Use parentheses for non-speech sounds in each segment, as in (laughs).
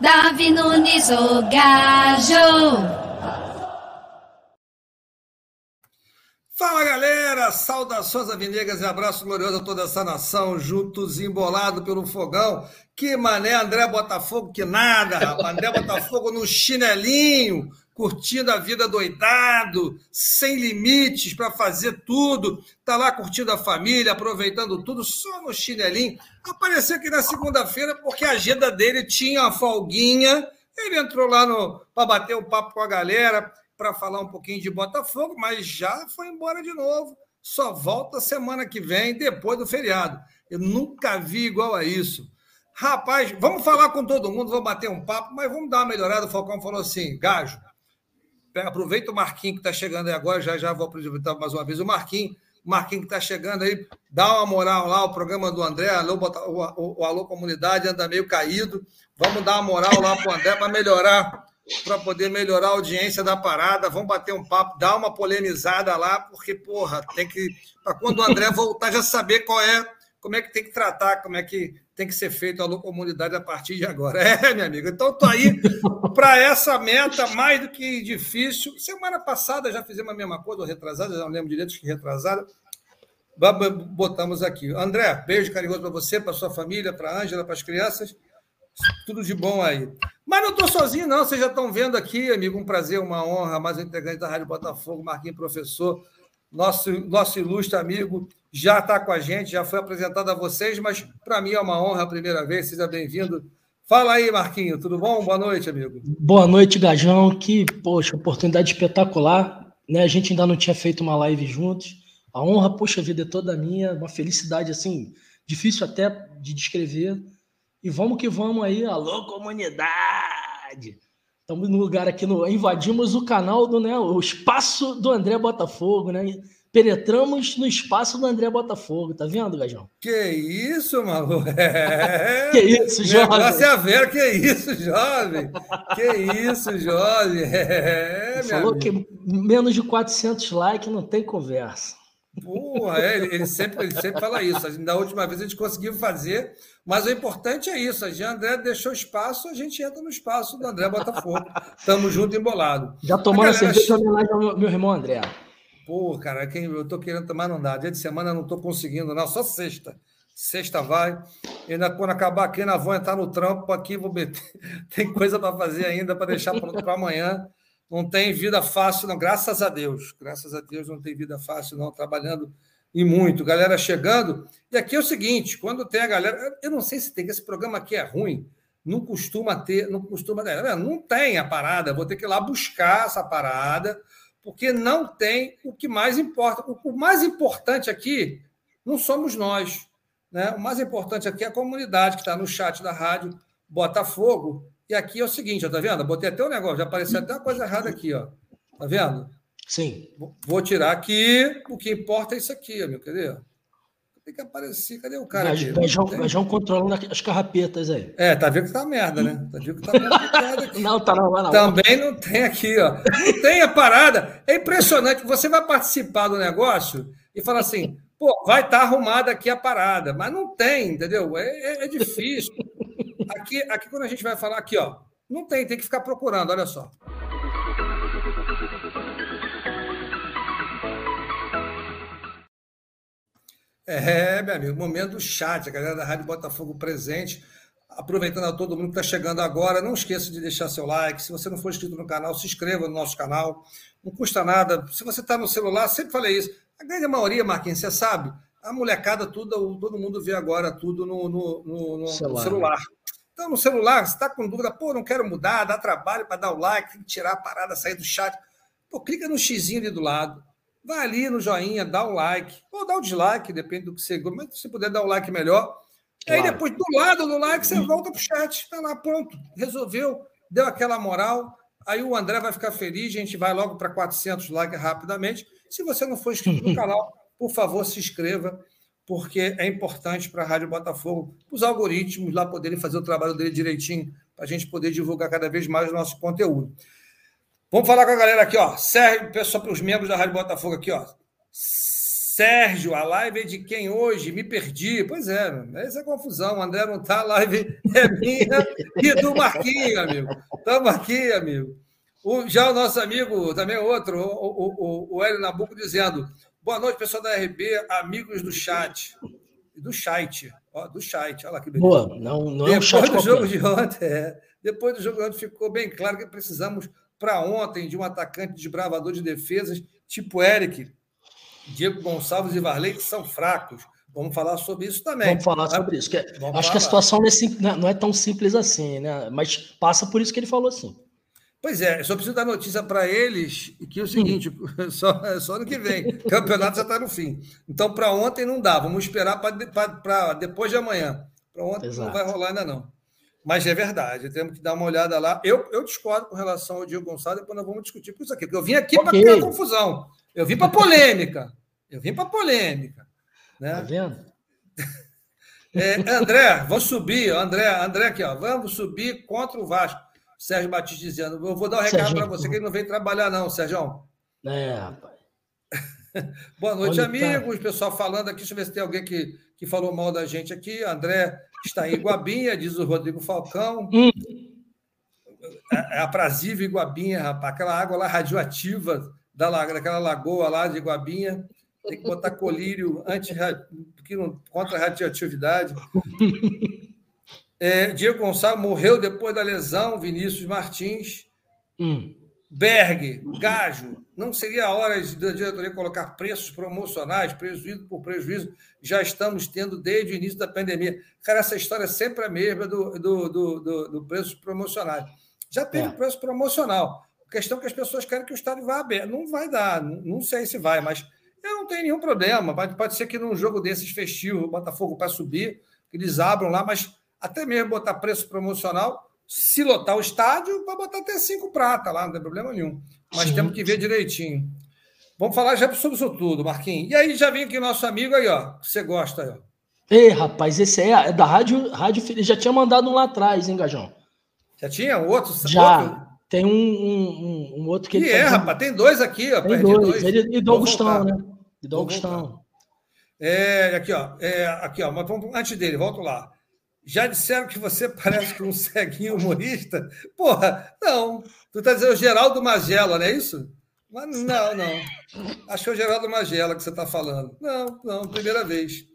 Davi Nunes, o gajo. Fala galera, saudações avinegas e abraço glorioso a toda essa nação, juntos embolado pelo fogão. Que mané, André Botafogo, que nada. André Botafogo no chinelinho, curtindo a vida doidado, sem limites para fazer tudo. Tá lá curtindo a família, aproveitando tudo, só no chinelinho. Apareceu aqui na segunda-feira porque a agenda dele tinha a folguinha. Ele entrou lá para bater um papo com a galera para falar um pouquinho de Botafogo, mas já foi embora de novo. Só volta semana que vem, depois do feriado. Eu nunca vi igual a isso. Rapaz, vamos falar com todo mundo, vamos bater um papo, mas vamos dar uma melhorada. O Falcão falou assim: Gajo, aproveita o Marquinho que está chegando aí agora, já já vou aproveitar mais uma vez o Marquinho. O Marquinho que está chegando aí, dá uma moral lá, o programa do André, alô, o, o Alô Comunidade anda meio caído. Vamos dar uma moral lá para o André para melhorar para poder melhorar a audiência da parada. Vamos bater um papo, dar uma polemizada lá, porque, porra, tem que. Para quando o André voltar, já saber qual é, como é que tem que tratar, como é que tem que ser feito a comunidade a partir de agora. (laughs) É, meu amigo. Então, estou aí para essa meta mais do que difícil. Semana passada já fizemos a mesma coisa, ou retrasada, já não lembro direito que retrasada. Botamos aqui. André, beijo carinhoso para você, para sua família, para a Ângela, para as crianças. Tudo de bom aí. Mas não estou sozinho, não. Vocês já estão vendo aqui, amigo. Um prazer, uma honra. Mais um integrante da Rádio Botafogo, Marquinhos Professor. Nosso, nosso ilustre amigo já está com a gente, já foi apresentado a vocês, mas para mim é uma honra a primeira vez. Seja bem-vindo. Fala aí, Marquinho, tudo bom? Boa noite, amigo. Boa noite, Gajão. Que, poxa, oportunidade espetacular. Né? A gente ainda não tinha feito uma live juntos. A honra, poxa vida, é toda minha. Uma felicidade, assim, difícil até de descrever e vamos que vamos aí, alô comunidade! Estamos no lugar aqui, no, invadimos o canal do, né, o espaço do André Botafogo, né? Penetramos no espaço do André Botafogo, tá vendo, Gajão? Que isso, maluco? (laughs) É... que isso, jovem? Negócio é a ver, que isso, jovem? Que isso, jovem? É, Falou que menos de 400 likes não tem conversa. Porra, é, ele, sempre, ele sempre fala isso. Da última vez a gente conseguiu fazer, mas o importante é isso. A Jean André deixou espaço, a gente entra no espaço do André Botafogo. Estamos junto embolado. Já tomando a cerveja em homenagem ao meu irmão André. Pô, cara, quem eu tô querendo tomar não dá. Dia de semana eu não tô conseguindo, não. Só sexta. Sexta vai. E ainda, quando acabar aqui, ainda vou entrar no trampo aqui, vou meter. (laughs) Tem coisa para fazer ainda, para deixar pronto para amanhã não tem vida fácil, não, graças a Deus. Graças a Deus não tem vida fácil, não, trabalhando e muito. Galera chegando. E aqui é o seguinte: quando tem a galera. Eu não sei se tem, que esse programa aqui é ruim. Não costuma ter, não costuma. Não tem a parada, vou ter que ir lá buscar essa parada, porque não tem o que mais importa. O mais importante aqui não somos nós. Né? O mais importante aqui é a comunidade que está no chat da rádio Botafogo e aqui é o seguinte, ó, tá vendo? Botei até um negócio, já apareceu até uma coisa errada aqui, ó. Tá vendo? Sim. Vou tirar aqui. O que importa é isso aqui, meu. Cadê? Tem que aparecer. Cadê o cara aqui? Vejam controlando as carrapetas aí. É, tá vendo que tá merda, né? Tá vendo que tá merda aqui. (laughs) não, tá não, vai não. Também não tem aqui, ó. Não tem a parada. É impressionante. Você vai participar do negócio e fala assim, pô, vai estar tá arrumada aqui a parada. Mas não tem, entendeu? É, é, é difícil. Aqui, aqui, quando a gente vai falar aqui, ó, não tem, tem que ficar procurando, olha só. É, meu amigo, momento do chat, a galera da Rádio Botafogo presente. Aproveitando a todo mundo que está chegando agora, não esqueça de deixar seu like. Se você não for inscrito no canal, se inscreva no nosso canal. Não custa nada. Se você está no celular, sempre falei isso. A grande maioria, Marquinhos, você sabe, a molecada, tudo, todo mundo vê agora tudo no, no, no, no celular. celular. Então, no celular, você está com dúvida, pô, não quero mudar, dá trabalho para dar o like, tem que tirar a parada, sair do chat. Pô, clica no xizinho ali do lado, vai ali no joinha, dá o like, ou dá o dislike, depende do que você gosta, mas se puder dar o like, melhor. Claro. Aí depois, do lado do like, você volta para o chat, está lá, pronto, resolveu, deu aquela moral. Aí o André vai ficar feliz, a gente vai logo para 400 likes rapidamente. Se você não for inscrito no (laughs) canal, por favor, se inscreva porque é importante para a Rádio Botafogo, os algoritmos lá poderem fazer o trabalho dele direitinho, para a gente poder divulgar cada vez mais o nosso conteúdo. Vamos falar com a galera aqui, ó. Serve, pessoal, para os membros da Rádio Botafogo aqui, ó. Sérgio, a live é de quem hoje? Me perdi. Pois é, essa é a confusão. O André não está, a live é minha (laughs) e do Marquinhos, amigo. Estamos aqui, amigo. O, já o nosso amigo, também outro, o, o, o, o Hélio Nabuco, dizendo: boa noite, pessoal da RB, amigos do chat. Do chat, ó, do chat, olha lá que beleza. Boa, não, não é um do qualquer. jogo de ontem, é, depois do jogo de ontem ficou bem claro que precisamos para ontem de um atacante desbravador de defesas, tipo Eric, Diego Gonçalves e Varley, que são fracos. Vamos falar sobre isso também. Vamos falar sobre isso. Que é, acho falar. que a situação é não é tão simples assim, né? Mas passa por isso que ele falou assim. Pois é, só preciso dar notícia para eles que é o seguinte: (laughs) só, só ano que vem, o campeonato já está no fim. Então, para ontem não dá, vamos esperar para depois de amanhã. Para ontem Exato. não vai rolar ainda não. Mas é verdade, temos que dar uma olhada lá. Eu, eu discordo com relação ao Diego Gonçalves, depois nós vamos discutir por isso aqui, porque eu vim aqui okay. para criar confusão. Eu vim para polêmica. Eu vim para polêmica. Né? Tá vendo? (laughs) É, André, vou subir, André, André aqui, ó, vamos subir contra o Vasco. Sérgio Batista dizendo, eu vou dar um recado para você que ele não veio trabalhar, não, Sérgio. É, rapaz. (laughs) Boa noite, Onde amigos. Tá? Pessoal falando aqui, deixa eu ver se tem alguém que, que falou mal da gente aqui. André está em Iguabinha, diz o Rodrigo Falcão. Hum. É, é aprazível Iguabinha, rapaz. Aquela água lá radioativa da, daquela lagoa lá de Iguabinha. Tem que botar colírio anti, contra a radioatividade. (laughs) É, Diego Gonçalves morreu depois da lesão, Vinícius Martins. Hum. Berg, Gajo, não seria a hora da diretoria colocar preços promocionais, prejuízo por prejuízo, já estamos tendo desde o início da pandemia. Cara, essa história é sempre a mesma do, do, do, do, do preço promocional. Já teve é. preço promocional. A questão é que as pessoas querem que o estádio vá aberto. Não vai dar, não sei se vai, mas eu não tenho nenhum problema. Pode, pode ser que num jogo desses festivo, o Botafogo para subir, que eles abram lá, mas até mesmo botar preço promocional, se lotar o estádio, vai botar até cinco prata lá, não tem problema nenhum. Mas Sim. temos que ver direitinho. Vamos falar já sobre isso tudo, Marquinhos. E aí já vem aqui nosso amigo aí, ó. Que você gosta aí, ó. Ei, rapaz, esse é, é da Rádio, Rádio Ele já tinha mandado um lá atrás, hein, Gajão? Já tinha outro? Já. Outro? Tem um, um, um, outro que. Que é, rapaz, tem dois aqui, ó. Tem dois. dois. Ele, e do Augustão, né? E do Augustão. É, aqui, ó. É, aqui, ó. Mas vamos, antes dele, volto lá. Já disseram que você parece com um ceguinho humorista? Porra, não. Tu tá dizendo o Geraldo Magela, não é isso? Mas não, não. Acho que é o Geraldo Magela que você está falando. Não, não, primeira vez.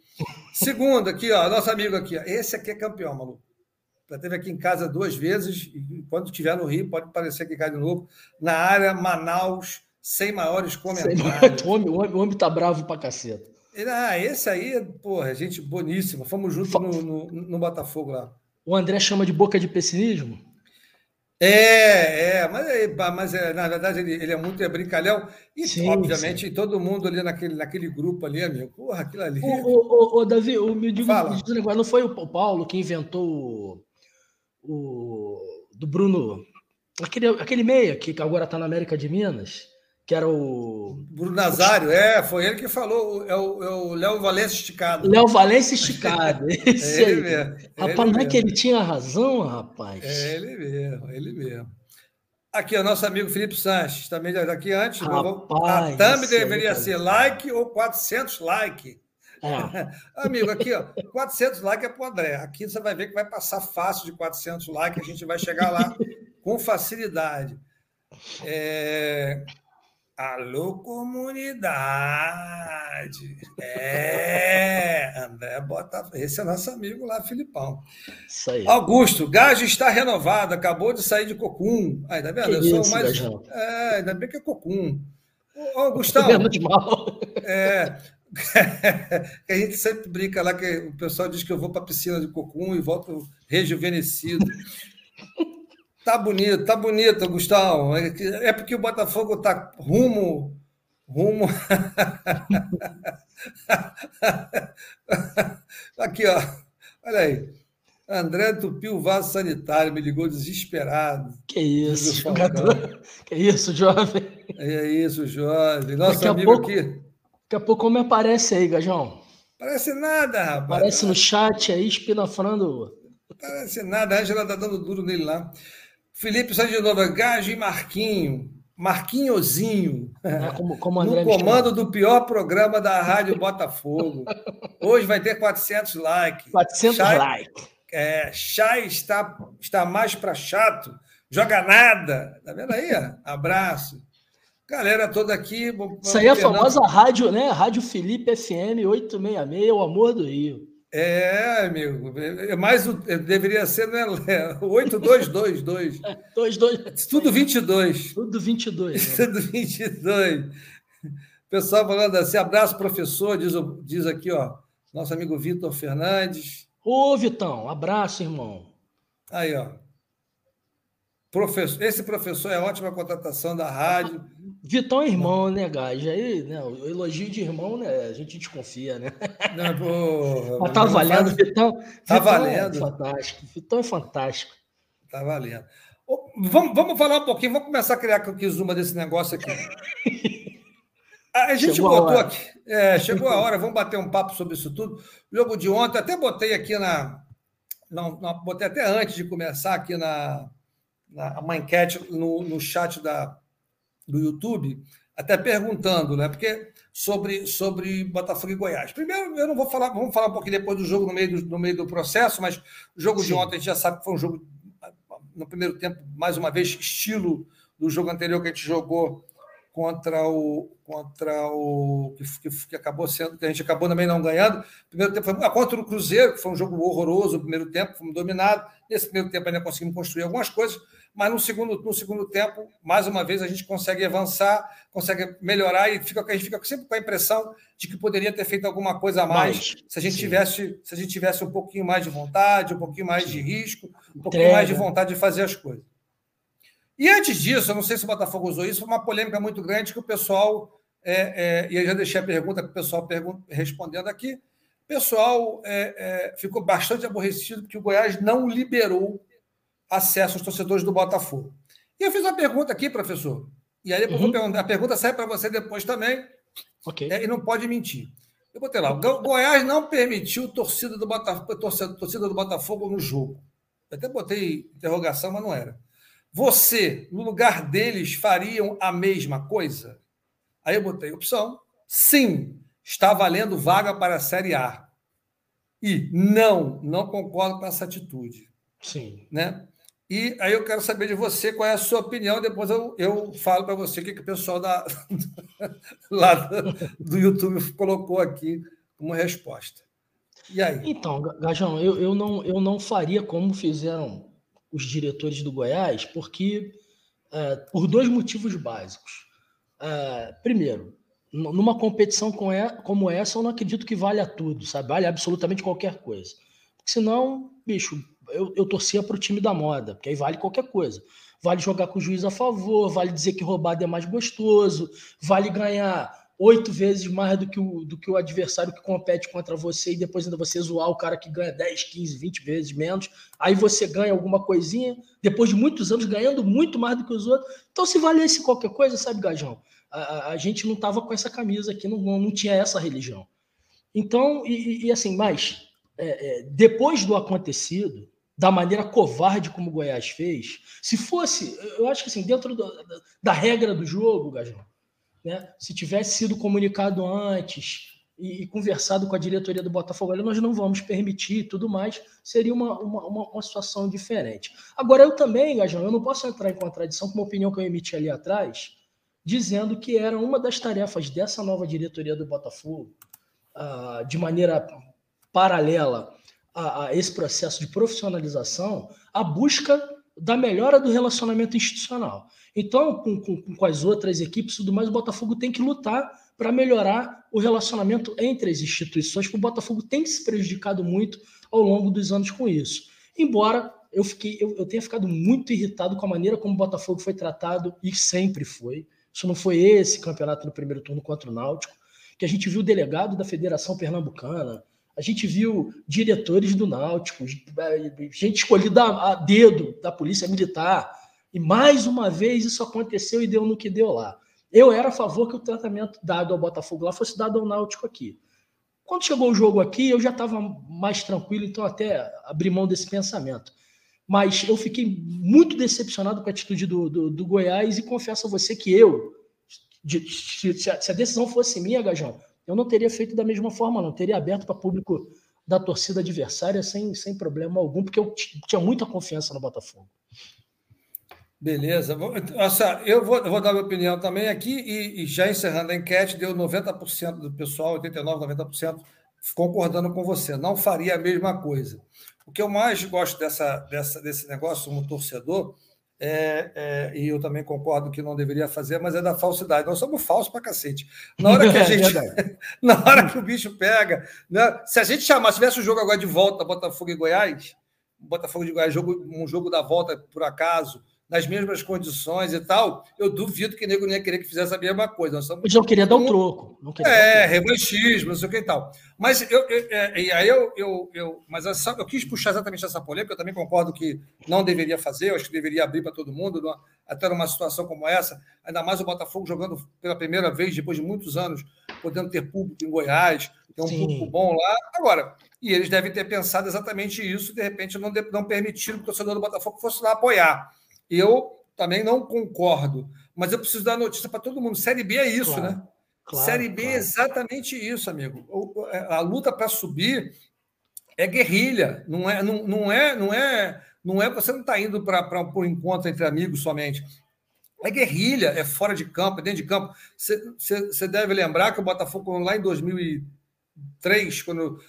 Segundo, aqui, ó, nosso amigo aqui. Ó. Esse aqui é campeão, maluco. Já esteve aqui em casa duas vezes, e quando estiver no Rio, pode parecer que cai de novo. Na área Manaus, sem maiores comentários. Sem... O homem, o homem tá bravo pra caceta. Ah, esse aí, porra, gente boníssima. Fomos juntos no, no, no, Botafogo lá. O André chama de boca de pessimismo? É, é, mas, é, mas é, na verdade ele, ele é muito é brincalhão. E, sim, obviamente, sim. todo mundo ali naquele, naquele grupo ali, amigo. Porra, aquilo ali. Ô, ô, ô, Davi, o, me digo, Fala. Me digo, não foi o Paulo que inventou o, o do Bruno, aquele, aquele meia que agora está na América de Minas? Que era o. Bruno Nazário, é, foi ele que falou, é o, é Léo Valência esticado. Léo Valência esticado, esse (laughs) é ele aí. Mesmo, rapaz, ele não é que ele tinha razão, rapaz? É ele mesmo, ele mesmo. Aqui, o nosso amigo Felipe Sanches, também aqui antes. Rapaz, a thumb deveria ser like ou 400 like. É. (laughs) Amigo, aqui, ó, 400 likes é para o André. Aqui você vai ver que vai passar fácil de 400 likes, a gente vai chegar lá (laughs) com facilidade. É, Alô, comunidade! É, André bota. Esse é nosso amigo lá, Filipão. Isso aí. Augusto, Gajo está renovado, acabou de sair de Cocum. Aí, tá vendo? Que Eu sou mais. É, ainda bem que é Cocum. Ô, Augustão. de mal. É. (laughs) a gente sempre brinca lá que o pessoal diz que eu vou para a piscina de Cocum e volto rejuvenescido. Tá bonito, tá bonito, Gustavo. É, é porque o Botafogo tá rumo. Rumo. (laughs) Aqui, ó. Olha aí. André tupiu o vaso sanitário, me ligou desesperado. Que isso, jogador. Que isso, jovem. É isso, jovem. Nosso daqui amigo pouco, aqui. Daqui a pouco como aparece aí, Gajão. Parece nada, rapaz. Aparece no chat aí, espinafrando. Parece nada. A Angela tá dando duro nele lá. Felipe sai de novo, Gajo e Marquinho. Marquinhozinho, é, como, como no comando do pior programa da Rádio Botafogo. Hoje vai ter 400 likes. 400 Chay, likes. É, Chay está, está mais para chato, joga nada. Tá vendo aí? Abraço. Galera toda aqui. Isso aí é a famosa rádio, né? Rádio Felipe FM 866, o amor do Rio. É, amigo. É mais deveria ser, né? 8222. É, 22. Tudo 22. Tudo 22. Né? Tudo 22. Pessoal falando assim, abraço, professor, diz, diz aqui, ó, nosso amigo Vitor Fernandes. Ô, Vitão, abraço, irmão. Aí, ó. Professor, esse professor é ótima contratação da rádio. Vitão é irmão, né, Gás? Aí, né, o elogio de irmão, né? A gente desconfia, né? Não, porra, Mas tá valendo, faz... Vitão. Tá Vitão valendo. É fantástico. Vitão é fantástico. Tá valendo. Vamos, vamos falar um pouquinho, vamos começar a criar uma desse negócio aqui. (laughs) A gente chegou botou a aqui, é, chegou a hora, vamos bater um papo sobre isso tudo. O jogo de ontem, até botei aqui na. Não, não, botei até antes de começar aqui na, na uma enquete no, no chat da, do YouTube, até perguntando, né? Porque sobre, sobre Botafogo e Goiás. Primeiro, eu não vou falar, vamos falar um pouquinho depois do jogo no meio do, no meio do processo, mas o jogo Sim. de ontem a gente já sabe que foi um jogo, no primeiro tempo, mais uma vez, estilo do jogo anterior que a gente jogou contra o contra o que, que, que, acabou sendo que a gente acabou também não ganhando. Primeiro tempo foi ah, contra o Cruzeiro, que foi um jogo horroroso. O primeiro tempo fomos dominados. Nesse primeiro tempo ainda conseguimos construir algumas coisas, mas no segundo no segundo tempo, mais uma vez a gente consegue avançar, consegue melhorar e fica a gente fica sempre com a impressão de que poderia ter feito alguma coisa a mais. Mas, se a gente sim. tivesse se a gente tivesse um pouquinho mais de vontade, um pouquinho mais de risco, um pouquinho mais de vontade de fazer as coisas. E antes disso, eu não sei se o Botafogo usou isso, foi uma polêmica muito grande que o pessoal, é, é, e eu já deixei a pergunta para o pessoal respondendo aqui, o pessoal é, é, ficou bastante aborrecido porque o Goiás não liberou acesso aos torcedores do Botafogo. E eu fiz uma pergunta aqui, professor, e aí uhum. a pergunta sai para você depois também, okay. É, e não pode mentir. Eu botei lá, o Goiás não permitiu torcida do Botafogo, torcida, torcida do Botafogo no jogo. Eu até botei interrogação, mas não era. Você, no lugar deles, fariam a mesma coisa? Aí eu botei opção. Sim, está valendo vaga para a Série A. E não, não concordo com essa atitude. Sim. Né? E aí eu quero saber de você qual é a sua opinião. Depois eu, eu falo para você o que, que o pessoal da, (laughs) lá do, YouTube colocou aqui como resposta. E aí? Então, Gajão, eu, eu, não, eu não faria como fizeram os diretores do Goiás, porque é, por dois motivos básicos. É, primeiro, numa competição como essa, eu não acredito que valha tudo, sabe? Vale absolutamente qualquer coisa. Porque senão, bicho, eu, eu torcia para o time da moda, porque aí vale qualquer coisa. Vale jogar com o juiz a favor, vale dizer que roubado é mais gostoso, vale ganhar oito vezes mais do que, o, do que o adversário que compete contra você e depois ainda você zoar o cara que ganha 10, 15, 20 vezes menos. Aí você ganha alguma coisinha, depois de muitos anos ganhando muito mais do que os outros. Então, se valesse qualquer coisa, sabe, Gajão? A, a, a gente não tava com essa camisa aqui, não, não tinha essa religião. Então, e, e assim, mas é, é, depois do acontecido, da maneira covarde como o Goiás fez, se fosse, eu acho que assim, dentro do, da, da regra do jogo, Gajão, né? Se tivesse sido comunicado antes e, e, conversado com a diretoria do Botafogo, olha, nós não vamos permitir tudo mais, seria uma, uma, uma, uma situação diferente. Agora, eu também, Gajão, eu não posso entrar em contradição com uma opinião que eu emiti ali atrás, dizendo que era uma das tarefas dessa nova diretoria do Botafogo, uh, de maneira paralela a, a, esse processo de profissionalização, a busca da melhora do relacionamento institucional. Então, com, com, com as outras equipes e tudo mais, o Botafogo tem que lutar para melhorar o relacionamento entre as instituições, porque o Botafogo tem se prejudicado muito ao longo dos anos com isso. Embora eu, fiquei, eu, eu tenha ficado muito irritado com a maneira como o Botafogo foi tratado, e sempre foi. Isso não foi esse campeonato no primeiro turno contra o Náutico, que a gente viu o delegado da Federação Pernambucana, a gente viu diretores do Náutico, gente escolhida a dedo da Polícia Militar, e mais uma vez isso aconteceu e deu no que deu lá. Eu era a favor que o tratamento dado ao Botafogo lá fosse dado ao Náutico aqui. Quando chegou o jogo aqui, eu já estava mais tranquilo, então até abri mão desse pensamento. Mas eu fiquei muito decepcionado com a atitude do, do, do Goiás e confesso a você que eu, de, se a decisão fosse minha, Gajão, eu não teria feito da mesma forma, não. Teria aberto para público da torcida adversária sem, sem problema algum, porque eu tinha muita confiança no Botafogo. Beleza. Nossa, eu vou, vou dar minha opinião também aqui e, e já encerrando a enquete, deu 90% do pessoal, 89%, 90% concordando com você. Não faria a mesma coisa. O que eu mais gosto dessa, dessa, desse negócio como torcedor, é, é, e eu também concordo que não deveria fazer, mas é da falsidade. Nós somos falsos pra cacete. Na hora que a (laughs) gente. (laughs) na hora que o bicho pega. Né? Se a gente chamar, se tivesse o jogo agora de volta, Botafogo e Goiás, Botafogo de Goiás, jogo, um jogo da volta, por acaso, nas mesmas condições e tal, eu duvido que o nego não ia querer que fizesse a mesma coisa. Nós estamos... não queria dar um troco. É, revanchismo, não sei o que e tal. Mas eu, eu, é, e aí eu, eu, eu, mas essa, eu quis puxar exatamente essa polêmica, eu também concordo que não deveria fazer, eu acho que deveria abrir para todo mundo, até numa situação como essa, ainda mais o Botafogo jogando pela primeira vez, depois de muitos anos, podendo ter público em Goiás, ter um Sim. público bom lá. Agora, e eles devem ter pensado exatamente isso, de repente não, não permitiram que o torcedor do Botafogo fosse lá apoiar. Eu também não concordo, mas eu preciso dar notícia para todo mundo. Série B é isso, claro, né? Claro, Série B claro. é exatamente isso, amigo. É, a luta para subir é guerrilha, não é, não, não é, não é, não é. Você não está indo para um encontro entre amigos somente. É guerrilha, é fora de campo, é dentro de campo. Você deve lembrar que o Botafogo, lá em 2003, quando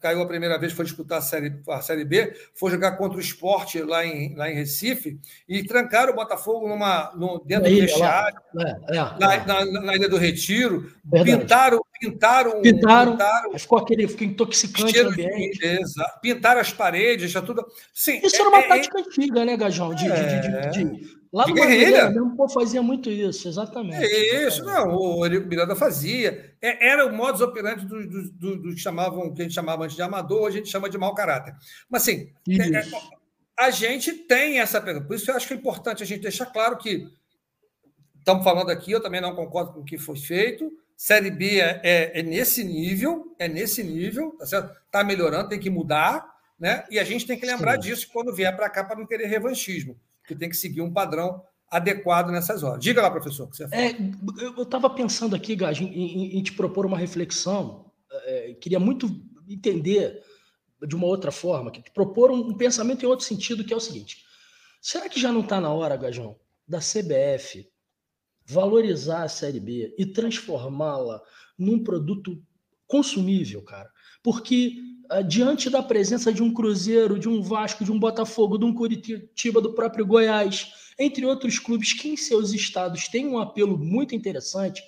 caiu a primeira vez, foi disputar a série, a série B, foi jogar contra o esporte lá em, lá em Recife e trancaram o Botafogo numa, no, dentro do vestiário, é, é, na, é. Na, na, Ilha do Retiro, pintaram, pintaram, pintaram, pintaram, ficou aquele ficou intoxicante o ambiente. Exato, pintaram as paredes, já tudo. Sim, Isso era uma é, é, tática antiga, né, Gajão? De, de, de, Lá no guerrilha mesmo fazia muito isso, exatamente. É isso, não, o Eurico Miranda fazia. Era o modus operandi do, do, do, do, que chamavam, que a gente chamava antes de amador, a gente chama de mau caráter. Mas assim, é, é, a gente tem essa pergunta. Por isso eu acho que é importante a gente deixar claro que estamos falando aqui, eu também não concordo com o que foi feito. Série B é, é, é nesse nível, é nesse nível, tá certo? Está melhorando, tem que mudar, né? E a gente tem que lembrar Sim. disso quando vier para cá para não querer revanchismo que tem que seguir um padrão adequado nessas horas. Diga lá, professor, que você é, Eu estava pensando aqui, Gaj, em, em, em, te propor uma reflexão. É, queria muito entender de uma outra forma, que propor um, um, pensamento em outro sentido, que é o seguinte: será que já não está na hora, Gajão, da CBF valorizar a Série B e transformá-la num produto consumível, cara? Porque diante da presença de um Cruzeiro, de um Vasco, de um Botafogo, de um Curitiba, do próprio Goiás, entre outros clubes que em seus estados têm um apelo muito interessante,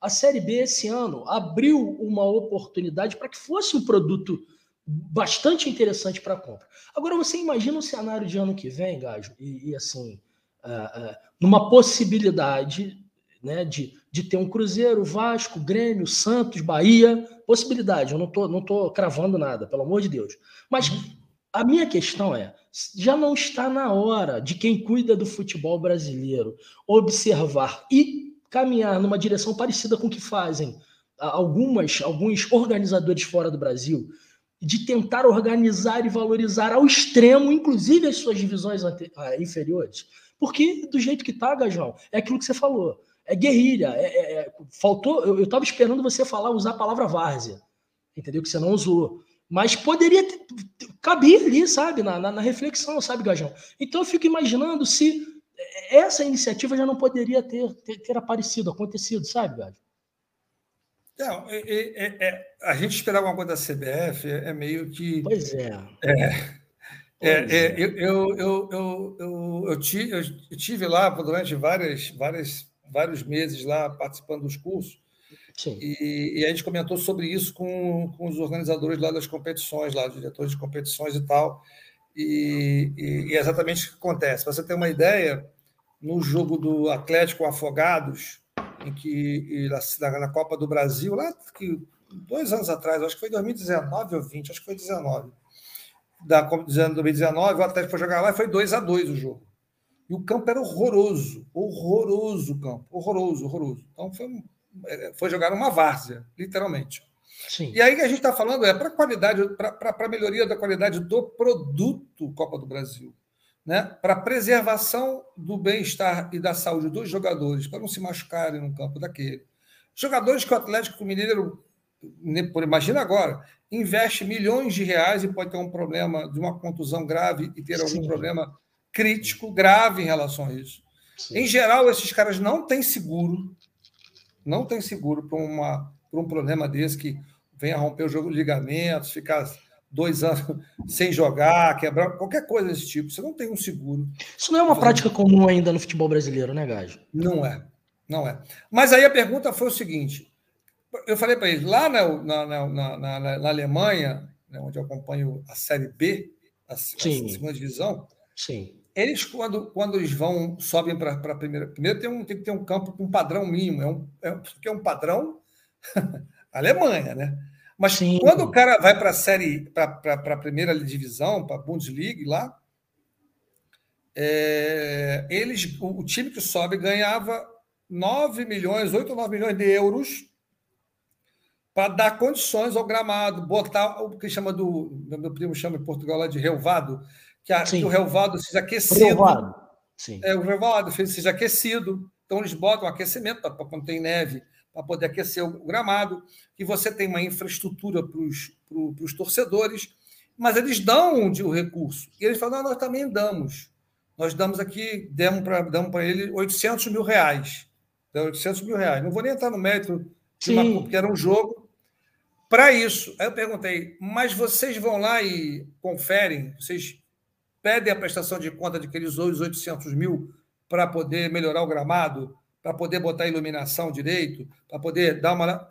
a Série B esse ano abriu uma oportunidade para que fosse um produto bastante interessante para compra. Agora você imagina o cenário de ano que vem, Gajo, e, e assim, uh, uh, numa possibilidade né, de, de ter um Cruzeiro, Vasco, Grêmio, Santos, Bahia, possibilidade, eu não tô, não tô cravando nada, pelo amor de Deus. Mas uhum. a minha questão é, já não está na hora de quem cuida do futebol brasileiro observar e caminhar numa direção parecida com o que fazem algumas alguns organizadores fora do Brasil, de tentar organizar e valorizar ao extremo, inclusive as suas divisões ah, inferiores. Porque do jeito que tá, Gajão, é aquilo que você falou é guerrilha. É, é, é faltou. Eu estava esperando você falar, usar a palavra várzea, entendeu? Que você não usou. Mas poderia ter, caber ali, sabe, na, na, na, reflexão, sabe, Gajão? Então eu fico imaginando se essa iniciativa já não poderia ter, ter, ter aparecido, acontecido, sabe, Gajão? Não, é, é, é, a gente esperar alguma coisa da CBF é, meio que. Pois é. É, eu, eu, eu, eu, eu, eu, tive lá durante várias, várias vários meses lá participando dos cursos. E, e, a gente comentou sobre isso com, com os organizadores lá das competições, lá, os diretores de competições e tal. E, e, e é exatamente o que acontece. Para você ter uma ideia, no jogo do Atlético Afogados, em que na, na Copa do Brasil, lá que, dois anos atrás, acho que foi 2019 ou 20, acho que foi 19. Da Copa de 2019, o Atlético foi jogar lá e foi 2 a 2 o jogo. E o campo era horroroso, horroroso o campo, horroroso, horroroso. Então foi, é, foi jogar uma várzea, literalmente. Sim. E aí que a gente está falando é para qualidade, para a melhoria da qualidade do produto Copa do Brasil. né, para preservação do bem-estar e da saúde dos jogadores, para não se machucarem no campo daquele. Jogadores que o Atlético Mineiro, por imagina agora, investe milhões de reais e pode ter um problema de uma contusão grave e ter algum Sim. problema crítico, grave em relação a isso. Sim. Em geral, esses caras não têm seguro, não têm seguro para um problema desse que venha romper o jogo de ligamentos, ficar dois anos (laughs) sem jogar, quebrar, qualquer coisa desse tipo. Você não tem um seguro. Isso não é uma prática comum ainda no futebol brasileiro, né, Gajo? Não é. Não é. Mas aí a pergunta foi o seguinte: eu falei para eles, lá na, na, na, na, Alemanha, né, onde eu acompanho a Série B, a, a segunda divisão, Sim. Eles, quando, quando eles vão, sobem para a primeira. Primeiro tem, um, tem que ter um campo com um padrão mínimo, é um, é, porque é um padrão (laughs) Alemanha, né? Mas Sim. quando o cara vai para a série, para a primeira divisão, para a Bundesliga lá, é, eles, o, o, time que sobe ganhava 9 milhões, 8 ou 9 milhões de euros para dar condições ao gramado, botar o que chama do. Meu primo chama em Portugal lá de relvado, que, a, que o relvado seja aquecido. Relvado. Sim. É, o relvado seja aquecido. Então, eles botam aquecimento para quando tem neve para poder aquecer o gramado, que você tem uma infraestrutura para os torcedores, mas eles dão o recurso. E eles falam, nós também damos. Nós damos aqui, demos para damos ele 800 mil reais. 800 mil reais. Não vou nem entrar no mérito, de uma, porque era um jogo. Para isso, aí eu perguntei, mas vocês vão lá e conferem, vocês pedem a prestação de conta de que eles usam os 800 mil para poder melhorar o gramado? para poder botar iluminação direito, para poder dar uma.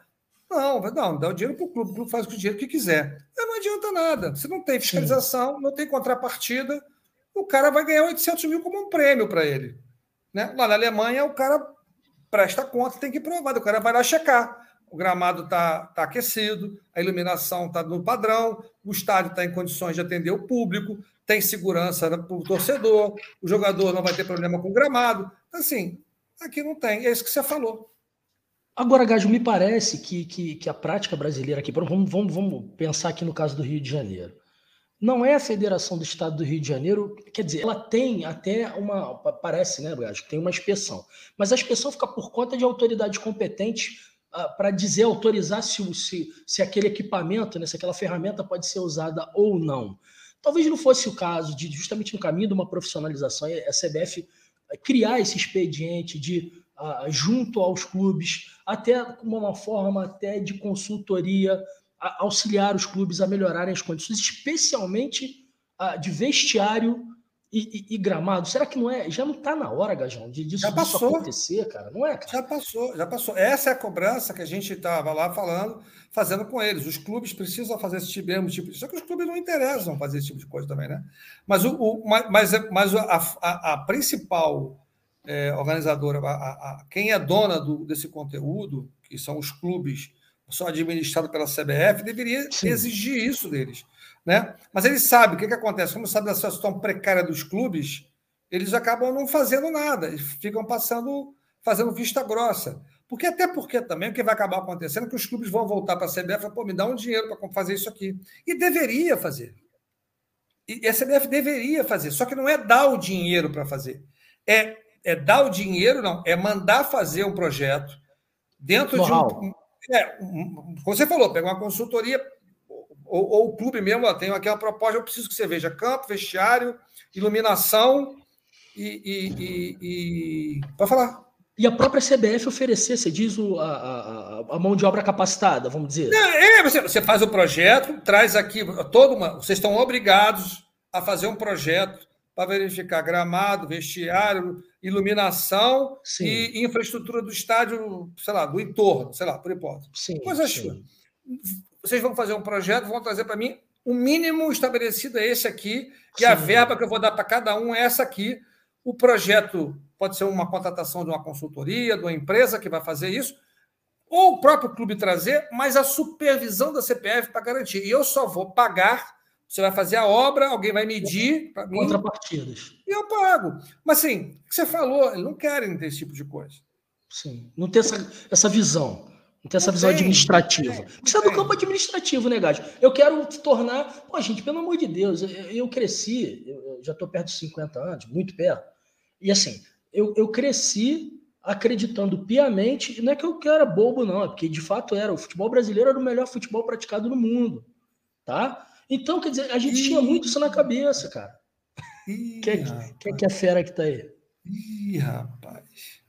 Não, não, dá o dinheiro para o clube, o clube faz com o dinheiro que quiser. Não adianta nada. Se não tem fiscalização, Sim. não tem contrapartida, o cara vai ganhar 800 mil como um prêmio para ele. Né? Lá na Alemanha, o cara presta conta, tem que provar, o cara vai lá checar. O gramado está tá aquecido, a iluminação está no padrão, o estádio está em condições de atender o público, tem segurança para o torcedor, o jogador não vai ter problema com o gramado. Então, assim, Aqui não tem, é isso que você falou. Agora, Gajo, me parece que, que, que a prática brasileira aqui, vamos, vamos, vamos pensar aqui no caso do Rio de Janeiro. Não é a Federação do Estado do Rio de Janeiro, quer dizer, ela tem até uma, parece, né, Gajo, tem uma inspeção. Mas a inspeção fica por conta de autoridades competentes uh, para dizer, autorizar se, se, se aquele equipamento, né, se aquela ferramenta pode ser usada ou não. Talvez não fosse o caso de, justamente no caminho de uma profissionalização, a CBF criar esse expediente de uh, junto aos clubes, até como uma forma até de consultoria, auxiliar os clubes a melhorarem as condições, especialmente uh, de vestiário e, e, e, gramado. Será que não é? Já não está na hora, Gajão, de disso, já passou. Disso acontecer, cara? Não é? Cara? Já passou, já passou. Essa é a cobrança que a gente estava lá falando, fazendo com eles. Os clubes precisam fazer esse tipo, mesmo tipo. Só que os clubes não interessam fazer esse tipo de coisa também, né? Mas o, o mas, mas a, a, a principal é, organizadora, a, a, quem é dona do, desse conteúdo, que são os clubes, são administrados pela CBF, deveria Sim. exigir isso deles. Né? Mas eles sabem o que, que acontece, como sabe da situação precária dos clubes, eles acabam não fazendo nada, eles ficam passando, fazendo vista grossa. Porque até porque também o que vai acabar acontecendo é que os clubes vão voltar para a CBF e falar, pô, me dá um dinheiro para fazer isso aqui. E deveria fazer. E a CBF deveria fazer, só que não é dar o dinheiro para fazer. É é dar o dinheiro, não, é mandar fazer um projeto dentro de um. É, como você falou, pegar uma consultoria, ou, ou, o clube mesmo, ó, tem aqui uma proposta, eu preciso que você veja campo, vestiário, iluminação e. e, e, e... Pode falar. E a própria CBF oferecer, você diz o, a, a, a, mão de obra capacitada, vamos dizer. É, é você, você, faz o projeto, traz aqui todo uma. Vocês estão obrigados a fazer um projeto para verificar gramado, vestiário, iluminação sim. e infraestrutura do estádio, sei lá, do entorno, sei lá, por hipótese. Sim, Coisas sim. Vocês vão fazer um projeto, vão trazer para mim o mínimo estabelecido é esse aqui, e sim. a verba que eu vou dar para cada um é essa aqui. O projeto pode ser uma contratação de uma consultoria, de uma empresa que vai fazer isso, ou o próprio clube trazer, mas a supervisão da CPF para garantir. E eu só vou pagar você vai fazer a obra, alguém vai medir para mim. Contrapartidas. E eu pago. Mas assim, o que você falou, eles não querem ter esse tipo de coisa. Sim. Não tem essa, essa visão. Não tem essa não visão tem, administrativa. Tem, Precisa do campo administrativo, né, Gádio? Eu quero tornar. Pô, gente, pelo amor de Deus, eu, eu cresci, eu, já estou perto de 50 anos, muito perto. E assim, eu, eu cresci acreditando piamente, não é que eu era bobo, não, é porque de fato era. O futebol brasileiro era o melhor futebol praticado no mundo. Tá? Então, quer dizer, a gente Ih, tinha muito isso na cabeça, cara. Ih, quem, quem que é a fera que tá aí? Ih, rapaz.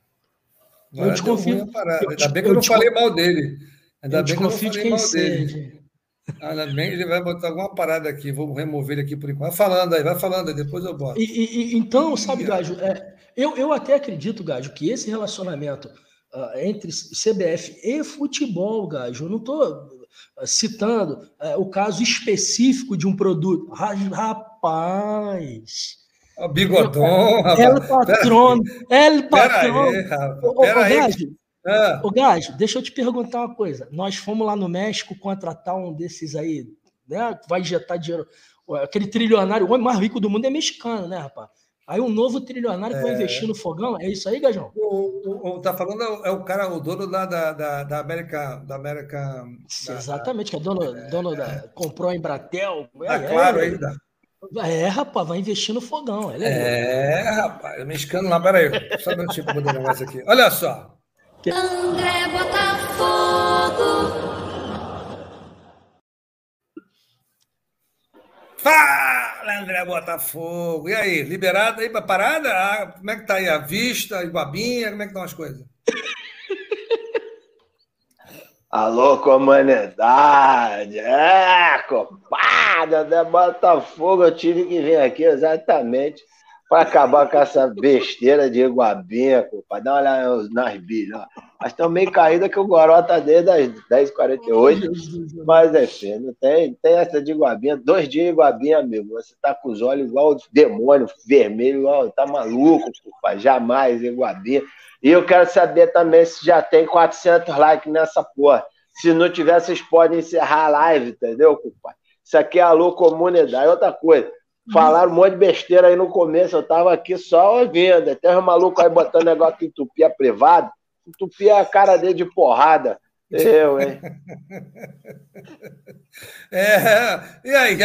Agora eu desconfio. Ainda bem que eu, não falei mal dele. Ainda bem que eu não falei de mal seja. dele. Ainda bem ele vai botar alguma parada aqui. Vou remover ele aqui por enquanto. Vai falando aí, vai falando aí, depois eu boto. E, e, então, sabe, Gajo, é, eu, eu até acredito, Gajo, que esse relacionamento uh, entre CBF e futebol, Gajo, eu não estou uh, citando uh, o caso específico de um produto. Rapaz. O bigodão, rapaz. El patrão. El patrão. Pera aí, rapaz. É. Ô, Gás, deixa eu te perguntar uma coisa. Nós fomos lá no México contratar um desses aí, né? Vai injetar dinheiro. Aquele trilionário, o homem mais rico do mundo é mexicano, né, rapaz? Aí um novo trilionário é. que vai é. investir no fogão, é isso aí, Gajão? O, o, o, tá falando é o cara, o dono lá da, da, da América. Da América da, Exatamente, que é dono, é, dono da. É. Comprou a Embratel. Tá é, claro ainda. É, rapaz, vai investir no fogão. É, é rapaz, mexicano lá, peraí. Só um minutinho para mudar o negócio aqui. Olha só. André Botafogo. Fala, André Botafogo. E aí, liberado aí para parada? Ah, como é que tá aí a vista, a Iguabinha? Como é que estão as coisas? Alô, comunidade! É, compadre, André Botafogo, eu tive que vir aqui exatamente para acabar com essa besteira de Iguabinha, para dar uma olhada nas bilhas. Mas estão meio caída que o Goró tá desde as 10h48. Mas enfim, não tem, tem essa de Iguabinha. Dois dias Iguabinha, amigo. Você tá com os olhos igual demônio, vermelho, igual, tá maluco, culpa. Jamais Iguabinha. E eu quero saber também se já tem 400 likes nessa porra. Se não tiver, vocês podem encerrar a live, entendeu, culpa? Isso aqui é alô comunidade. Outra coisa, Falaram um monte de besteira aí no começo, eu tava aqui só ouvindo. Até os malucos aí botando negócio que entupia privado. Entupia a cara dele de porrada. Eu, hein? (laughs) É, e aí,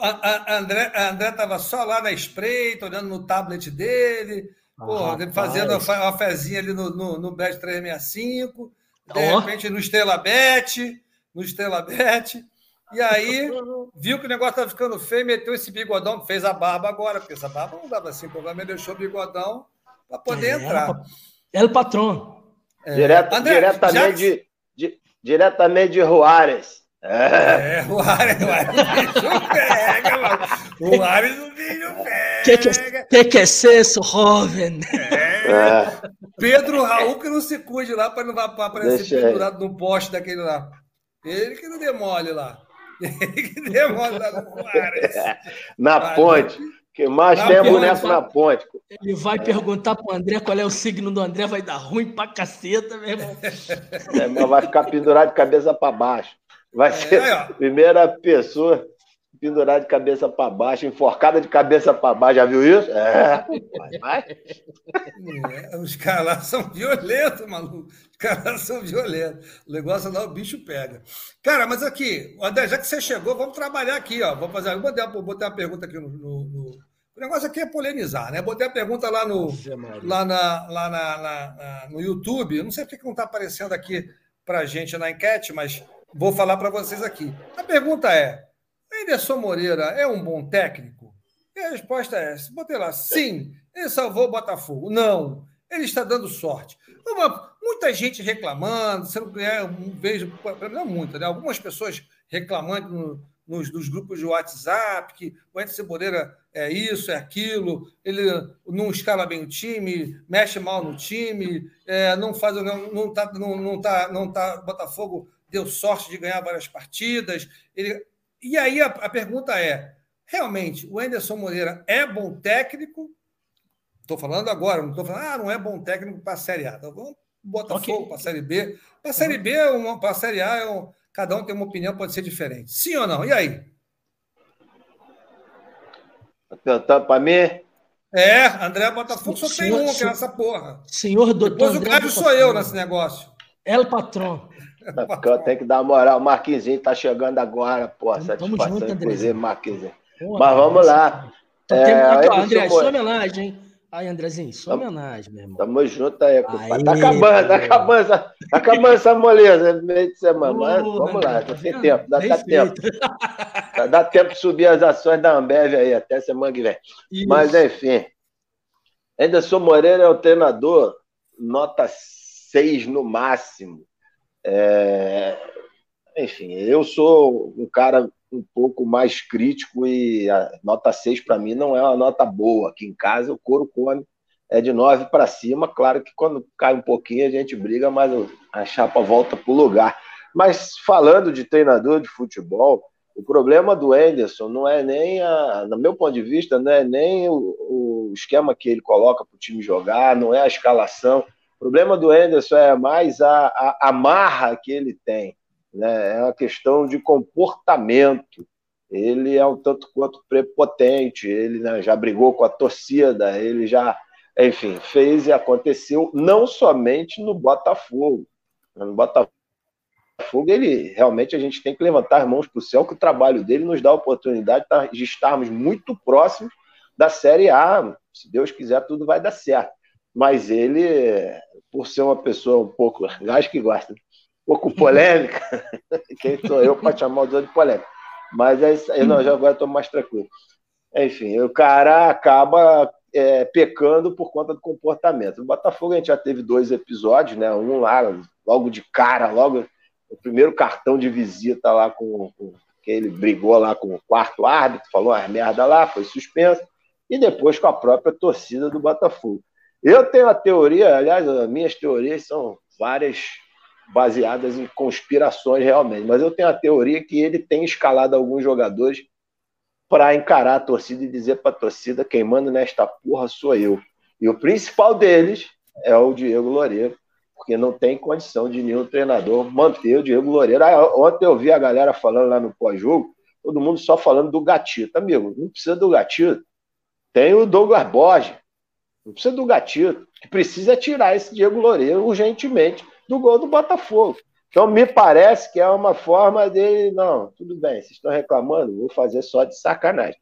a, a André, a André tava só lá na espreita, olhando no tablet dele, ah, fazendo uma fezinha ali no, no, no Bet 365, de oh. repente no Estrela Bet, no Estrela Bet. E aí, viu que o negócio estava ficando feio, meteu esse bigodão, fez a barba agora, porque essa barba não dava assim, problema, ele deixou o bigodão para poder é, entrar. É o patrão. É. Direto, André, diretamente, já... de, de, diretamente de Juárez. É, é Juárez, Juárez, o bicho pega, mano. Juárez, o bicho pega. Que que, que, que é isso, jovem? É. é. Pedro Raul que não se cuide lá para não aparecer pendurado num poste daquele lá. Ele que não demole lá. (laughs) que (laughs) Na ponte. que mais tem é boneco na ponte. Ele vai perguntar pro André qual é o signo do André, vai dar ruim pra caceta, meu irmão. É, mas vai ficar pendurado de cabeça para baixo. Vai ser é, a primeira pessoa pendurada de cabeça para baixo, enforcada de cabeça para baixo. Já viu isso? É. Vai, vai. É, os caras lá são violentos, maluco. Os caras são violentos. O negócio lá, o bicho pega. Cara, mas aqui, André, já que você chegou, vamos trabalhar aqui, ó. Vamos fazer. Vou botar, botar uma pergunta aqui no, no, no... O negócio aqui é polemizar, né? Botei a pergunta lá no, lá na, lá na, na, no YouTube. Eu não sei porque não está aparecendo aqui para gente na enquete, mas vou falar para vocês aqui. A pergunta é: Anderson Moreira é um bom técnico? E a resposta é: botei lá, sim, ele salvou o Botafogo. Não, ele está dando sorte. Uma, muita gente reclamando, você não é, vejo, não muita, né? Algumas pessoas reclamando no, nos, nos, grupos de WhatsApp que o Anderson Moreira é isso, é aquilo, ele não escala bem o time, mexe mal no time, é, não faz, não, não tá, não, não tá, não tá, Botafogo deu sorte de ganhar várias partidas. Ele, e aí a, a pergunta é: realmente o Anderson Moreira é bom técnico? Estou falando agora, não estou falando, ah, não é bom técnico para a Série A. Então vamos botar okay. para a Série B. Para a Série B, para a Série A, é um, cada um tem uma opinião, pode ser diferente. Sim ou não? E aí? Para mim? É, André Botafogo só tem um, que é essa porra. Senhor doutor. Depois o Cádio sou eu nesse negócio. É o patrão. Eu tenho que dar moral. O Marquinzinho tá chegando agora, pô. Satisfação, junto, inclusive, Marquinzinho. Mas vamos lá. É, aqui, ó, André, sua homenagem, Aí, Andrezinho, sua homenagem, meu irmão. Tamo junto aí, compadre. Tá acabando, tá acabando, tá acabando essa moleza no meio de semana. Mas vamos lá, tá tem tempo, dá, dá tempo. Dá, dá, tempo de subir as ações da Ambev aí até semana que vem. Isso. Mas, enfim. Anderson Moreira é o treinador, nota 6 no máximo. É... Enfim, eu sou um cara um pouco mais crítico e a nota 6 para mim não é uma nota boa. Aqui em casa o couro come é de 9 para cima. Claro que quando cai um pouquinho a gente briga, mas a chapa volta para o lugar. Mas falando de treinador de futebol, o problema do Anderson não é nem, a, no meu ponto de vista, não é nem o, o esquema que ele coloca para o time jogar, não é a escalação. Problema do Anderson é mais a, a, a marra que ele tem né? é uma questão de comportamento. Ele é um tanto quanto prepotente, ele né, já brigou com a torcida, ele já, enfim, fez e aconteceu não somente no Botafogo. No Botafogo, ele realmente a gente tem que levantar as mãos para o céu, que o trabalho dele nos dá a oportunidade de estarmos muito próximos da Série A. Se Deus quiser, tudo vai dar certo. Mas ele, por ser uma pessoa um pouco, (laughs) acho que gosta, pouco polêmica. (laughs) Quem sou eu para chamar o de polêmica? Mas é isso aí, não, já agora estou mais tranquilo. Enfim, o cara acaba é, pecando por conta do comportamento. No Botafogo a gente já teve dois episódios, né? Um lá, logo de cara, logo o primeiro cartão de visita lá com, com que ele brigou lá com o quarto árbitro, falou as merda lá, foi suspenso, e depois com a própria torcida do Botafogo. Eu tenho a teoria, aliás, as minhas teorias são várias baseadas em conspirações realmente. Mas eu tenho a teoria que ele tem escalado alguns jogadores para encarar a torcida e dizer para a torcida: quem manda nesta porra sou eu. E o principal deles é o Diego Loureiro, porque não tem condição de nenhum treinador manter o Diego Loureiro. Ah, ontem eu vi a galera falando lá no pós-jogo, todo mundo só falando do gatito. Amigo, não precisa do gatito. Tem o Douglas Borges. Não precisa do gatito. Que precisa é tirar esse Diego Loureiro urgentemente do gol do Botafogo. Então, me parece que é uma forma de, não, tudo bem, vocês estão reclamando, vou fazer só de sacanagem.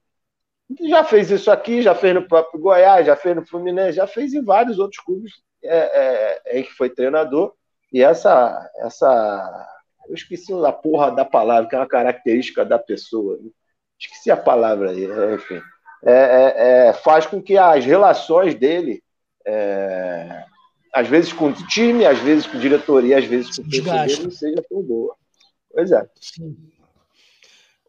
Já fez isso aqui, já fez no próprio Goiás, já fez no Fluminense, já fez em vários outros clubes é, é, em que foi treinador. E essa, essa. Eu esqueci a porra da palavra, que é uma característica da pessoa. Esqueci a palavra aí, enfim. É, é, é faz com que as relações dele é, às vezes com o time, às vezes com diretoria, às vezes com o torcedor, não seja tão boa. Pois é. Sim.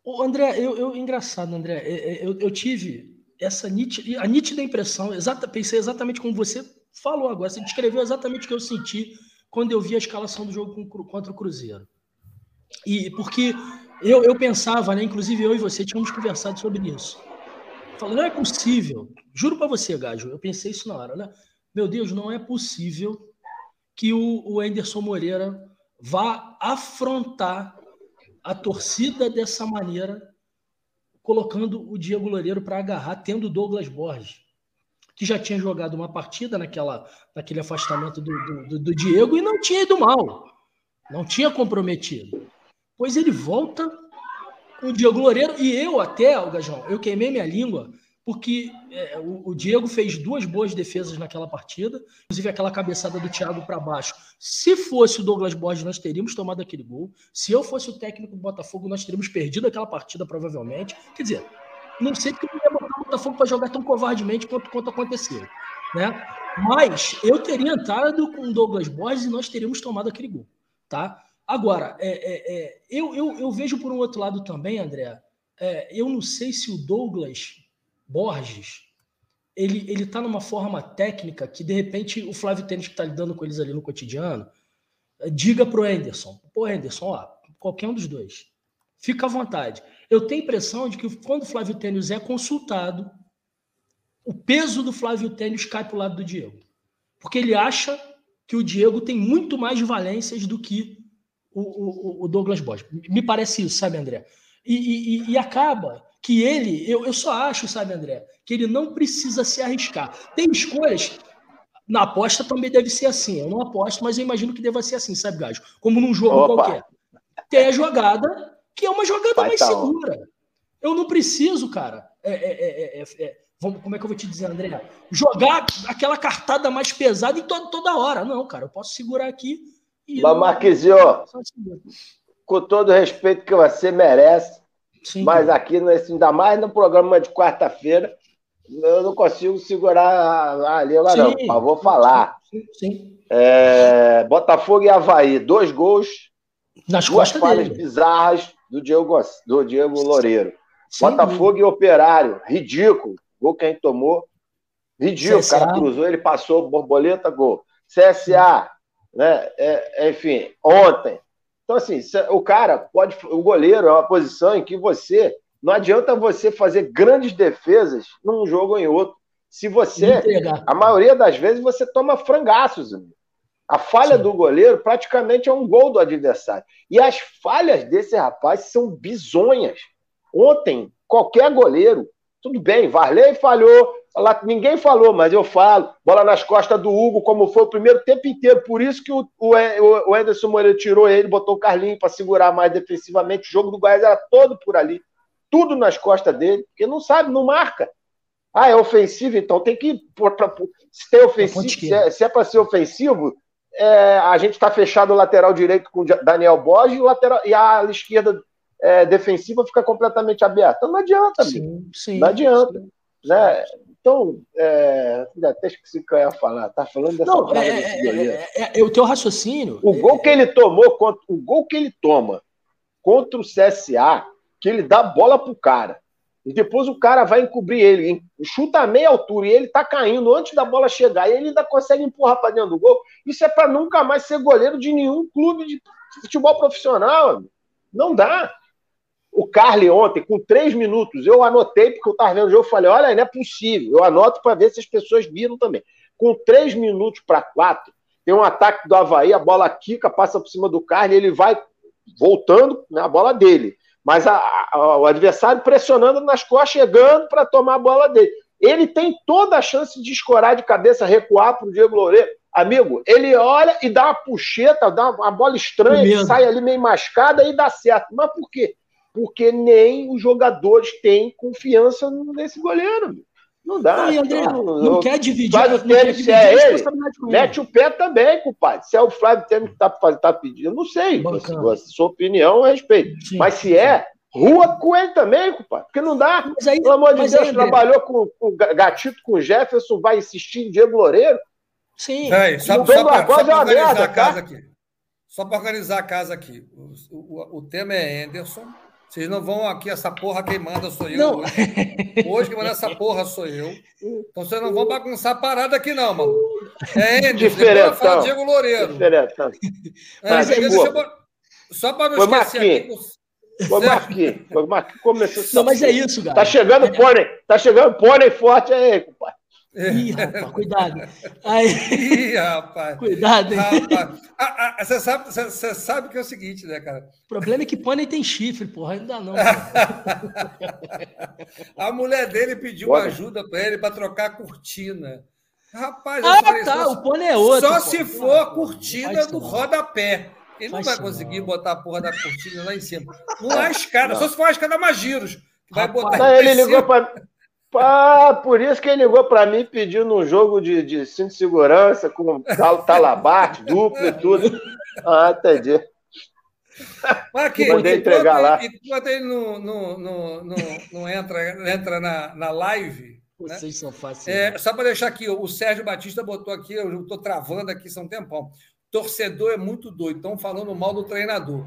O André, eu, eu engraçado, André, é, eu, eu tive essa nítida, a nítida impressão, exata, pensei exatamente como você falou agora, você descreveu exatamente o que eu senti quando eu vi a escalação do jogo contra o Cruzeiro. E porque eu, eu pensava, né, inclusive eu e você tínhamos conversado sobre isso. Falei, não é possível, juro para você, Gajo, eu pensei isso na hora, né? Meu Deus, não é possível que o, o Anderson Moreira vá afrontar a torcida dessa maneira, colocando o Diego Loureiro para agarrar, tendo o Douglas Borges, que já tinha jogado uma partida naquela, naquele afastamento do, do, do Diego e não tinha ido mal, não tinha comprometido. Pois ele volta o Diego Loureiro e eu até, o Gajão, eu queimei minha língua porque é, o, o, Diego fez duas boas defesas naquela partida, inclusive aquela cabeçada do Thiago para baixo. Se fosse o Douglas Borges, nós teríamos tomado aquele gol. Se eu fosse o técnico do Botafogo, nós teríamos perdido aquela partida, provavelmente. Quer dizer, não sei porque eu ia botar o Botafogo para jogar tão covardemente quanto, quanto aconteceu. Né? Mas eu teria entrado com o Douglas Borges e nós teríamos tomado aquele gol. Tá? Agora, é, é, é eu, eu, eu, vejo por um outro lado também, André. É, eu não sei se o Douglas Borges, ele, ele tá numa forma técnica que, de repente, o Flávio Tênis que está lidando com eles ali no cotidiano, diga pro Anderson, pô, Anderson, ó, qualquer um dos dois, fica à vontade. Eu tenho a impressão de que quando o Flávio Tênis é consultado, o peso do Flávio Tênis cai para o lado do Diego. Porque ele acha que o Diego tem muito mais valências do que o, o, o Douglas Borges. Me parece isso, sabe, André? E, e, e acaba que ele, eu, eu só acho, sabe, André, que ele não precisa se arriscar. Tem escolhas. Na aposta também deve ser assim. Eu não aposto, mas eu imagino que deva ser assim, sabe, Gajo? Como num jogo Opa. qualquer. Tem a jogada que é uma jogada Vai mais tá segura. Eu não preciso, cara, é, é, é, vamos, como é que eu vou te dizer, André? Jogar aquela cartada mais pesada em to, toda hora. Não, cara, eu posso segurar aqui. E Mas, Marquisio, com todo o respeito que você merece, Sim, mas aqui, nesse, ainda mais no programa de quarta-feira, eu não consigo segurar a língua, não. Mas vou falar. Sim, sim. É, Botafogo e Havaí, dois gols, Nas duas falhas dele. bizarras do Diego, do Diego Loureiro. Sim, Botafogo e Operário, ridículo. Gol que a gente tomou. Ridículo, CSA. o cara cruzou, ele passou, borboleta, gol. CSA, né? É, enfim, ontem. Então, assim, o cara pode. O goleiro é uma posição em que você. Não adianta você fazer grandes defesas num jogo ou em outro. Se você. A maioria das vezes você toma frangaços. Amigo. A falha Sim. do goleiro praticamente é um gol do adversário. E as falhas desse rapaz são bizonhas. Ontem, qualquer goleiro, tudo bem, Varley falhou, ninguém falou, mas eu falo. Bola nas costas do Hugo, como foi o primeiro tempo inteiro. Por isso que o, o, o Anderson Moreira tirou ele, botou o Carlinho para segurar mais defensivamente. O jogo do Goiás era todo por ali. Tudo nas costas dele, porque não sabe, não marca. Ah, é ofensivo, então tem que. Se, tem ofensivo, se é, se é para ser ofensivo, é, a gente está fechado o lateral direito com Daniel Borges e, lateral, e a esquerda é, defensiva fica completamente aberta. Não adianta, sim, sim, não adianta. Sim. Né? Então, é, até esqueci o que eu ia falar. Tá falando dessa não, é, é, é, é, o teu raciocínio. O gol que ele tomou, contra, o gol que ele toma contra o CSA, que ele dá bola pro cara. E depois o cara vai encobrir ele, chuta a meia altura e ele tá caindo antes da bola chegar e ele ainda consegue empurrar para dentro do gol. Isso é para nunca mais ser goleiro de nenhum clube de futebol profissional. Não dá. O Carly ontem, com três minutos, eu anotei, porque eu estava vendo o jogo, eu falei: olha, não é possível. Eu anoto para ver se as pessoas viram também. Com três minutos para quatro, tem um ataque do Havaí, a bola quica, passa por cima do Carly, ele vai voltando na né, bola dele. Mas a, a, o adversário pressionando nas costas, chegando para tomar a bola dele. Ele tem toda a chance de escorar de cabeça, recuar para o Diego Loureiro. Amigo, ele olha e dá uma puxeta, dá uma bola estranha, sai ali meio mascada e dá certo. Mas por quê? Porque nem os jogadores têm confiança nesse goleiro. Não dá. Não, André, não, não, não quer dividir. Faz o tempo, se é ele, mete o pé também, compadre. Se é o Flávio Temer que está tá pedindo, não sei. Bacana. Sua opinião, eu respeito. Sim, mas se sim. é, rua com ele também, compadre. Porque não dá. Aí, Pelo amor de Deus, aí, trabalhou com, com Gatito, com Jefferson, vai insistir em Diego Loureiro. Sim. É, só, só para organizar merda, a casa tá? aqui. Só para organizar a casa aqui. O, o, o tema é Anderson. Vocês não vão aqui, essa porra quem manda sou eu. Não. Hoje. hoje quem manda essa porra sou eu. Então vocês não vão bagunçar a parada aqui, não, mano. É Endes, Diferente. Fala Diego Loureiro. Diferentão. É, Mas, é, eu... Só para não Foi esquecer aqui. Foi Marquinhos. Foi Marquinhos começou. Não, mas é isso, cara. Tá chegando é. pônei. Tá chegando pônei forte aí, compadre. Ih, rapaz, cuidado. Aí... Ih, rapaz. Cuidado, hein? Rapaz. Ah, ah, você, sabe, você, você, sabe que é o seguinte, né, cara? O problema é que pônei tem chifre, porra, ainda não. (laughs) a mulher dele pediu Pode. ajuda para ele para trocar a cortina. Rapaz, ah, falei, tá, o pônei é outro. Só pô. se for a cortina do rodapé. Ele não vai conseguir não. botar a porra da cortina lá em cima. Não há escada, não. só se for a escada Magiros. Vai Rapaz, botar ele ligou para ah, por isso que ele ligou para mim pedindo um jogo de, de cinto de segurança com talabarte, duplo e tudo. Ah, entendi. Mas aqui, enquanto, entregar lá. enquanto ele não, não, não, não, não entra, entra na, na live. Né? Vocês né? são fáceis. É, só para deixar aqui, o Sérgio Batista botou aqui, eu estou travando aqui, são um tempão. Torcedor é muito doido, estão falando mal do treinador.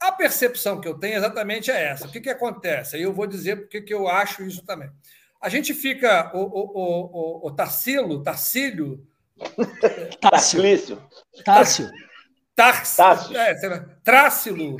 A percepção que eu tenho exatamente é essa. O que, que acontece? Aí eu vou dizer porque que eu acho isso também. A gente fica. O, o, o, o Tarsilo, Tarcílio. Tássio. Tássio. Tássio. É, Trácilo.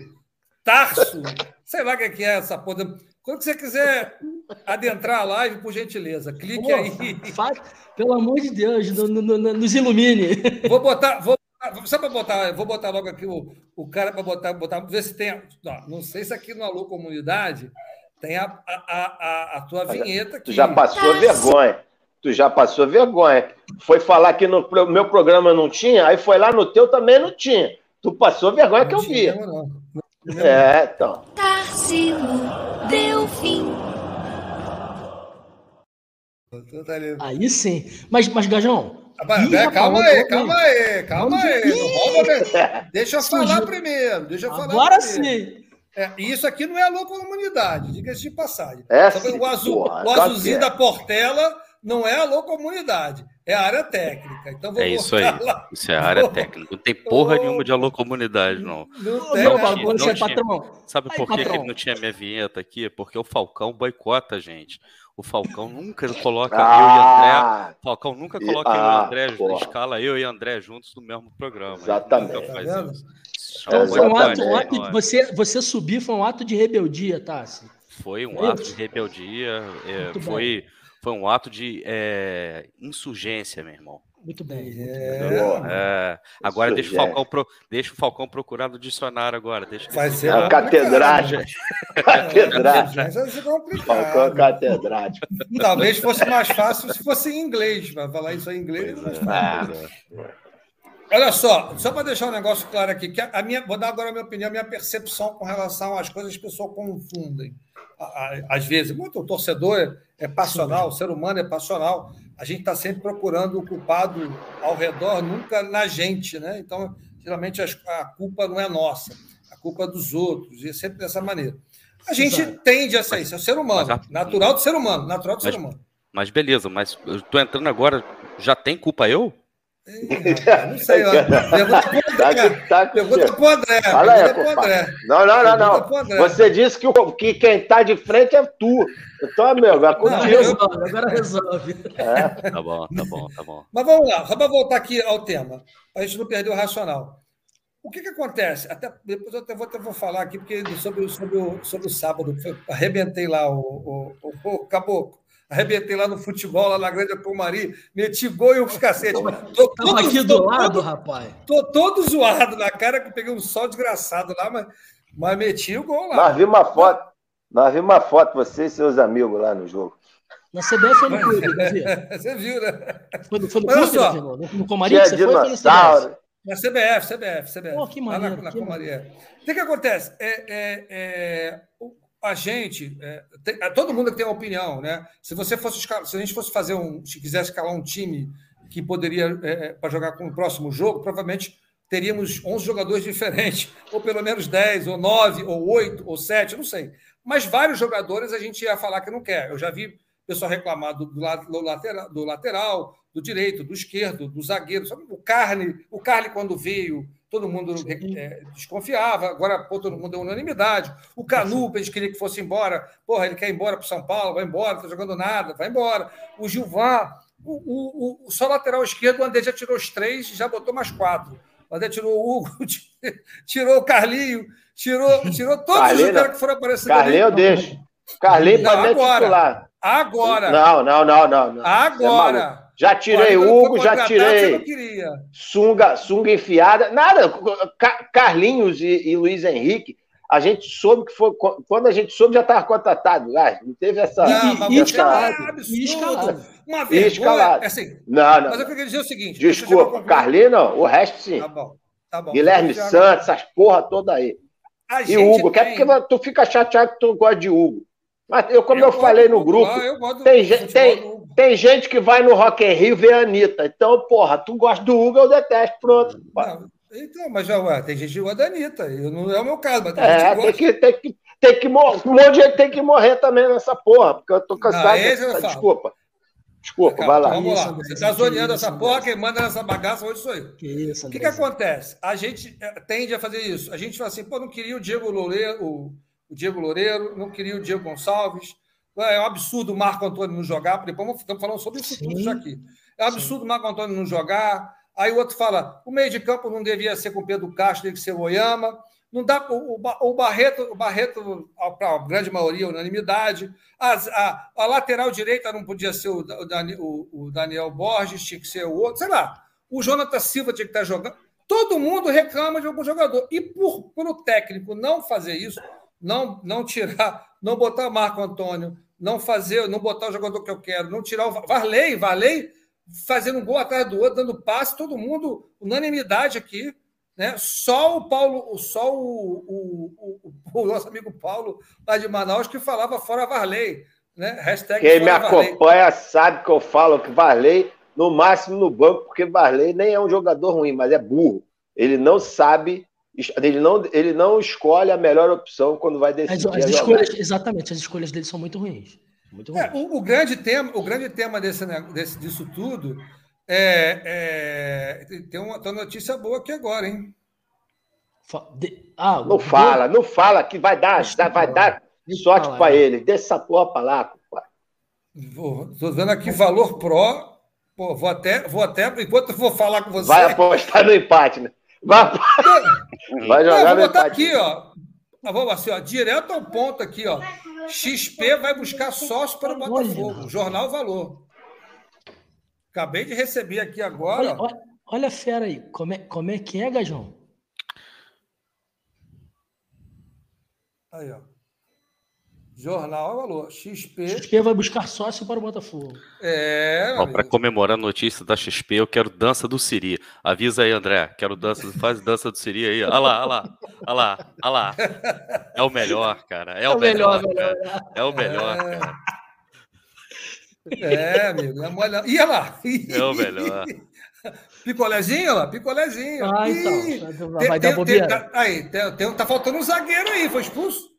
Tarso. Sei lá o que é essa porra. Quando você quiser adentrar a live, por gentileza, clique Pô, aí. Faz, pelo amor de Deus, no, no, no, nos ilumine. Vou botar. Vou, só para botar, vou botar logo aqui o, o cara para botar, botar, ver se tem. Não, não sei se aqui no Alô Comunidade tem a, a, a, a tua vinheta aqui. Tu já passou vergonha. Tu já passou vergonha. Foi falar que no meu programa não tinha, aí foi lá no teu também não tinha. Tu passou vergonha não que eu vi. Não, não. É, então. Tarsilo, deu fim. Então tá aí sim. Mas, mas Gajão. Ih, é, calma aí, calma aí, calma aí. Deixa eu falar primeiro. Deixa eu falar Agora primeiro. sim. É, isso aqui não é alô comunidade, diga-se de passagem. É, sim, o, azul, porra, o azulzinho é. da Portela não é alô comunidade, é área técnica. Então é isso aí. Lá. Isso é área técnica. Não tem porra nenhuma de alô comunidade, não. Não tem, não, não, não, tinha, patrão. Sabe por que, que não tinha minha vinheta aqui? Porque o Falcão boicota a gente. O Falcão nunca coloca ah, eu e André. O Falcão nunca coloca ah, eu e ah, André na escala, eu e André juntos no mesmo programa. Exatamente. Nunca faz tá isso. É, foi um ato, um ato de, você, você subir foi um ato de rebeldia, Tassi. Foi um é ato de rebeldia. É, foi, foi um ato de é, insurgência, meu irmão. Muito bem. É. É. Agora deixa o, Falcão pro... deixa o Falcão procurar no dicionário agora. Deixa (laughs) Vai ser a catedrático. catedrático. Falcão catedrático. Talvez fosse mais fácil se fosse em inglês. Vai falar isso em inglês. Olha só, só para deixar um negócio claro aqui, que a minha, vou dar agora a minha opinião, a minha percepção com relação às coisas que as pessoas confundem. Às vezes, muito o torcedor é passional, o ser humano é passional. A gente está sempre procurando o culpado ao redor, nunca na gente, né? Então, geralmente a culpa não é nossa, a culpa é dos outros, e é sempre dessa maneira. A gente Exato. tende a ser isso, é o ser humano, natural do ser humano, natural do mas, ser humano. Mas beleza, mas eu estou entrando agora, já tem culpa eu? Não sei, pergunta (laughs) pro André. Tá, pergunta pro André. Fala aí, André. Não, não, não, não. Você disse que, o, que quem está de frente é tu. Então, amigo, é contigo. agora resolve. É. Tá bom, tá bom, tá bom. Mas vamos lá, para voltar aqui ao tema, para a gente não perder o racional. O que, que acontece? Até depois eu até vou, até vou falar aqui, porque sobre, sobre, o, sobre o sábado, arrebentei lá o, o, o, o caboclo arrebentei lá no futebol, lá na Grande Pomari, meti gol e os cacete. Tô todo, aqui do tô, lado, todo, rapaz. Tô todo zoado na cara, que eu peguei um sol desgraçado lá, mas, mas meti o gol lá. Nós vimos uma foto, nós vimos uma foto, você e seus amigos lá no jogo. Na CBF ou no clube, (laughs) Você viu, né? Foi, foi no clube, só, no, no Comari que você dinossauro. foi na CBF, CBF, CBF. Pô, que maneiro, lá na, na Comari. É. O que, que acontece? É, é, é, a gente, é, tem, é, todo mundo tem uma opinião, né? Se você fosse se a gente fosse fazer um, se quisesse escalar um time que poderia é, é para jogar com o próximo jogo, provavelmente teríamos 11 jogadores (laughs) diferentes, ou pelo menos 10, ou 9, ou 8, ou 7, não sei. Mas vários jogadores a gente ia falar que não quer. Eu já vi pessoal reclamar do, do, do, lateral, do lateral, do direito, do esquerdo, do zagueiro. O Carne, o Carne quando veio todo mundo é, desconfiava, agora pô, todo mundo é unanimidade. O Canu, a gente queria que fosse embora, porra, ele quer ir embora para São Paulo, vai embora, não está jogando nada, vai embora. O Gilvan, o, o, o, só lateral esquerdo, o André já tirou os três, já botou mais quatro. O André tirou o Hugo, (laughs) tirou o Carlinho, tirou, tirou todos Carlinho, os caras que foram aparecendo. Carlinho eu deixo. Carlinho para titular. Agora. Não, não, não, não. não. Agora. Já tirei Hugo, já tirei Sunga, Sunga enfiada. Nada, Carlinhos e, e, Luiz Henrique, a gente soube que foi. Quando a gente soube, já estava contratado. Ah, não teve essa. Não, e, escalado. E escalado. Uma vergonha. Escalado. Assim, não, não. Mas eu queria dizer o seguinte. Desculpa, Carlinhos não, o resto sim. Tá bom. Tá bom. Guilherme Santos, essas porra toda aí. A e Hugo, tem... que é porque tu fica chateado que tu gosta de Hugo. Mas eu, como eu, eu falei no grupo, tem, tem, tem gente que vai no Rock in Rio ver a Anitta. Então, porra, tu gosta do Hugo, eu detesto. Pronto. Não, então, mas já, ué, tem gente que gosta da Anitta. Eu, não é o meu caso, mas tem é, gente que gosta. Tem que, tem que, tem que morrer. Um monte de gente tem que morrer também nessa porra, porque eu tô cansado. Não, dessa, desculpa. Desculpa, vai lá. Vamos lá. Você está zoneando essa porra, quem manda nessa bagaça hoje sou eu. Que isso, o que, que acontece? A gente é, tende a fazer isso. A gente fala assim, pô, não queria o Diego Loureiro, o, o Diego Loureiro, não queria o Diego Gonçalves, é um absurdo o Marco Antônio não jogar, porque estamos falando sobre isso tudo já aqui. É um absurdo o Marco Antônio não jogar. Aí o outro fala: o meio de campo não devia ser com o Pedro Castro, tem que ser o Oyama. Não dá o, o, Barreto, o Barreto, para a grande maioria, unanimidade. A, a, a, lateral direita não podia ser o, o, o, Daniel Borges, tinha que ser o outro, sei lá. O Jonathan Silva tinha que estar jogando. Todo mundo reclama de algum jogador. E por, por o técnico não fazer isso, não, não tirar, não botar Marco Antônio, não fazer, não botar o jogador que eu quero, não tirar o Varley, Varley fazendo um gol atrás do outro, dando passe, todo mundo, unanimidade aqui. Né? Só o Paulo, só o, o, o, o nosso amigo Paulo lá de Manaus que falava fora Varley. Né? Hashtag Quem me acompanha sabe que eu falo que Varley, no máximo no banco, porque Varley nem é um jogador ruim, mas é burro. Ele não sabe ele não, ele não escolhe a melhor opção quando vai decidir. As, as escolhas, exatamente, as escolhas dele são muito ruins. Muito é, o, o, grande tema, o grande tema desse, desse, disso tudo é, é, tem, uma, tem uma notícia boa aqui agora, hein? De, ah, não fala, não fala que vai dar, vai dar sorte para ele. Deixa essa porra para lá, compadre. Estou vendo aqui valor pro. Pô, vou até, vou até, enquanto eu vou falar com você. Vai apostar no empate, né? Vai, vai jogar vou botar aqui, ó. Vamos assim, ó, direto ao ponto aqui, ó. XP vai buscar sócio para o Botafogo. Jornal Valor. Acabei de receber aqui agora. Olha, olha, olha a fera aí. Como é, como é que é, Gajão? Aí, ó. Jornal Valor. XP. XP vai buscar sócio para o Botafogo. É. Para comemorar a notícia da XP, eu quero dança do Siri. Avisa aí, André. Quero dança. Faz dança do Siri aí. Olha lá, olha lá. Olha lá, olha lá. É o melhor, cara. É, é o melhor, melhor cara. É o melhor, é... cara. É, amigo. É molha... Ia lá. É o melhor. Picolézinho, lá, picolézinho. Ah, então. Vai dar bobeira. Aí, tem, tem, tá faltando um zagueiro aí, foi expulso?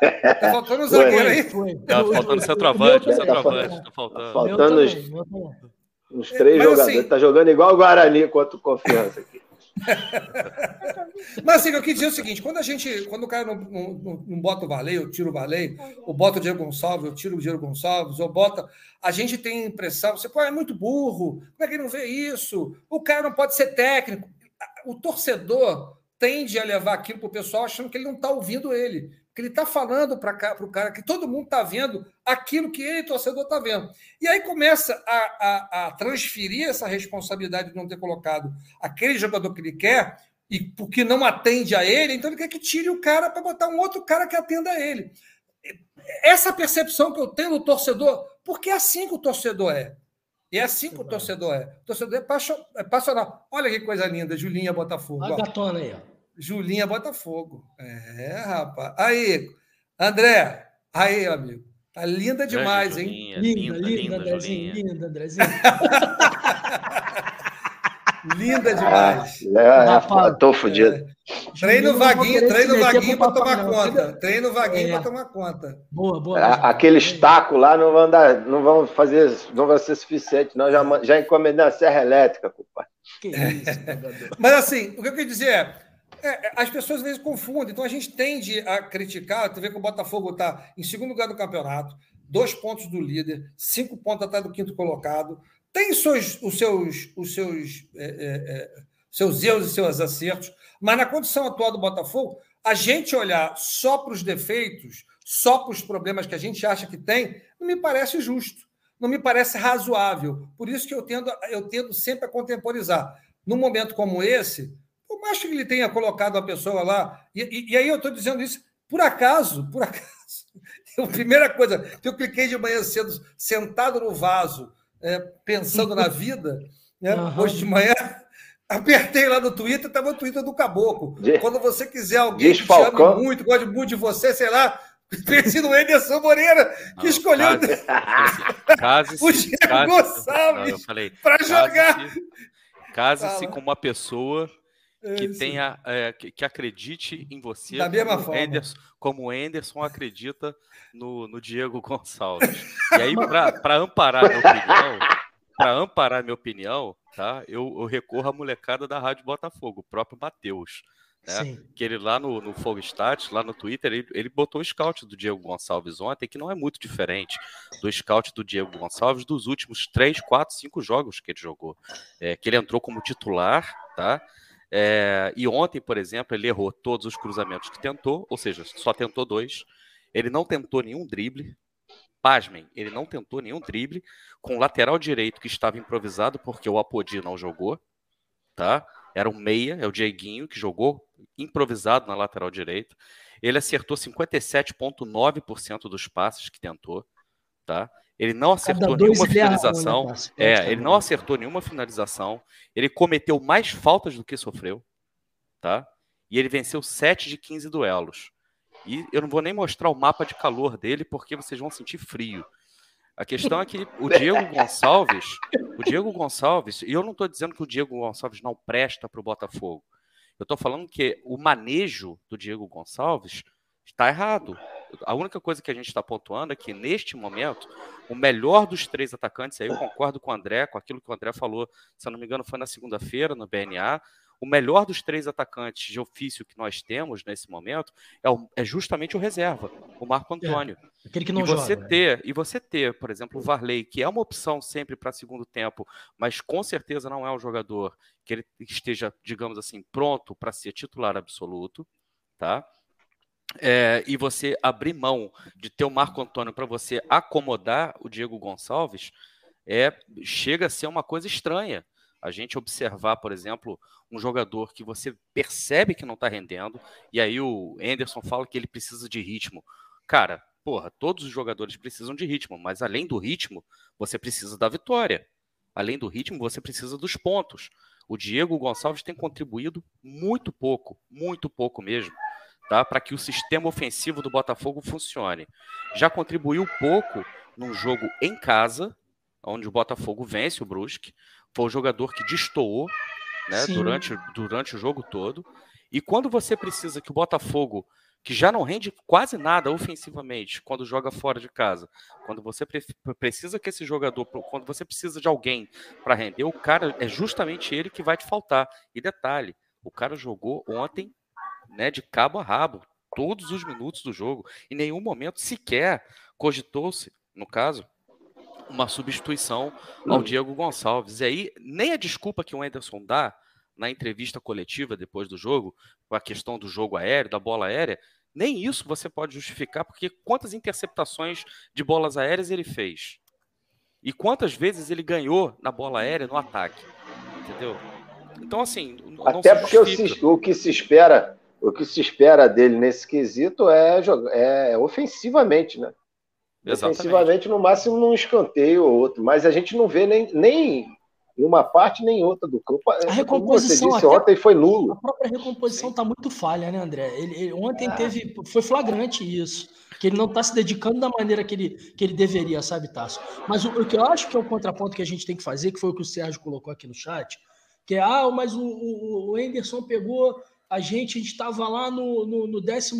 Tá faltando um zagueiro aí? Foi. Tá faltando centroavante, o centroavante. Tá faltando. Faltando uns, uns três Mas, jogadores. Assim, tá jogando igual o Guarani contra o Confiança aqui. (laughs) Mas assim, eu queria dizer o seguinte: quando a gente, quando o cara não, não, não bota o Valei, eu tiro o Valei, ou bota o Diego Gonçalves, eu tiro o Diego Gonçalves, ou bota. A gente tem a impressão, você pô, é muito burro, como é que ele não vê isso? O cara não pode ser técnico. O torcedor tende a levar aquilo para o pessoal achando que ele não está ouvindo ele que ele está falando para o cara que todo mundo está vendo aquilo que ele, torcedor, está vendo. E aí começa a, a, a, transferir essa responsabilidade de não ter colocado aquele jogador que ele quer e porque não atende a ele, então ele quer que tire o cara para botar um outro cara que atenda a ele. Essa percepção que eu tenho do torcedor, porque é assim que o torcedor é. E é assim que o torcedor é. O torcedor é, é passional. Olha que coisa linda, Julinha Botafogo. Olha a gatona aí, ó. Julinha Botafogo. É, rapaz. Aí, André. Aí, amigo. Tá linda demais, hein? Linda, linda, linda, Andrezinho. Linda, Andrezinho. (laughs) linda demais. É, é, Rapaz, tô fodido. É. Treino vaguinho, treino vaguinho para tomar conta. Treino vaguinho é. para tomar conta. Boa, boa. É, aqueles tacos lá não vão dar, não vão fazer, não vai ser suficiente. Não, já, já encomendei a serra elétrica, culpa. Que isso, (laughs) Mas assim, o que eu queria dizer é é, é, as pessoas às vezes confundem, então a gente tende a criticar. Tu vê que o Botafogo está em segundo lugar do campeonato, dois pontos do líder, cinco pontos atrás do quinto colocado. Tem seus, os seus, os seus, é, é, é, seus erros e seus acertos, mas na condição atual do Botafogo, a gente olhar só para os defeitos, só para os problemas que a gente acha que tem, não me parece justo, não me parece razoável. Por isso que eu tendo, eu tendo sempre a contemporizar. Num momento como esse, por mais que ele tenha colocado a pessoa lá, e, e, e aí eu estou dizendo isso, por acaso, por (laughs) acaso, a primeira coisa que eu cliquei de manhã cedo, sentado no vaso, é, pensando na vida, (laughs) né, uhum. hoje de manhã, (laughs) apertei lá no Twitter, estava o Twitter do Caboclo. Quando você quiser alguém que te ame muito, goste muito de você, sei lá, pense no Ederson Moreira, que não, escolheu case, o Diego Gonçalves para jogar. Case-se com uma pessoa que tenha é, que, que, acredite em você da mesma como forma Anderson, como o Anderson acredita no, no Diego Gonçalves e aí para amparar minha opinião para amparar minha opinião tá eu, eu, recorro à molecada da Rádio Botafogo o próprio Matheus né? que ele lá no, no Fogo Stats, lá no Twitter, ele, ele botou o scout do Diego Gonçalves ontem, que não é muito diferente do scout do Diego Gonçalves dos últimos 3, 4, 5 jogos que ele jogou. É, que ele entrou como titular, tá? É, e ontem, por exemplo, ele errou todos os cruzamentos que tentou, ou seja, só tentou dois. Ele não tentou nenhum drible. Pasmem, ele não tentou nenhum drible com o lateral direito que estava improvisado porque o Apodi não jogou, tá? Era um meia, é o Dieguinho que jogou improvisado na lateral direita. Ele acertou 57,9% dos passes que tentou, tá? Ele não acertou nenhuma finalização. É, ele não acertou nenhuma finalização. Ele cometeu mais faltas do que sofreu, tá? E ele venceu 7 de 15 duelos. E eu não vou nem mostrar o mapa de calor dele, porque vocês vão sentir frio. A questão é que o Diego Gonçalves, o Diego Gonçalves, e eu não estou dizendo que o Diego Gonçalves não presta para o Botafogo. Eu estou falando que o manejo do Diego Gonçalves está errado. A única coisa que a gente está pontuando é que, neste momento, o melhor dos três atacantes, aí eu concordo com o André, com aquilo que o André falou, se eu não me engano, foi na segunda-feira, no BNA. O melhor dos três atacantes de ofício que nós temos nesse momento é, o, é justamente o reserva, o Marco Antônio. É, aquele que não e você joga, né? ter, e você ter, por exemplo, o Varley, que é uma opção sempre para segundo tempo, mas com certeza não é um jogador que ele esteja, digamos assim, pronto para ser titular absoluto, tá? É, e você abrir mão de ter o Marco Antônio para você acomodar o Diego Gonçalves, é, chega a ser uma coisa estranha. A gente observar, por exemplo, um jogador que você percebe que não está rendendo, e aí o Anderson fala que ele precisa de ritmo. Cara, porra, todos os jogadores precisam de ritmo, mas além do ritmo, você precisa da vitória. Além do ritmo, você precisa dos pontos. O Diego Gonçalves tem contribuído muito pouco, muito pouco mesmo, tá? Para que o sistema ofensivo do Botafogo funcione. Já contribuiu pouco num jogo em casa, onde o Botafogo vence o Brusque. Foi o jogador que destoou né, durante, durante o jogo todo. E quando você precisa que o Botafogo, que já não rende quase nada ofensivamente quando joga fora de casa, quando você pre precisa que esse jogador, quando você precisa de alguém para render, o cara é justamente ele que vai te faltar. E detalhe, o cara jogou ontem né, de cabo a rabo, todos os minutos do jogo. Em nenhum momento sequer cogitou-se, no caso, uma substituição ao Diego Gonçalves. E aí, nem a desculpa que o Anderson dá na entrevista coletiva depois do jogo, com a questão do jogo aéreo, da bola aérea, nem isso você pode justificar, porque quantas interceptações de bolas aéreas ele fez? E quantas vezes ele ganhou na bola aérea no ataque? Entendeu? Então, assim. Até porque o, o que se espera. O que se espera dele nesse quesito é, é ofensivamente, né? Exatamente. Defensivamente, no máximo, num escanteio ou outro. Mas a gente não vê nem, nem em uma parte nem outra do campo. A recomposição Como você disse, ontem foi nulo. A própria recomposição está muito falha, né, André? Ele, ele ontem ah. teve. Foi flagrante isso. Que ele não está se dedicando da maneira que ele, que ele deveria, sabe, Tasso? Mas o, o, que eu acho que é o contraponto que a gente tem que fazer, que foi o que o Sérgio colocou aqui no chat, que é, ah, mas o, o, o Anderson pegou a gente, a gente estava lá no, no, no 14,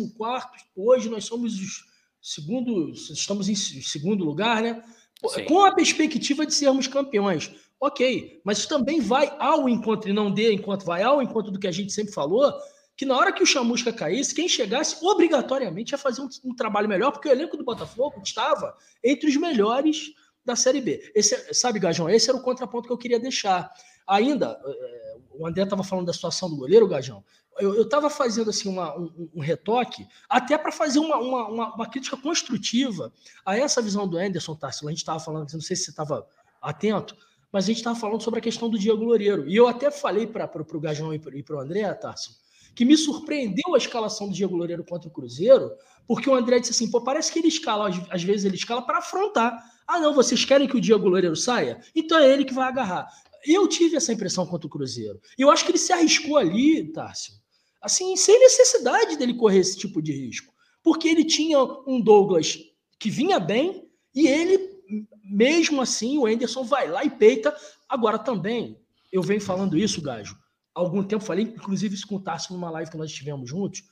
hoje nós somos os segundo, estamos em segundo lugar, né? Sim. Com a perspectiva de sermos campeões. Ok, mas isso também vai ao encontro, e não dê enquanto vai ao encontro do que a gente sempre falou, que na hora que o Chamusca caísse, quem chegasse obrigatoriamente ia fazer um, um trabalho melhor, porque o elenco do Botafogo estava entre os melhores da Série B. Esse, sabe, Gajão, esse era o contraponto que eu queria deixar. Ainda, eh, o André estava falando da situação do goleiro, Gajão eu estava fazendo assim uma, um, um, retoque, até para fazer uma, uma, uma, crítica construtiva a essa visão do Anderson Tarsila. A gente estava falando, não sei se você estava atento, mas a gente estava falando sobre a questão do Diego Loureiro. E eu até falei para o Gajão e para o André, Tarsila, que me surpreendeu a escalação do Diego Loureiro contra o Cruzeiro, porque o André disse assim: pô, parece que ele escala, às vezes ele escala para afrontar. Ah, não, vocês querem que o Diego Loureiro saia? Então é ele que vai agarrar. Eu tive essa impressão contra o Cruzeiro. Eu acho que ele se arriscou ali, Tássio, assim, sem necessidade dele correr esse tipo de risco. Porque ele tinha um Douglas que vinha bem e ele, mesmo assim, o Anderson vai lá e peita. Agora também, eu venho falando isso, Gajo, há algum tempo, falei, inclusive, isso com o Tarso numa live que nós tivemos juntos.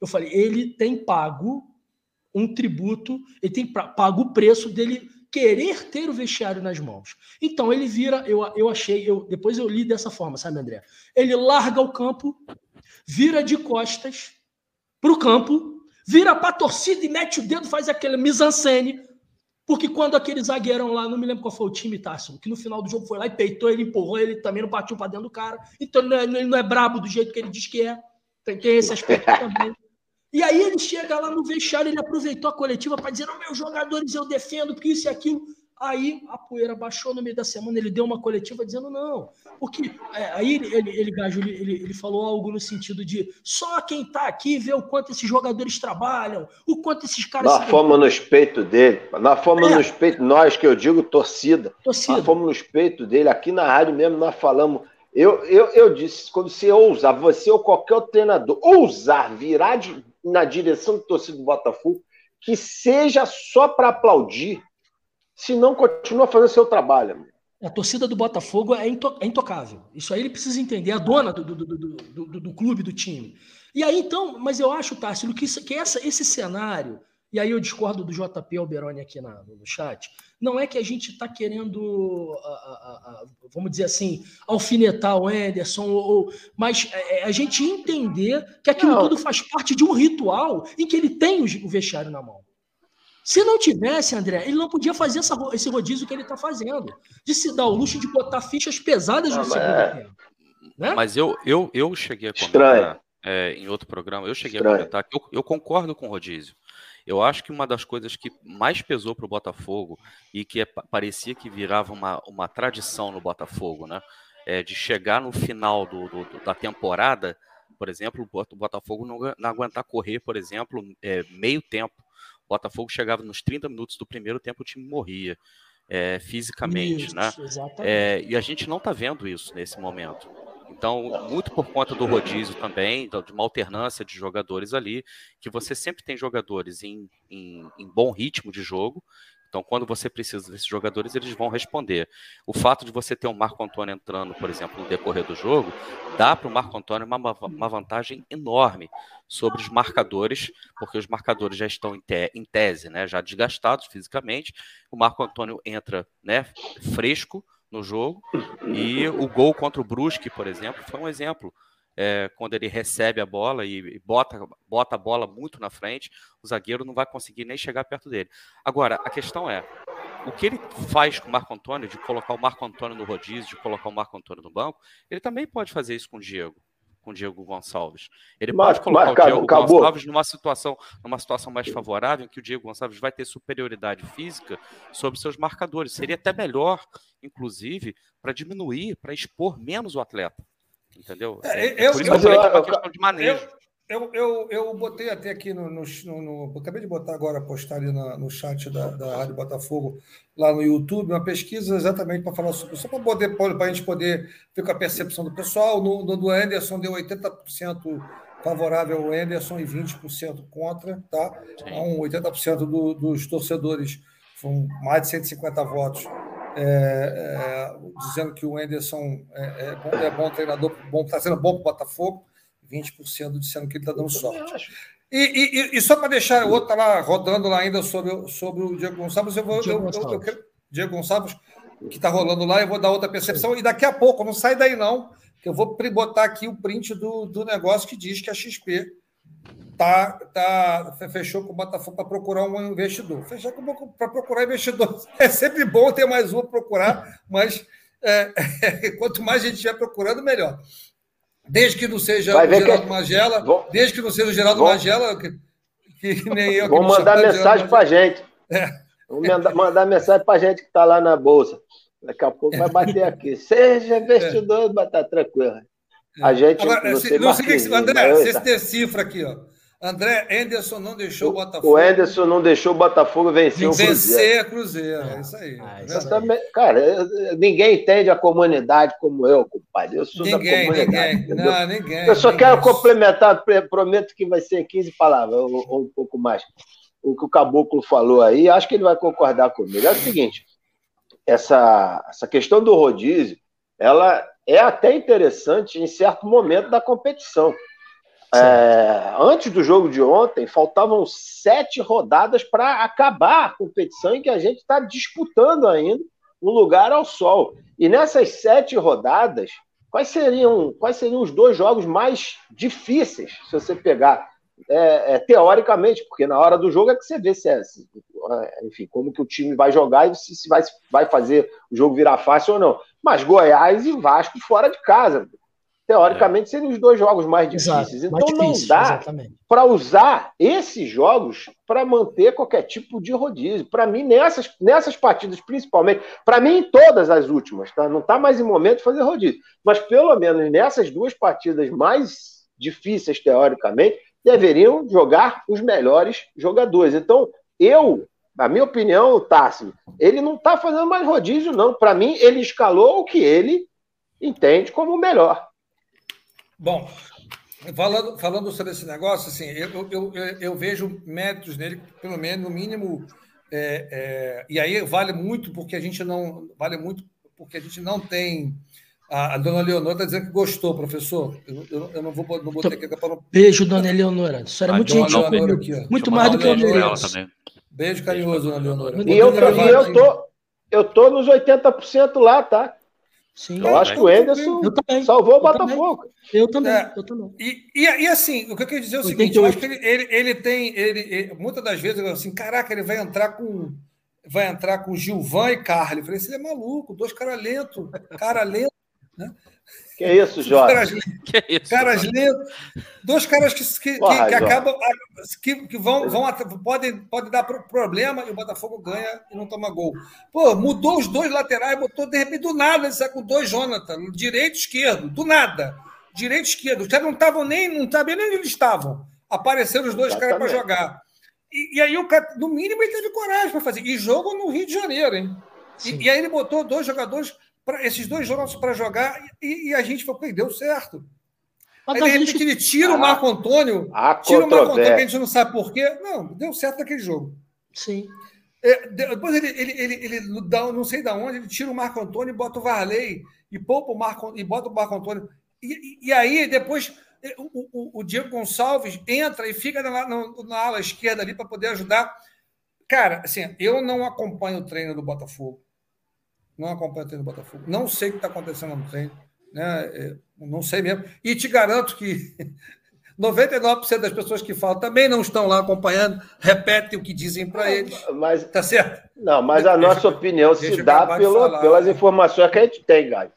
Eu falei, ele tem pago um tributo, ele tem pago o preço dele querer ter o vestiário nas mãos. Então ele vira, eu, eu achei, eu, depois eu li dessa forma, sabe, André? Ele larga o campo vira de costas para o campo, vira para a torcida e mete o dedo, faz aquele mise-en-scène. Porque quando aquele zagueirão lá, não me lembro qual foi o time, Tássio, que no final do jogo foi lá e peitou, ele empurrou, ele também não partiu para dentro do cara. Então ele não, é, ele não é brabo do jeito que ele diz que é. Tem, tem esse aspecto (laughs) também. E aí ele chega lá no vestiário, ele aproveitou a coletiva para dizer: oh, meus jogadores eu defendo, porque isso e aquilo. Aí a poeira baixou no meio da semana, ele deu uma coletiva dizendo não. Porque é, aí ele, ele, ele, ele, ele, falou algo no sentido de só quem está aqui vê o quanto esses jogadores trabalham, o quanto esses caras. Nós fomos nos peitos dele, nós fomos é. nos peitos, nós que eu digo torcida. torcida. Nós fomos nos peitos dele, aqui na rádio mesmo nós falamos. Eu, eu, eu disse, quando você ousar, você ou qualquer outro treinador, ousar virar de na direção do torcedor do Botafogo que seja só para aplaudir, se não continua fazendo seu trabalho. Amigo. A torcida do Botafogo é, into, é, intocável. Isso aí ele precisa entender, a dona do, do, do, do, clube, do time. E aí, então, mas eu acho, Tássilo, que, isso, que essa, esse cenário, e aí eu discordo do JP Alberoni aqui na, no chat, não é que a gente está querendo, a, a, a, vamos dizer assim, alfinetar o Anderson, ou, mas é, é a gente entender que aquilo não. tudo faz parte de um ritual em que ele tem o vestiário na mão. Se não tivesse, André, ele não podia fazer essa, esse rodízio que ele está fazendo. De se dar o luxo de botar fichas pesadas no segundo é... tempo. Né? Mas eu, eu, eu cheguei a comentar é, em outro programa, eu cheguei Estranho. a comentar que eu, eu concordo com o rodízio. Eu acho que uma das coisas que mais pesou para o Botafogo e que é, parecia que virava uma, uma tradição no Botafogo, né? É, de chegar no final do, do, da temporada, por exemplo, o Botafogo não, não aguentar correr, por exemplo, é, meio tempo Botafogo chegava nos 30 minutos do primeiro tempo, o time morria é, fisicamente, isso, né? É, e a gente não está vendo isso nesse momento. Então, muito por conta do rodízio também, de uma alternância de jogadores ali, que você sempre tem jogadores em, em, em bom ritmo de jogo, então, quando você precisa desses jogadores, eles vão responder. O fato de você ter um Marco Antônio entrando, por exemplo, no decorrer do jogo, dá para o Marco Antônio uma, uma, vantagem enorme sobre os marcadores, porque os marcadores já estão em, te, em tese, né, já desgastados fisicamente. O Marco Antônio entra né, fresco no jogo e o gol contra o Brusque, por exemplo, foi um exemplo é, quando ele recebe a bola e bota, bota a bola muito na frente, o zagueiro não vai conseguir nem chegar perto dele. Agora, a questão é, o que ele faz com o Marco Antônio, de colocar o Marco Antônio no rodízio, de colocar o Marco Antônio no banco, ele também pode fazer isso com o Diego com o Diego Gonçalves. Ele pode colocar o Diego acabou. Gonçalves numa situação, numa situação mais favorável, em que o Diego Gonçalves vai ter superioridade física sobre seus marcadores. Seria até melhor, inclusive, para diminuir, para expor menos o atleta. Entendeu? É, é, eu, por isso eu, que eu falei que é uma questão de manejo. Eu, eu, eu botei até aqui no, no, no, Acabei de botar agora, postar ali na, no chat da, da Rádio Botafogo, lá no YouTube, uma pesquisa exatamente para falar sobre isso, para a gente poder ver com a percepção do pessoal. No, no do Anderson deu 80% favorável ao Anderson e 20% contra, tá? Então, 80% do, dos torcedores, foram mais de 150 votos, é, é, dizendo que o Anderson é, é, bom, é bom treinador, está sendo bom para o Botafogo, 20% dizendo que ele está dando sorte. E, e, e, só para deixar o outro tá lá rodando lá ainda sobre, sobre o Diego Gonçalves, eu vou. Diego, eu, Gonçalves. Eu, eu, Diego Gonçalves, que está rolando lá, eu vou dar outra percepção. Sim. E daqui a pouco, não sai daí não, que eu vou botar aqui o print do, do negócio que diz que a XP tá, tá, fechou com o Botafogo para procurar um investidor. Fechar para procurar investidor. (laughs) É sempre bom ter mais um para procurar, mas é, é, (laughs) quanto mais a gente estiver procurando, melhor. Desde que não seja o Geraldo que... Magela, Vou... desde que não seja o Geraldo Vou... Magela, que, que, nem eu. Vou mandar mensagem para a gente. É. Vou mandar, mandar mensagem para a gente que está lá na Bolsa. Daqui a pouco vai bater aqui. (laughs) Seja investidor, é. vai estar tranquilo. A gente. Agora, não sei, não sei que, André, você decifra aqui, ó. André, Anderson não deixou o Botafogo. O Anderson não deixou o Botafogo vencer, vencer o Cruzeiro. Vencer a Cruzeiro, é isso aí. Ah, isso também, cara, ninguém entende a comunidade como eu, compadre. Eu sou ninguém, da comunidade. Ninguém, não, ninguém. Eu só ninguém. quero complementar, prometo que vai ser 15 palavras, ou, ou um pouco mais. O que o Caboclo falou aí, acho que ele vai concordar comigo. É o seguinte: essa, essa questão do rodízio, ela é até interessante em certo momento da competição. É, antes do jogo de ontem, faltavam sete rodadas para acabar a competição em que a gente está disputando ainda um lugar ao sol. E nessas sete rodadas, quais seriam, quais seriam os dois jogos mais difíceis, se você pegar é, é, teoricamente, porque na hora do jogo é que você vê se é, se, é, enfim, como que o time vai jogar e se, se vai, vai fazer o jogo virar fácil ou não. Mas Goiás e Vasco fora de casa teoricamente, seriam os dois jogos mais difíceis. Exato, então mais difícil, não dá para usar esses jogos para manter qualquer tipo de rodízio. Para mim, nessas, nessas partidas, principalmente, para mim, em todas as últimas, tá? não está mais em momento de fazer rodízio. Mas pelo menos nessas duas partidas mais difíceis, teoricamente, deveriam jogar os melhores jogadores. Então, eu, na minha opinião, o Tássio, ele não está fazendo mais rodízio, não. Para mim, ele escalou o que ele entende como o melhor. Bom, Falando, falando sobre esse negócio, assim, eu, eu, eu, eu vejo méritos nele, pelo menos, no mínimo. É, é, e aí vale muito porque a gente não. Vale muito porque a gente não tem. A, a dona Leonora está dizendo que gostou, professor. Eu, eu, eu não vou não botei aqui para não... Beijo, dona Leonora. Isso era muito gentil comigo. Muito mais do que eu mereço. Beijo carinhoso, dona Leonora. E eu, e eu tô, eu tô nos 80% lá, tá? Sim, eu acho que o Ederson salvou o Botafogo. Eu também, é, eu também. E, e, e, assim, o que eu queria dizer é o seguinte: eu acho que ele, ele, ele tem. Ele, ele, muitas das vezes, eu assim, caraca, ele vai entrar com. Vai entrar com Gilvan e Carly. Eu falei, ele é maluco, dois caras lentos, cara lento, né? Que é isso, Jorge? Caras, (laughs) que é isso, caras lentos. Dois caras que, que, Porra, que, acabam. Que, que vão, vão, podem, podem dar problema e o Botafogo ganha e não toma gol. Pô, mudou os dois laterais, botou de repente do nada, ele sai com dois Jonathan, direito e esquerdo, do nada. Direito e esquerdo. Os caras não estavam nem, não sabia nem onde eles estavam. Apareceram os dois caras para jogar. E, e, aí, o cara, no mínimo, ele teve coragem para fazer. E jogo no Rio de Janeiro, hein? E, e, aí ele botou dois jogadores para esses dois jogos para jogar e, e, a gente falou, deu certo. Mas Aí, de repente, gente... ele tira o Marco Antônio, tira o Marco Antônio, que a gente não sabe por quê. Não, deu certo naquele jogo. Sim. É, depois ele, ele, ele, ele dá, não sei de onde, ele tira o Marco Antônio e bota o Varley e poupa o Marco e bota o Marco Antônio. E, e, e aí, depois, é, o, o, o, Diego Gonçalves entra e fica na, na, na ala esquerda ali para poder ajudar. Cara, assim, eu não acompanho o treino do Botafogo não acompanho o treino do Botafogo. Não sei o que está acontecendo no treino. Né? É, não sei mesmo. E te garanto que (laughs) 99% das pessoas que falam também não estão lá acompanhando, repetem o que dizem para eles. Mas, tá certo? Não, mas a nossa opinião se dá pelo, falar, pelas informações que a gente tem, Gai.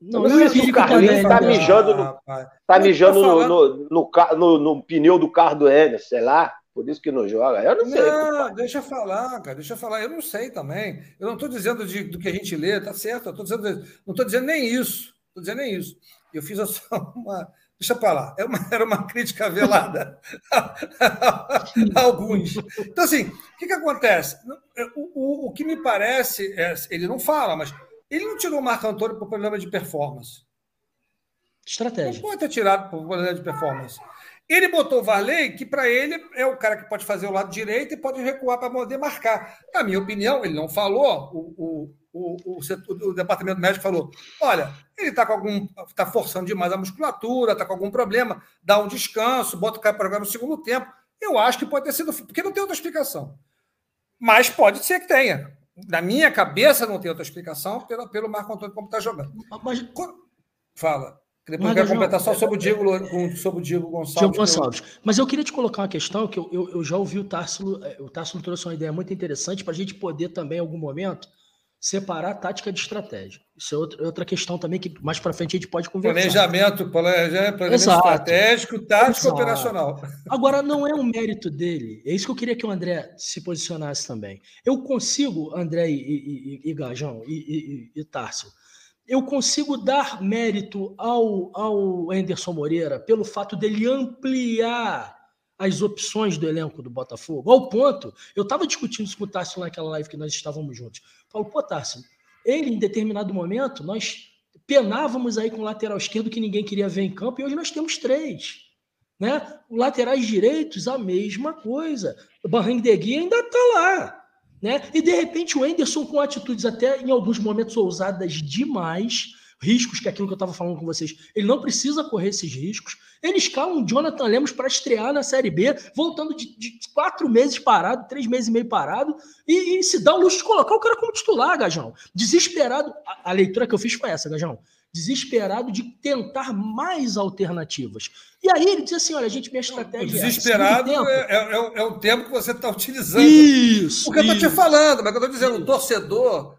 Não, não é isso, o Carlinhos está mijando, no, tá mijando no, no, no, no, no, pneu do carro do Enes, sei lá. Por isso que não joga. Eu não sei. Não, deixa eu falar, cara. Deixa eu falar. Eu não sei também. Eu não estou dizendo de, do que a gente lê, tá certo. Eu tô dizendo, não estou dizendo nem isso. Estou dizendo nem isso. Eu fiz só (laughs) uma. Deixa para lá. Era é uma, (laughs) era uma crítica velada (laughs) a, alguns. Então, assim, o que, que acontece? O, o, o que me parece, é, ele não fala, mas ele não tirou o Marco Antônio por problema de performance. Estratégia. Não pode ter tirado por problema de performance. Ele botou o Varley, que para ele é o cara que pode fazer o lado direito e pode recuar para poder marcar. Na minha opinião, ele não falou, o, o, o, o, o departamento médico falou: olha, ele está com algum. está forçando demais a musculatura, está com algum problema, dá um descanso, bota o cara para jogar no segundo tempo. Eu acho que pode ter sido, porque não tem outra explicação. Mas pode ser que tenha. Na minha cabeça não tem outra explicação pelo, pelo Marco Antônio como está jogando. Mas, Fala. Depois eu quero completar só sobre o Diego, sobre o Diego Gonçalves. Diego Gonçalves. Mas eu queria te colocar uma questão que eu, eu, eu já ouvi o Társilo, é, o Társilo trouxe uma ideia muito interessante para a gente poder também, em algum momento, separar tática de estratégia. Isso é outra, outra questão também que mais para frente a gente pode conversar. Planejamento, planejamento estratégico, tático Exato. operacional. Agora, não é um mérito dele. É isso que eu queria que o André se posicionasse também. Eu consigo, André e, e, e, e Gajão e, e, e eu consigo dar mérito ao, ao Anderson Moreira pelo fato dele ampliar as opções do elenco do Botafogo, ao ponto, eu estava discutindo isso com o Tássio naquela live que nós estávamos juntos. Falo, pô, Tássio, ele em determinado momento, nós penávamos aí com o lateral esquerdo que ninguém queria ver em campo, e hoje nós temos três. Né? Laterais direitos, a mesma coisa. O Gui ainda está lá. Né? E de repente o Enderson com atitudes até em alguns momentos ousadas demais, riscos que é aquilo que eu estava falando com vocês, ele não precisa correr esses riscos. Ele escala um Jonathan Lemos para estrear na Série B, voltando de, de, quatro meses parado, três meses e meio parado, e, e, se dá o luxo de colocar o cara como titular, Gajão. Desesperado. A, a leitura que eu fiz foi essa, Gajão desesperado de tentar mais alternativas. E aí ele diz assim: olha, gente, minha estratégia. O é desesperado é, é, é, é, o tempo que você está utilizando. Isso. Porque eu estou te falando, mas eu estou dizendo, o torcedor,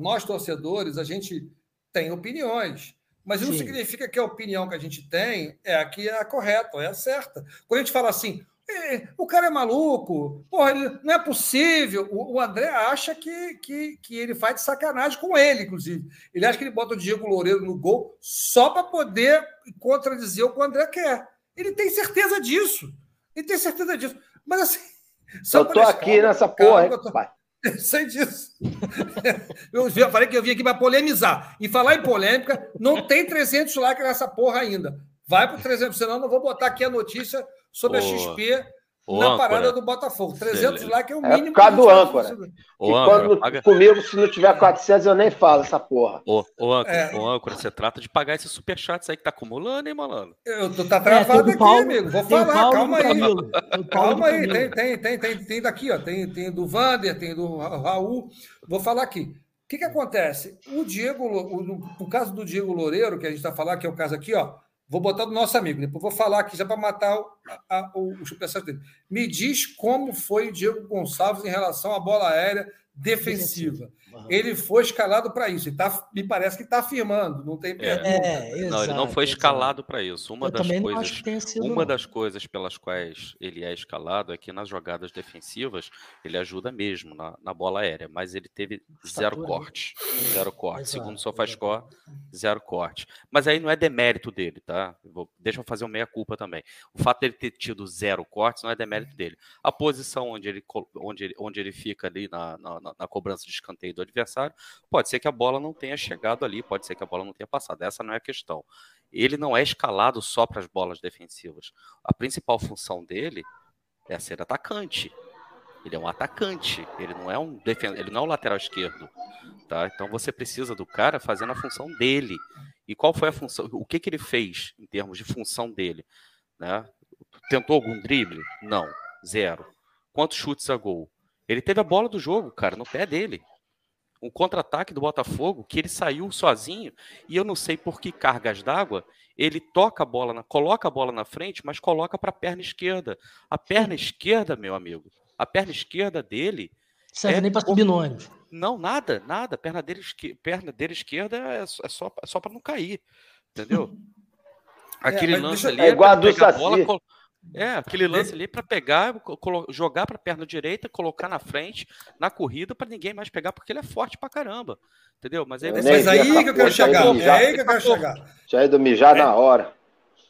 nós torcedores, a gente tem opiniões. Mas isso não significa que a opinião que a gente tem é a que é a correta, é a certa. Quando a gente fala assim, é, o cara é maluco, porra, ele, não é possível. O, o, André acha que, que, que ele faz de sacanagem com ele, inclusive. Ele acha que ele bota o Diego Loureiro no gol só para poder contradizer o que o André quer. Ele tem certeza disso. Ele tem certeza disso. Mas assim. eu tô aqui nessa porra, tô... pai. (laughs) Eu sei disso. (laughs) Eu falei que eu vim aqui para polemizar. E falar em polêmica, não tem 300 likes nessa porra ainda. Vai para 300, senão eu não vou botar aqui a notícia sobre a XP Ô, na âncora. parada do Botafogo. 300 Beleza. likes é o É mínimo. por causa do âncora. E âncora, quando, paga- comigo, se não tiver 400, eu nem falo essa porra. Ô, ô, âncora, É. ô, âncora, você trata de pagar esses superchats aí que tá acumulando, hein, malandro? Eu tô tá É, travado do aqui, Paulo, amigo. Vou o falar, Paulo calma aí. O Calma aí, tem, tem, tem, tem, tem daqui, ó. Tem, tem do Vander, tem do Ra- Raul. Vou falar aqui. O que, que acontece? O Diego, o, no, no caso do Diego Loureiro, que a gente está falando, que é o caso aqui, ó. Vou botar do nosso amigo, depois vou falar aqui já para matar o, a, o, o dele. Me diz como foi o Diego Gonçalves em relação à bola aérea defensiva. Ele foi escalado para isso. E tá, me parece que está afirmando, não tem pergunta. É, não, ele não foi escalado para isso. Uma Eu das coisas sido. Uma não. das coisas pelas quais ele é escalado é que nas jogadas defensivas ele ajuda mesmo na, na bola aérea, mas ele teve zero Estatura, né? corte. Zero corte. Exato, Segundo o SofaScore, zero corte. Mas aí não é demérito dele, tá? Eu vou- deixa eu fazer uma meia-culpa também. O fato dele ter tido zero cortes não é demérito dele. A posição onde ele, onde ele, onde ele fica ali na, na, na- na cobrança de escanteio do adversário, pode ser que a bola não tenha chegado ali, pode ser que a bola não tenha passado. Essa não é a questão ele não é escalado só para as bolas defensivas. A principal função dele é ser atacante. Ele é um atacante, ele não é um defen ele não é um lateral esquerdo, tá? Então você precisa do cara fazendo a função dele. E qual foi a função? O que que ele fez em termos de função dele, né? Tentou algum drible? Não, zero. Quantos chutes a gol? Ele teve a bola do jogo, cara, no pé dele. Um contra-ataque do Botafogo que ele saiu sozinho e eu não sei por que cargas d'água ele toca a bola, na- coloca a bola na frente, mas coloca para a perna esquerda. A perna esquerda, meu amigo, a perna esquerda dele, Serve é nem para subir no ônibus. não, nada, nada. A perna dele, perna dele esquerda é só, é só, é só para não cair, entendeu? (laughs) Aquele mas lance deixa- ali É igual a do Saci. bola, é, aquele lance ali para pegar, jogar para a perna direita, colocar na frente, na corrida, para ninguém mais pegar, porque ele é forte pra caramba. Entendeu? Mas aí Eu você nem Mas aí que eu quero chegar. É aí que eu quero chegar. Tinha ido mijar na hora.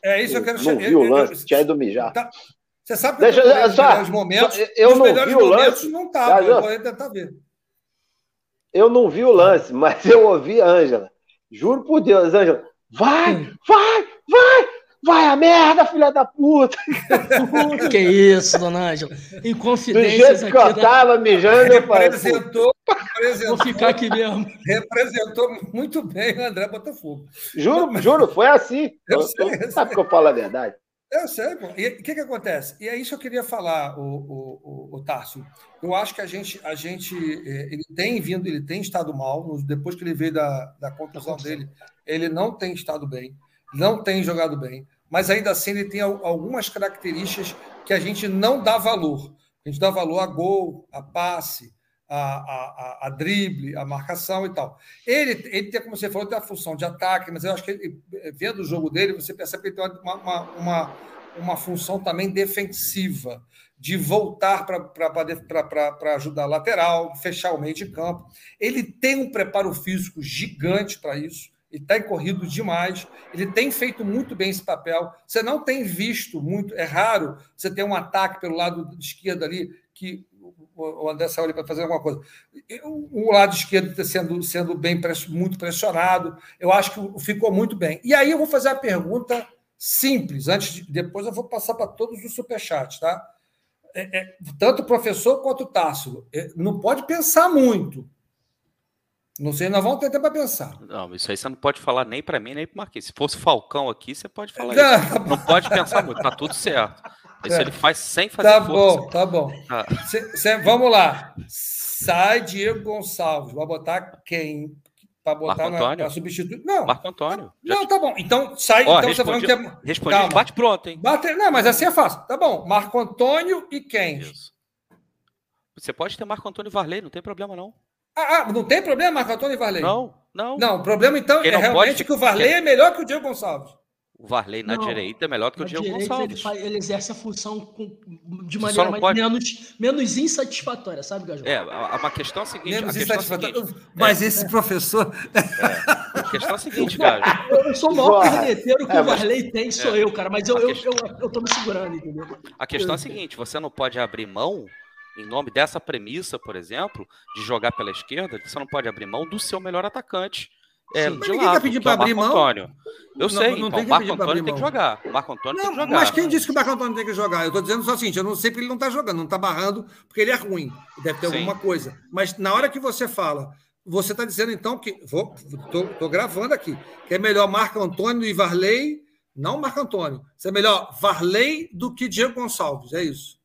É isso que eu quero Não chegar. vi o lance, eu- tinha ido mijar. Tá. Você sabe que Deixa- eu tô só- momentos. só- eu não melhores vi o momentos lance. não tava. Já, Eu já. vou tentar ver. Eu não vi o lance, (laughs) mas eu ouvi a Ângela. Juro por Deus, Ângela. Vai, vai, vai, vai a merda, filha da puta. (laughs) que isso, dona Ângela. Do Inconfidências jeito que aqui. eu tava mijando, eu falei, pô, Representou, Vou representou, ficar aqui mesmo. representou muito bem o André Botafogo. juro, juro, foi assim. Eu Eu- sei, eu- sabe que eu falo a verdade? Eu sei, pô. E o que, que acontece? E é isso que eu queria falar, o, o, o, o Tarso. Eu acho que a gente, a gente eh, ele tem vindo, ele tem estado mal. Depois que ele veio da, da contusão dele, ele não tem estado bem, não tem jogado bem, mas ainda assim ele tem al- algumas características que a gente não dá valor. A gente dá valor a gol, a passe, a, a, a, a drible, a marcação e tal. Ele, ele tem, como você falou, tem a função de ataque, mas eu acho que ele, vendo o jogo dele, você percebe que ele tem uma, uma, uma, uma função também defensiva, de voltar para ajudar a lateral, fechar o meio de campo. Ele tem um preparo físico gigante para isso. Ele está corrido demais, ele tem feito muito bem esse papel. Você não tem visto muito, é raro você ter um ataque pelo lado esquerdo ali que o André ali para fazer alguma coisa. O lado esquerdo está sendo, sendo bem muito pressionado. Eu acho que ficou muito bem. E aí eu vou fazer a pergunta simples, antes de, depois eu vou passar para todos os superchats, tá? É, é, tanto o professor quanto o Tássilo. É, não pode pensar muito. Não sei, nós vamos ter tempo para pensar. Não, isso aí você não pode falar nem para mim, nem para o Marquinhos. Se fosse Falcão aqui, você pode falar isso. Não pode pensar muito, tá tudo certo. Isso é. ele faz sem fazer tá força. Bom, tá bom, tá. Cê, cê, vamos lá. Sai Diego Gonçalves. Vai botar quem? Para botar para substituir? Não. Marco Antônio. Não, tá bom. Então sai. Ó, então respondi, você falando que é. Respondi, Calma. bate pronto, hein? Bate, não, mas assim é fácil. Tá bom. Marco Antônio e quem? Isso. Você pode ter Marco Antônio e Varley, não tem problema, não. Ah, ah, não tem problema, Marco Antônio e Varley? Não, não. Não, o problema então é realmente que o Varley é melhor que o Diego Gonçalves. O Varley na não, direita é melhor que o Diego direita, Gonçalves. Ele, faz, ele, exerce a função com, de maneira mais, pode... menos, menos insatisfatória, sabe, Gajão? É, a, a questão é a seguinte. Menos a insatisfatória. É seguinte, Mas é, esse professor. É, a questão é a seguinte, Gajo. (laughs) Eu sou o maior corneteiro que o Varley tem, sou eu, cara, mas eu, eu, eu, eu tô me segurando, entendeu? A questão é a seguinte: você não pode abrir mão em nome dessa premissa, por exemplo, de jogar pela esquerda, você não pode abrir mão do seu melhor atacante, é, Sim. de lado, quer pedir que é abrir mão. Antônio. Eu Não- sei, não então tem o que Marco Antônio tem que jogar. O Marco Antônio tem Não, que jogar. mas quem disse que o Marco Antônio tem que jogar? Eu estou dizendo só o seguinte: eu não sei porque ele não está jogando, não está barrando, porque ele é ruim. Deve ter Sim. alguma coisa. Mas na hora que você fala, você está dizendo então que. Tô gravando aqui. Que é melhor Marco Antônio e Varley, não Marco Antônio. Isso é melhor Varley do que Diego Gonçalves, é isso.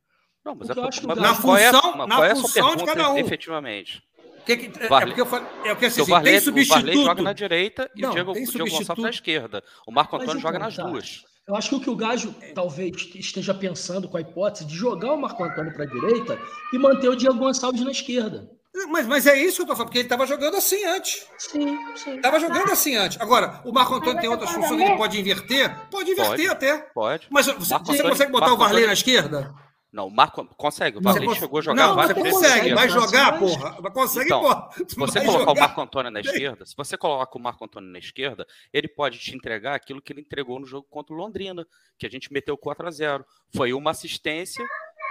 Não, mas é eu acho que mas o Na qual é, função- mas na qual é função de cada um. efetivamente? Que, que, é, Varley- porque eu falei, é porque assim, o Varley, tem o Varley substituto. joga na direita e Não, o Diego, Diego Gonçalves substituto. na esquerda. O Marco Mas Antônio então, joga nas tá. duas. Eu acho que o que o Gajo talvez esteja pensando com a hipótese de jogar o Marco Antônio para a direita e manter o Diego Gonçalves na esquerda. Mas, mas é isso que eu estou falando, porque ele estava jogando assim antes. Sim, sim. Estava jogando assim antes. Agora, o Marco Antônio tem outras funções, ele pode inverter? Pode inverter Pode. até. Pode. Mas você, você consegue botar Marco o Varley Antônio- na esquerda? Não, o Marco consegue. O Varley Você chegou a jogar não, várias vezes. consegue, vai jogar, Mas- porra. Mas Consegue, Então, porra. Se você colocar o jogar. Marco Antônio na esquerda, se você coloca o Marco Antônio na esquerda, ele pode te entregar aquilo que ele entregou no jogo contra o Londrina, que a gente meteu 4 a 0 Foi uma assistência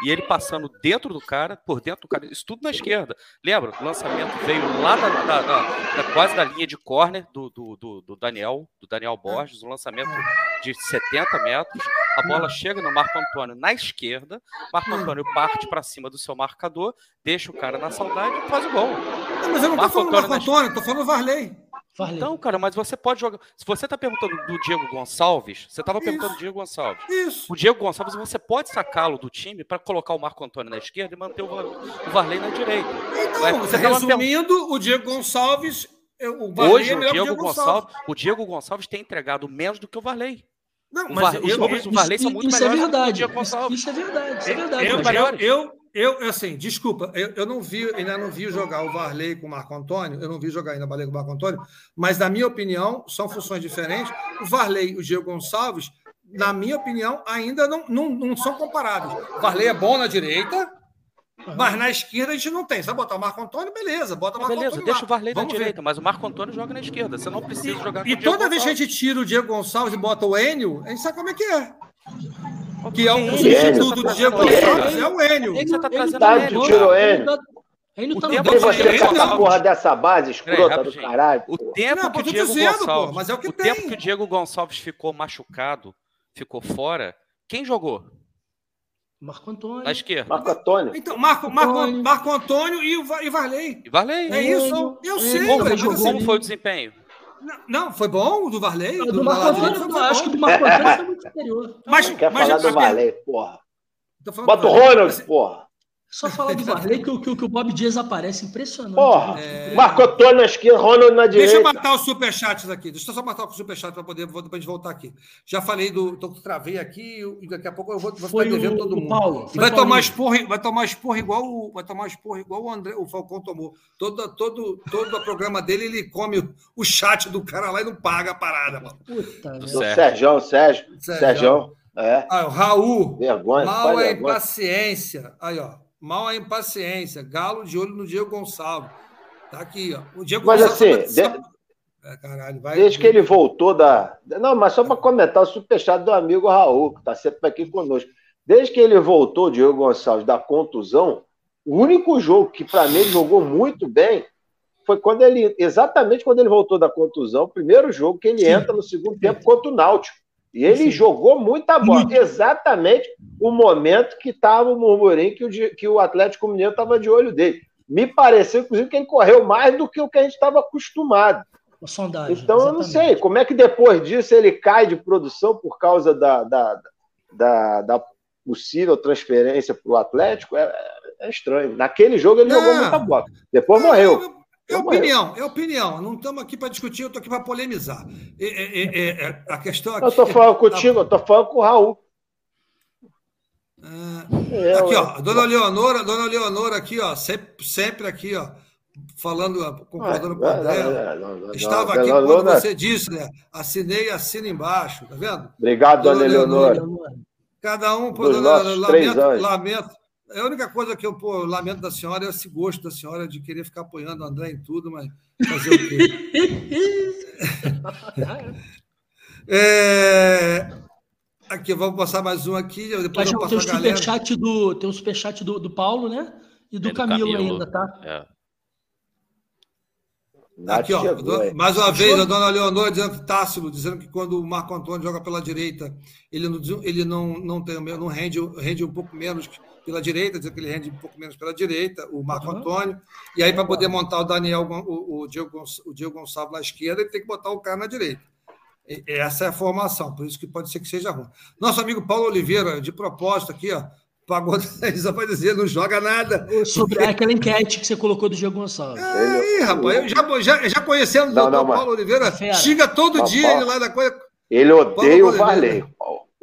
e ele passando dentro do cara, por dentro do cara, isso tudo na esquerda. Lembra? O lançamento veio lá da, da- da- da- quase da linha de córner do, do, do- do Daniel, do Daniel Borges, um lançamento de 70 metros. A bola chega no Marco Antônio na esquerda, Marco Antônio parte para cima do seu marcador, deixa o cara na saudade e faz o gol. Não, mas eu não estou Marco falando do Antônio Marco na Antônio, estou falando do Varley. Varley. Então, cara, mas você pode jogar. Se você tá perguntando do Diego Gonçalves, você tava perguntando Isso. do Diego Gonçalves. Isso. O Diego Gonçalves, você pode sacá-lo do time para colocar o Marco Antônio na esquerda e manter o, Va- o Varley na direita. Então, você tava resumindo, o Diego Gonçalves, o Varley Hoje, é o melhor que Diego, Gonçalves, o Diego Gonçalves tem entregado menos do que o Varley. Não, mas os números do Varley são muito isso é melhores do que o verdade. Diego Isso, Gonçalves. isso é verdade. Isso é verdade. eu, eu, eu, eu, assim, desculpa, eu, eu não vi, ainda não vi jogar o Varley com o Marco Antônio, eu não vi jogar ainda o Varley com o Marco Antônio, mas na minha opinião, são funções diferentes. O Varley e o Diego Gonçalves, na minha opinião, ainda não, não, não são comparáveis. O Varley é bom na direita, mas na esquerda a gente não tem. Se vai botar o Marco Antônio, beleza, bota o Marco Beleza, Antônio deixa lá. o Varley na ver. direita, mas o Marco Antônio joga na esquerda. Você não precisa jogar E o Diego toda vez que a gente tira o Diego Gonçalves e bota o Enio, a gente sabe como é que é. Que é o Enio? substituto Você do tá Diego Gonçalves, Enio? é o Enio. Ele- você tá trazendo tá tirou banco, ele. tá- Ele O tá no tempo. E você essa porra dessa base escrota do rapidinho. caralho. O pô. tempo Não, que o Diego dizendo, pô, Gonçalves, mas é o que tempo tem. que o Diego Gonçalves ficou machucado, ficou fora, quem jogou? Marco Antônio. Na esquerda. Marco Antônio. Então, Marco, Marco, Antônio. Marco Antônio e o e Varley. E Varley. É isso? Eu sei, Como, mas Varley como- assim, jogou como foi o desempenho? Não, não, foi bom o do Varley? Do, do Marco Antônio, eu foi acho que o do Marco Antônio foi muito superior. Mas, Quer mas falar do Varley, porra. Bota o. Ronald, porra. Só falar do Varley que, o- que, o- que o Bob Dias aparece impressionante. Porra. É. Marco Antônio na esquerda, Ronald na Deixa eu direita. matar os superchats aqui. Deixa eu só matar os superchats para poder depois a gente voltar aqui. Já falei do. Tô, travei aqui e daqui a pouco eu vou, vou Foi ficar devendo o- todo o mundo. Paulo, E vai o tomar esporro, vai tomar esporro igual o, vai tomar esporro igual o André, o Falcão tomou. Todo, todo, todo o programa dele, ele come o, o chat do cara lá e não paga a parada, mano. Puta, Certo. Sérgio, Sérgio. Sérgio. Sérgio. É. Ah, o Raul, Vergonha. mal é vergonha. impaciência. Aí, ó. Mal é impaciência. Galo de olho no Diego Gonçalves. Tá aqui, ó. O Diego Mas Gonçalves. assim, só- É, caralho, vai. Desde que ele voltou da. Não, mas só para comentar o superchat do amigo Raul, que está sempre aqui conosco. Desde que ele voltou, Diego Gonçalves, da contusão, o único jogo que para mim ele jogou muito bem foi quando ele. Exatamente quando ele voltou da contusão, o primeiro jogo que ele entra no segundo tempo contra o Náutico. E ele Sim. jogou muita bola. Muito. Exatamente o momento que estava o murmurinho que o, que o Atlético Mineiro estava de olho dele. Me pareceu, inclusive, que ele correu mais do que o que a gente estava acostumado. Uma sondagem. Então, eu não exatamente. sei como é que depois disso ele cai de produção por causa da, da, da, da possível transferência para o Atlético. É, é estranho. Naquele jogo ele Não. jogou muita bola. Depois morreu. É, é opinião, é opinião. Não estamos aqui para discutir, eu estou aqui para polemizar. É, é, é, é, a questão aqui. Eu estou falando (laughs) contigo, eu estou falando com o Raul. Aqui, ó, dona Leonora, dona Leonora aqui, ó, sempre, sempre aqui, ó, falando, concordando com o. É, não, Estava aqui quando você disse, né? Assinei e assina embaixo, tá vendo? Obrigado, dona Dona Leonora. Leonora. Cada um, Dos dona- lamento, lamento. É A única coisa que eu pô, lamento da senhora é esse gosto da senhora de querer ficar apoiando o André em tudo, mas fazer o quê? (laughs) É, Aqui, vamos passar mais um aqui, depois eu tem passo o a galera. superchat do, tem o superchat do, do Paulo, né? E do É, do Camilo, Camilo. ainda, tá? É. Nath Aqui, ó, chegou, mais uma vez, a dona Leonor dizendo Tássilo, dizendo que quando o Marco Antônio joga pela direita, ele não, ele não, não, tem, não rende, rende um pouco menos pela direita, dizendo que ele rende um pouco menos pela direita, o Marco uhum. Antônio. E aí, para poder montar o Daniel, o, o, Diego, o Diego Gonçalves na esquerda, ele tem que botar o cara na direita. Essa é a formação, por isso que pode ser que seja ruim. Nosso amigo Paulo Oliveira, de propósito aqui, ó, pagou (laughs) só para dizer, não joga nada. Sobre porque... aquela enquete que você colocou do Diego Gonçalves. Aí, rapaz, já, já, já conhecendo o doutor Paulo Oliveira, é xinga todo mas, dia Paulo, ele lá da coisa. Ele odeia o Varley,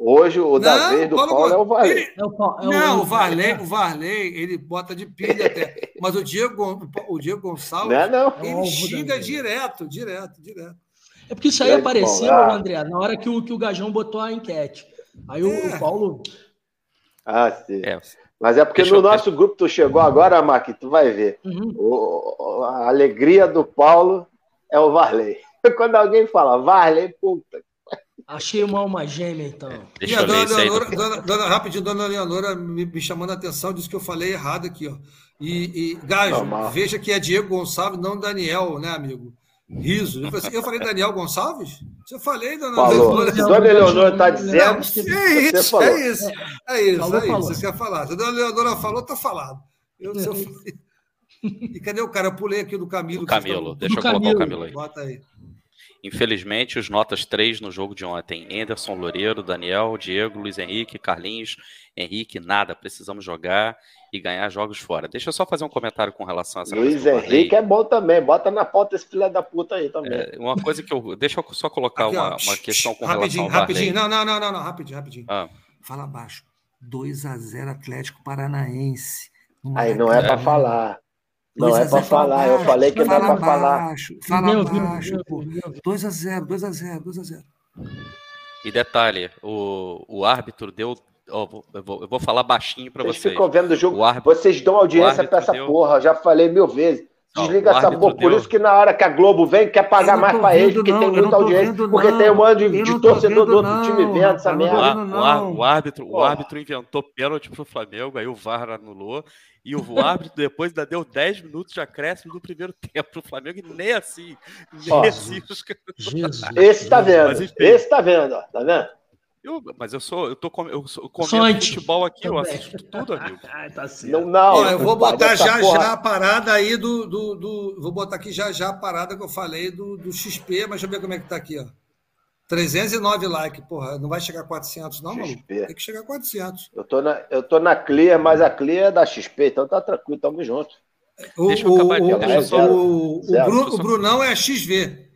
Hoje o da não, vez do Paulo, Paulo é o Varley. Ele, é o, é o, não, o Varley, o Varley, ele bota de pilha até. Mas o Diego, o Diego Gonçalves, não, é não. ele xinga direto, direto, direto. É porque isso aí apareceu, ah. André, na hora que o, que o Gajão botou a enquete. Aí o, é. o Paulo. Ah, sim. É. Mas é porque Deixa no nosso grupo tu chegou agora, Mark, tu vai ver. Uhum. O, a alegria do Paulo é o Varley. (laughs) Quando alguém fala Varley, puta. Achei uma alma gêmea, então. Deixa e a dona Leonora, do... dona, dona, rapidinho, dona Leonora me, me, chamando a atenção, disse que eu falei errado aqui, ó. E, e Gajo, veja que é Diego Gonçalves, não Daniel, né, amigo? Riso. Eu falei, assim, eu falei Daniel Gonçalves? Eu falei, dona. Leonora. Dona Leonora está dizendo. É isso, é isso. É isso, falou, é isso. Você quer falar. Se a dona Leonora falou, está falado. Eu, eu falei... (laughs) E cadê o cara? Eu pulei aqui do Camilo. O Camilo, deixa eu colocar o Camilo aí. Bota aí. Infelizmente, os notas 3 no jogo de ontem. Anderson Loureiro, Daniel, Diego, Luiz Henrique, Carlinhos, Henrique, nada. Precisamos jogar e ganhar jogos fora. Deixa eu só fazer um comentário com relação a essa Luiz Henrique é bom também. Bota na pauta esse filho da puta aí também. É, uma coisa que eu. Deixa eu só colocar Aqui, uma, uma, questão com rapidinho, relação ao Rapidinho, não, não, não, não, não, rapidinho, rapidinho. Ah. Fala baixo. 2 a 0 Atlético Paranaense. Aí não é para falar. Não é para falar, eu falei que não é para falar. Fala baixo, pô. 2x0, 2x0, 2x0. E detalhe, o, o árbitro deu. Oh, eu, vou, eu vou falar baixinho para vocês. Vocês ficam vendo o jogo. O árbitro, vocês dão audiência para essa deu... porra, já falei mil vezes. Desliga essa porra. Por isso que na hora que a Globo vem, quer pagar mais para eles, porque tem muita audiência, vendo, porque tem um monte de, de torcedor do outro time vendo essa merda. O, o, árbitro, o árbitro inventou pênalti pro Flamengo, aí o VAR anulou. E o (laughs) árbitro depois ainda deu 10 minutos de acréscimo do primeiro (laughs) tempo pro Flamengo, e nem assim. Nem assim os Jesus. Esse tá vendo. Mas, enfim, esse tá vendo, ó. Tá vendo? Eu, mas eu sou, eu tô com, eu sou, comendo futebol aqui, eu assisto tudo, amigo. (laughs) tá não, não, Ó, eu vou botar já porra. já a parada aí do, do, do, Vou botar aqui já já a parada que eu falei do, do XP, mas deixa eu ver como é que tá aqui, ó. 309 likes, porra, não vai chegar a 400 não, mano? Tem que chegar a 400. Eu tô na, eu tô na Clear, mas a Clear é da XP, então tá tranquilo, tamo junto. O, deixa eu acabar o, de... o, Bruno, o Brunão é XV.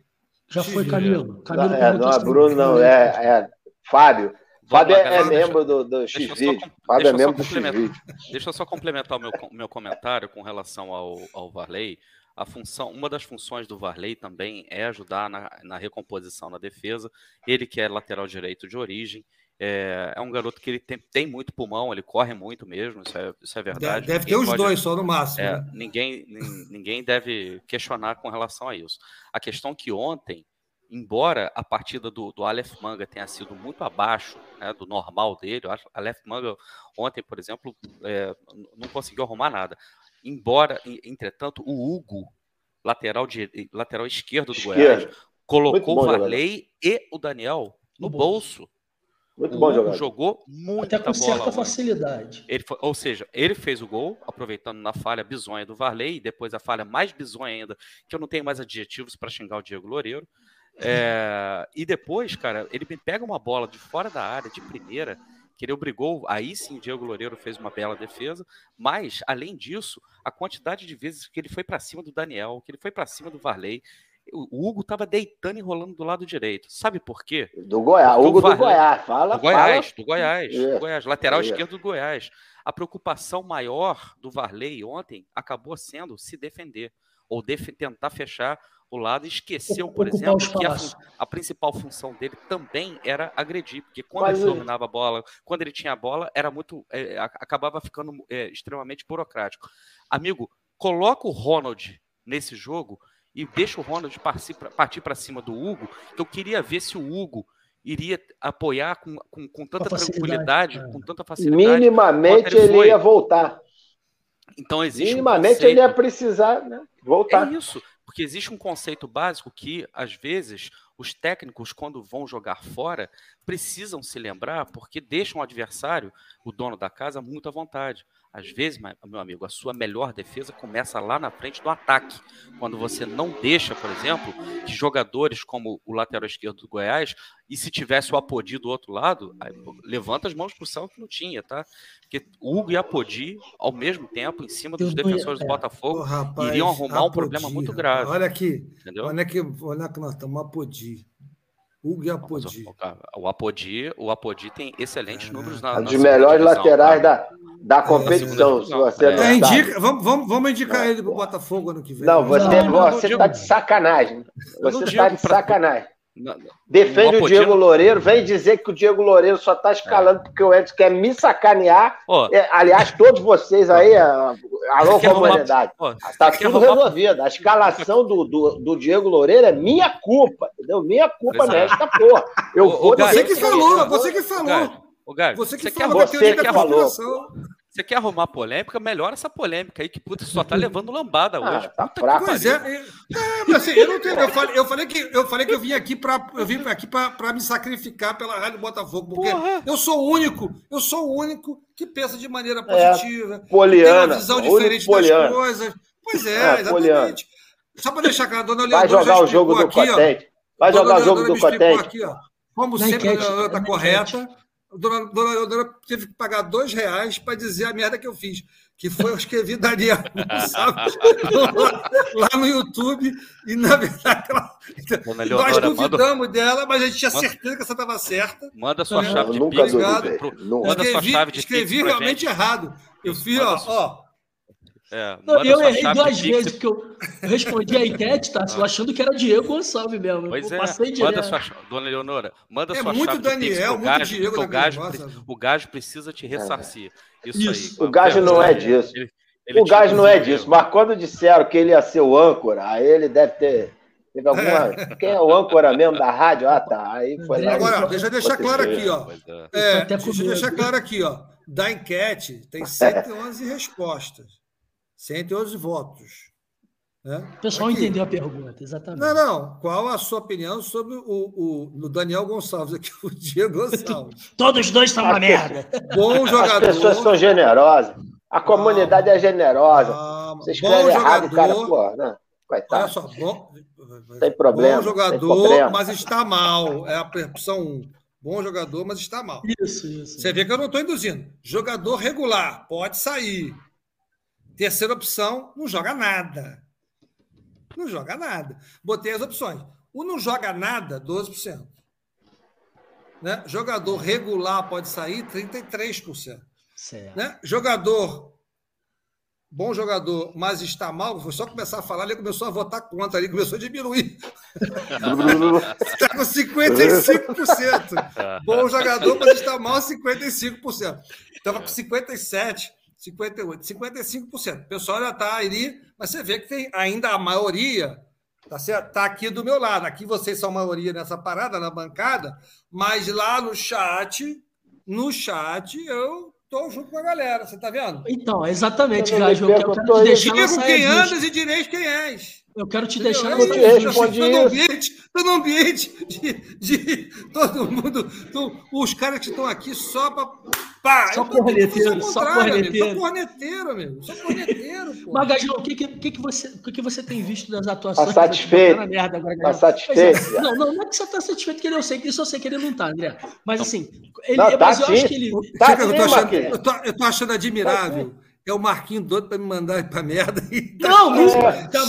Já XV. foi Camilo. Camilo não, é, não é Bruno, não, é, é Fábio. Fábio é, membro do, do X-Vídeo. Fábio é membro do X-Vídeo. Deixa eu só complementar o meu, meu comentário com relação ao, ao Varley a função, uma das funções do Varley também é ajudar na, na recomposição na defesa. Ele que é lateral direito de origem, é, é, um garoto que ele tem, tem, muito pulmão, ele corre muito mesmo, isso é, isso é verdade. Deve, ter os pode, dois só no máximo. É, né? ninguém, ninguém deve questionar com relação a isso. A questão que ontem, embora a partida do, do Aleph Manga tenha sido muito abaixo né, do normal dele, o Aleph Manga ontem, por exemplo, é, não conseguiu arrumar nada. Embora, entretanto, o Hugo, lateral, de, lateral esquerdo do Esquerda. Goiás, colocou o Varley e o Daniel no bolso. Muito o bom jogador. Jogou muito Até com certa facilidade. Ele foi, ou seja, ele fez o gol, aproveitando na falha bizonha do Varley, e depois a falha mais bizonha ainda, que eu não tenho mais adjetivos para xingar o Diego Loureiro. É, e depois, cara, ele me pega uma bola de fora da área, de primeira, que ele obrigou, aí sim o Diego Loureiro fez uma bela defesa, mas além disso, a quantidade de vezes que ele foi para cima do Daniel, que ele foi para cima do Varley, o Hugo estava deitando e rolando do lado direito. Sabe por quê? Do Goiás, Hugo Varley, do Goiás, fala. Do Goiás, fala. do Goiás, é. do Goiás, lateral é. esquerdo do Goiás. A preocupação maior do Varley ontem acabou sendo se defender ou def tentar fechar o lado e esqueceu, por exemplo, que a, a, principal função dele também era agredir, porque quando Mas, ele dominava a bola, quando ele tinha a bola, era muito. É, acabava ficando é, extremamente burocrático. Amigo, coloca o Ronald nesse jogo e deixa o Ronald partir para cima do Hugo, que eu queria ver se o Hugo iria apoiar com, com, com tanta com tranquilidade, é. com tanta facilidade. Minimamente ele, ele ia voltar. Então existe Minimamente um ele ia precisar né, voltar. É isso. Porque existe um conceito básico que, às vezes, os técnicos, quando vão jogar fora, precisam se lembrar porque deixam o adversário, o dono da casa, muito à vontade. Às vezes, meu amigo, a sua melhor defesa começa lá na frente do ataque. Quando você não deixa, por exemplo, que jogadores como o lateral esquerdo do Goiás, e se tivesse o Apodi do outro lado, aí, levanta as mãos para o céu que não tinha, tá? Porque Hugo e Apodi, ao mesmo tempo, em cima dos defensores do é. Botafogo, rapaz, iriam arrumar Apodi, um problema muito grave. Olha aqui, entendeu? olha aqui, olha que nós estamos, Apodi. Hugo e Apodi. O Apodi, o Apodi tem excelentes números na. Um dos melhores laterais da, da competição. Se você é. indica, vamos, vamos, vamos indicar ele para o Botafogo ano que vem. Não, você está de sacanagem. Você está de sacanagem. Defende o Diego Loureiro, vem dizer que o Diego Loureiro só está escalando porque o Edson quer me sacanear. Oh. É, aliás, todos vocês aí, alô comunidade, está tudo resolvido. A escalação do, do, do, Diego Loureiro é minha culpa, entendeu? Minha culpa nesta porra. Eu vou você que falou, você que falou. Você que você falou quer, você que falou. Você quer arrumar polêmica? Melhora essa polêmica aí, que puta, só tá levando lambada ah, hoje. Tá fraco, pois é, é, mas assim, eu não tenho. Eu falei, eu falei, que, eu falei que eu vim aqui para eu vim aqui para me sacrificar pela Rádio Botafogo, porque Porra. eu sou o único, eu sou o único que pensa de maneira é, positiva, é, poliana, tem uma visão diferente das coisas. Pois é, é exatamente. Poliana. Só para deixar claro, dona Leonora. Vai jogar o jogo do aqui, Cotente. Vai jogar o jogo do Cotente. Aqui, ó. Como sempre, a Leonora está correta dona, dona Leonora teve que pagar dois reais para dizer a merda que eu fiz. Que foi, eu escrevi (laughs) Daniel Gonçalves (laughs) lá, no YouTube, e na verdade ela, nós duvidamos manda, dela, mas a gente tinha certeza que essa estava certa. Manda sua né? chave de pix. Manda sua chave de Escrevi realmente errado. Eu fiz, ó, ó, é, não, eu errei duas vezes, porque eu, respondi a enquete, tá? Ah. achando que era Diego Gonçalves mesmo. Pois eu é, passei manda sua, dona Leonora, manda é sua muito chave Daniel, muito gajo, Diego o gajo, o gajo precisa te ressarcir. Isso, Isso. aí. O gajo não é disso. Ele, ele o gajo não é disso, mas quando disseram que ele ia ser o âncora, aí ele deve ter. Teve alguma. É. (laughs) Quem é o âncora mesmo da rádio? Ah, tá. Aí foi lá. Agora, deixa eu deixar claro aqui, ó. É, deixa eu deixar claro aqui, ó. Da enquete, tem 111 respostas. 111 votos. Né? O pessoal aqui. entendeu a pergunta, exatamente. Não, não. Qual a sua opinião sobre o, o, o Daniel Gonçalves aqui, (laughs) o Diego Gonçalves? (laughs) Todos dois são uma merda. Bom jogador. As pessoas são generosas. A comunidade ah, é generosa. Ah, Você escreve errado, cara, pô, né? Coitado. Olha só, bom, tem problema. Bom jogador, mas está mal. É a opção 1. Bom jogador, mas está mal. Isso, isso. Você vê que eu não estou induzindo. Jogador regular, pode sair. Terceira opção, não joga nada. Não joga nada. Botei as opções. O não joga nada, 12%. Né? Jogador regular pode sair, 33%. Certo. Né? Jogador, bom jogador, mas está mal, foi só começar a falar, ele começou a votar contra, ele começou a diminuir. está (laughs) com 55%. (laughs) Bom jogador, mas está mal, 55%. Estava com 57%. 58, 55%. O pessoal já está ali, mas você vê que tem ainda a maioria, tá certo? Tá aqui do meu lado. Aqui vocês são maioria nessa parada, na bancada, mas lá no chat, no chat, eu tô junto com a galera, você tá vendo? Então, exatamente, Gajo. Eu quero te deixar Digo quem andas e direis quem és. Eu quero te deixar eu te respondi Estou no ambiente, no ambiente de, de todo mundo, os caras que estão aqui só para Pá, só corneteiro, só corneteiro. Só corneteiro, amigo. Só corneteiro, pô. Magajão, o que, que, que, você, o que você tem visto das atuações? Tá satisfeito? Tá merda agora, tá satisfeito? É, não, não, não é que você tá satisfeito, que ele, eu sei que isso eu sei que ele não tá, André. Mas assim, ele, não, tá mas eu acho que ele. Tá eu, tô achando, eu, tô, eu tô achando admirável. Tá é o Marquinho doido para me mandar para merda. E... Não, não, é. tá,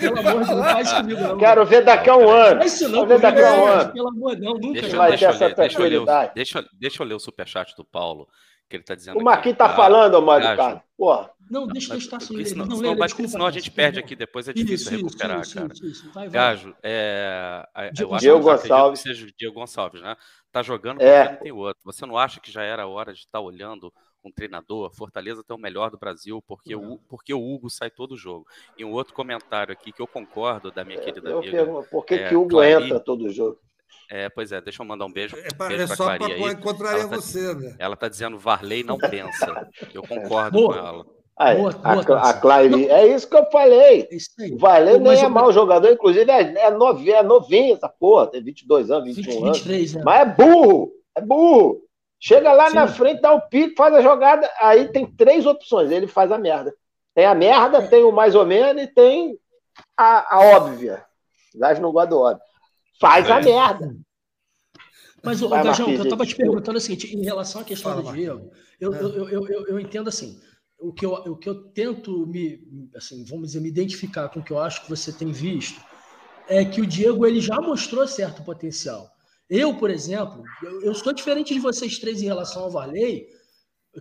pelo amor de Deus, não faz comigo, não. Quero ver daqui a um ano. Mas isso não, ver daqui a um ano. Pelo amor de Deus, nunca deixa, vai ter essa tranquilidade. Deixa, deixa eu ler o superchat do Paulo que ele está dizendo. O Marquinhos está falando, Mário Carlos. Porra. Não, deixa eu estar subindo. Senão, não, senão, desculpa, senão a gente perde aqui, depois é difícil isso, recuperar, isso, cara. Gajo, é, eu acho Diego Gonçalves. que seja o Diego Gonçalves, né? Tá jogando porque é. não tem outro. Você não acha que já era hora de estar tá olhando um treinador? Fortaleza tem o melhor do Brasil, porque, o, porque o Hugo sai todo jogo. E um outro comentário aqui que eu concordo da minha é, querida amiga. Pergunto, por que, é, que o Hugo Clary, entra todo jogo? É, pois é, deixa eu mandar um beijo. É, pra, beijo é só para encontrar ela tá, você, né? Ela tá dizendo Varley não pensa. Eu concordo Boa. com ela. Aí, boa, a, boa, a Claire, é isso que eu falei. É Valer nem é mau jogador, inclusive é, é, novinho, é novinho essa porra, tem 22 anos, 21 20, anos. 23, é. Mas é burro, é burro. Chega lá Sim. na frente, dá o pique, faz a jogada, aí tem três opções, ele faz a merda. Tem a merda, é. tem o mais ou menos e tem a, a óbvia. Gajo não gosta do óbvio. Faz a é. merda. Mas, o Gajão, eu estava te perguntando o seguinte, em relação à questão Fala, do Diego, eu, é. eu, eu, eu, eu entendo assim, o que eu, o que eu tento me, assim, vamos dizer, me identificar com o que eu acho que você tem visto é que o Diego ele já mostrou certo potencial. Eu, por exemplo, eu, eu sou diferente de vocês três em relação ao Varley.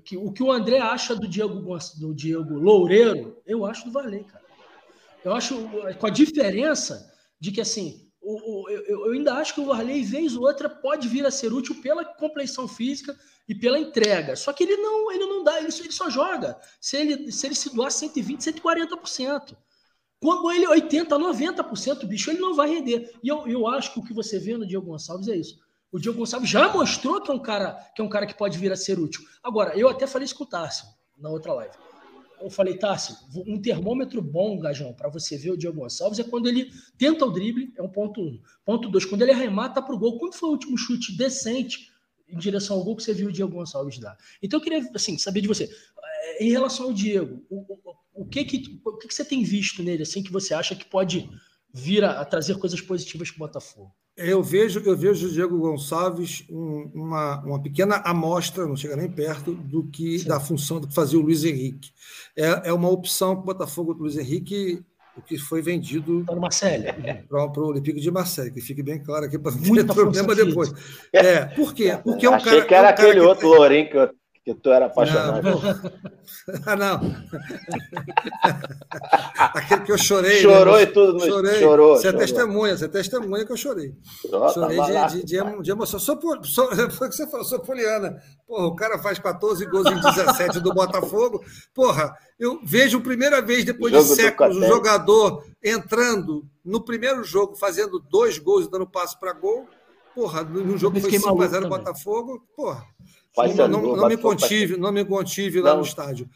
Que, o que o André acha do Diego, do Diego Loureiro, eu acho do Varley, cara. Eu acho com a diferença de que assim, o, o, eu, eu, ainda acho que o Varley, vez ou outra, pode vir a ser útil pela compleição física e pela entrega. Só que ele não, ele não dá, ele, ele só joga. Se ele, se ele se doar 120, 140%. Quando ele 80, 90%, bicho, ele não vai render. E eu, eu acho que o que você vê no Diego Gonçalves é isso. O Diego Gonçalves já mostrou que é um cara que é um cara que pode vir a ser útil. Agora, eu até falei isso com o Tarso na outra live. Eu falei, Tarso, um termômetro bom, Gajão, para você ver o Diego Gonçalves é quando ele tenta o drible, é um ponto um. Ponto dois, quando ele arremata para o gol. Quando foi o último chute decente em direção ao gol que você viu o Diego Gonçalves dar? Então eu queria assim, saber de você, em relação ao Diego, o, o, o, que, que, o que, que você tem visto nele assim que você acha que pode vir a, a trazer coisas positivas para o Botafogo? Eu vejo, eu vejo o Diego Gonçalves uma, uma pequena amostra, não chega nem perto, do que Sim. da função do que fazia o Luiz Henrique. É, é uma opção que o Botafogo do Luiz Henrique o que foi vendido para o Marcelo. Para o Olympique de Marseille, que fique bem claro aqui para não ter problema depois. É, por quê? Porque é um Achei cara, que era é um aquele outro tem... Lourinho que eu que tu era apaixonado. Não, (laughs) ah, não. (laughs) Aquele que eu chorei. Chorou né? e tudo. Chorei. Chorou, você é testemunha, você é testemunha que eu chorei. Oh, chorei de, de, de, de, emoção. Sou, sou, (laughs) foi o que você falou, sou poliana. Porra, o cara faz 14 gols em 17 do Botafogo. Porra, eu vejo a primeira vez depois de séculos o jogador entrando no primeiro jogo, fazendo dois gols e dando passo para gol. Porra, no jogo que foi 5x0 Botafogo. Porra. Não, não, não, me contive, não me contive lá no estádio.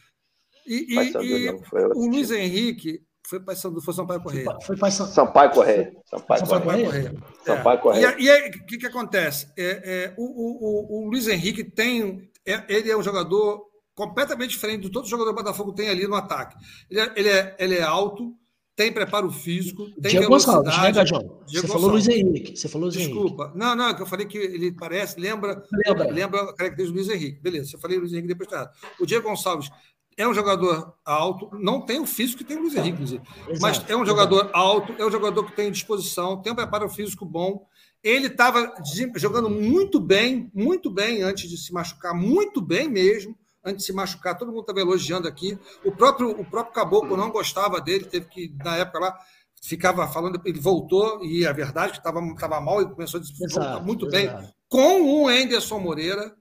E, e, e o Luiz Henrique foi para São, foi Sampaio Correia. Foi para São... Sampaio Correia. Sampaio Correia. Sampaio Correia. E aí, o que, que acontece? É, é, o, o, o, Luiz Henrique tem. É, ele é um jogador completamente diferente de todo jogador do Botafogo tem ali no ataque. Ele é, ele é, ele é alto, tem preparo físico, tem Diego velocidade. Gonçalves, né, Gajão? Você falou Luiz Henrique. Você falou Luiz Desculpa. Henrique. Não, não, é que eu falei que ele parece, lembra, lembra, lembra a característica do Luiz Henrique. Beleza, eu falei Luiz Henrique depois tá. O Diego Gonçalves é um jogador alto, não tem o físico que tem o Luiz Henrique, inclusive. Exato, mas é um jogador exato. alto, é um jogador que tem disposição, tem um preparo físico bom. Ele estava jogando muito bem, muito bem antes de se machucar, muito bem mesmo antes de se machucar. Todo mundo estava elogiando aqui. O próprio, o próprio Caboclo não gostava dele, teve que, na época lá, ficava falando, ele voltou, e a verdade que estava tava mal, e começou a dizer muito exato. bem, com o Anderson Moreira,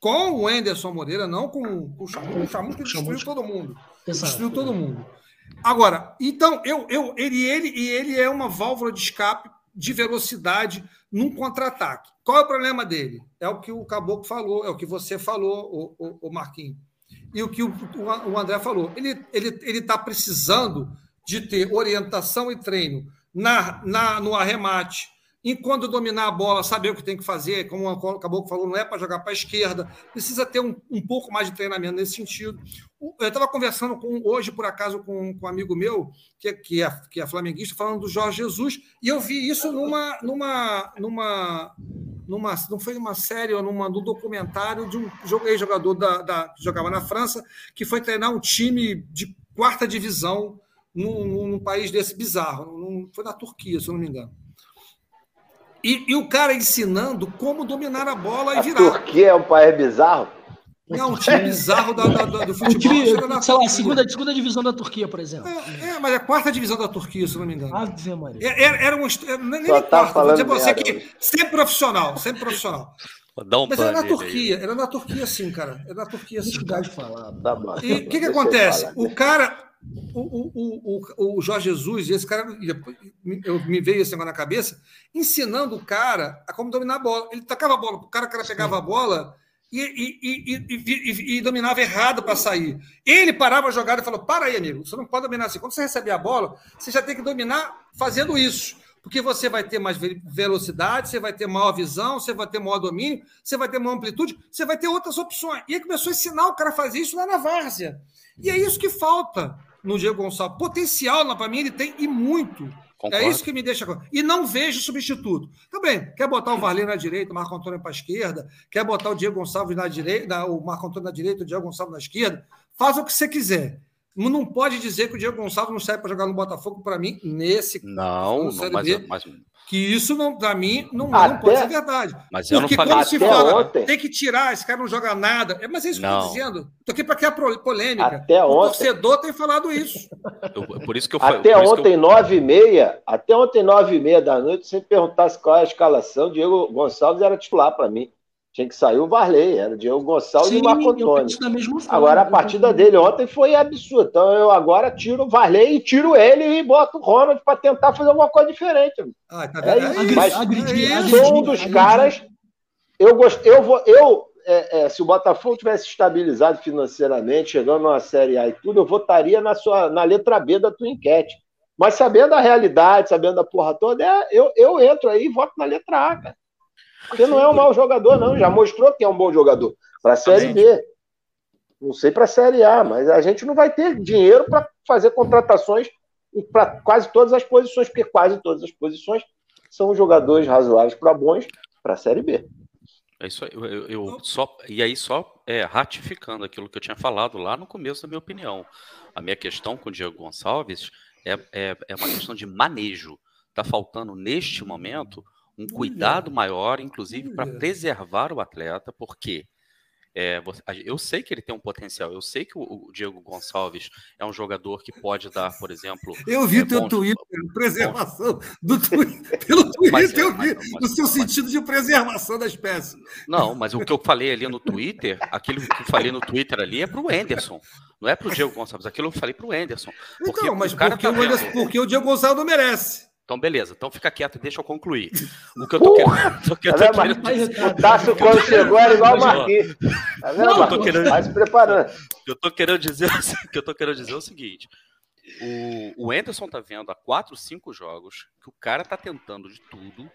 com o Anderson Moreira, não com, com o Chamusca. O Chamusca destruiu todo mundo. Exato. Destruiu todo mundo. Agora, então, eu, eu, ele, ele, e ele é uma válvula de escape de velocidade num contra-ataque. Qual é o problema dele? É o que o Caboclo falou, é o que você falou, o, o, o Marquinhos. E o que o, o André falou. Ele está ele, ele tá precisando de ter orientação e treino na, na, no arremate, enquanto dominar a bola, saber o que tem que fazer, como o Caboclo falou, não é para jogar para a esquerda, precisa ter um, um pouco mais de treinamento nesse sentido. Eu estava conversando com, hoje, por acaso, com, com um amigo meu, que, é, que, é, que é flamenguista, falando do Jorge Jesus, e eu vi isso numa. numa, numa numa, não foi numa série ou numa, num documentário de um ex-jogador da, da, que jogava na França, que foi treinar um time de quarta divisão num, num país desse bizarro. Num, foi na Turquia, se eu não me engano. E, e, o cara ensinando como dominar a bola e virar. A Turquia é um país bizarro? É um time bizarro da, da, da, do futebol. Um time, sei lá, segunda, segunda divisão da Turquia, por exemplo. É, é, mas é a quarta divisão da Turquia, se não me engano. Ave Maria. É, era, era um. Nem, nem tá quarta, vou dizer pra você que sempre profissional, sempre profissional. Dá um Mas era na Turquia, aí. era na Turquia sim, cara. Era na Turquia sim. De falar. Tá e o que, que acontece? O cara, o, o, o, o Jorge Jesus, esse cara, eu, me veio esse negócio na cabeça, ensinando o cara a como dominar a bola. Ele tacava a bola, o cara, o cara pegava a bola e, e, e, e dominava errado para sair. Ele parava a jogada e falou: para aí, amigo, você não pode dominar assim. Quando você receber a bola, você já tem que dominar fazendo isso. Porque você vai ter mais velocidade, você vai ter maior visão, você vai ter maior domínio, você vai ter maior amplitude, você vai ter outras opções. E aí começou a ensinar o cara a fazer isso lá na várzea. E é isso que falta no Diego Gonçalves. Potencial, para mim, ele tem e muito. Concordo. É isso que me deixa. E não vejo substituto. Também, tá quer botar o Varley na direita, o Marco Antônio para a esquerda, quer botar o Diego Gonçalves na direita, o Marco Antônio na direita, o Diego Gonçalves na esquerda. Faz o que você quiser. Não pode dizer que o Diego Gonçalves não serve para jogar no Botafogo, para mim, nesse. Não, não mas, mas, que isso, não, para mim, não, até, não pode ser verdade. Mas eu Porque não falei quando se fala, ontem. tem que tirar, esse cara não joga nada. É, mas é isso não. que eu estou dizendo. Estou aqui para criar polêmica. Até o ontem. torcedor tem falado isso. Eu, por isso que eu Até ontem, nove eu... e meia, até ontem, nove e meia da noite, se você perguntasse qual é a escalação, Diego Gonçalves era titular para mim. Tinha que sair o Varley, era o Diego Gonçalves Sim, e o Marco Antônio. Forma, agora, a partida dele ontem foi absurda. Então, eu agora tiro o Varley e tiro ele e boto o Ronald para tentar fazer alguma coisa diferente. Ah, tá é isso. Mas sou um dos caras. Eu, gost... eu vou. Eu, é, é, se o Botafogo tivesse estabilizado financeiramente, chegando numa Série A e tudo, eu votaria na, sua, na letra B da tua enquete. Mas sabendo a realidade, sabendo a porra toda, é, eu, eu entro aí e voto na letra A, cara. Porque não é um mau jogador, não. Já mostrou que é um bom jogador. Para a Série B. Não sei para a Série A, mas a gente não vai ter dinheiro para fazer contratações para quase todas as posições, porque quase todas as posições são jogadores razoáveis para bons para a Série B. É isso aí. Eu, eu, eu só, e aí, só é, ratificando aquilo que eu tinha falado lá no começo da minha opinião. A minha questão com o Diego Gonçalves é, é, é uma questão de manejo. Está faltando, neste momento, um cuidado maior, inclusive, para preservar o atleta, porque é, eu sei que ele tem um potencial, eu sei que o, Diego Gonçalves é um jogador que pode dar, por exemplo. Eu vi é, teu bons, Twitter, (laughs) preservação do (laughs) Twitter, pelo Twitter, mas, eu vi, mas, no seu mas, sentido de preservação da espécie. Não, mas o que eu falei ali no Twitter, aquilo que eu falei no Twitter ali é para o Anderson. Não é para o Diego Gonçalves, aquilo eu falei para o Anderson. Porque então, mas o cara porque, tá o Anderson, porque o Diego Gonçalves não merece. Então, beleza. Então fica quieto e deixa eu concluir. O que eu tô querendo. O, que eu tô tá querendo dizer, o Tasso, quando chegou, era igual o Marquinhos. Tá vendo, Não, tô querendo, Vai se preparando. O que eu tô querendo dizer, (laughs) que eu tô querendo dizer é o seguinte. O, o Anderson tá vendo há quatro, cinco jogos que o cara tá tentando de tudo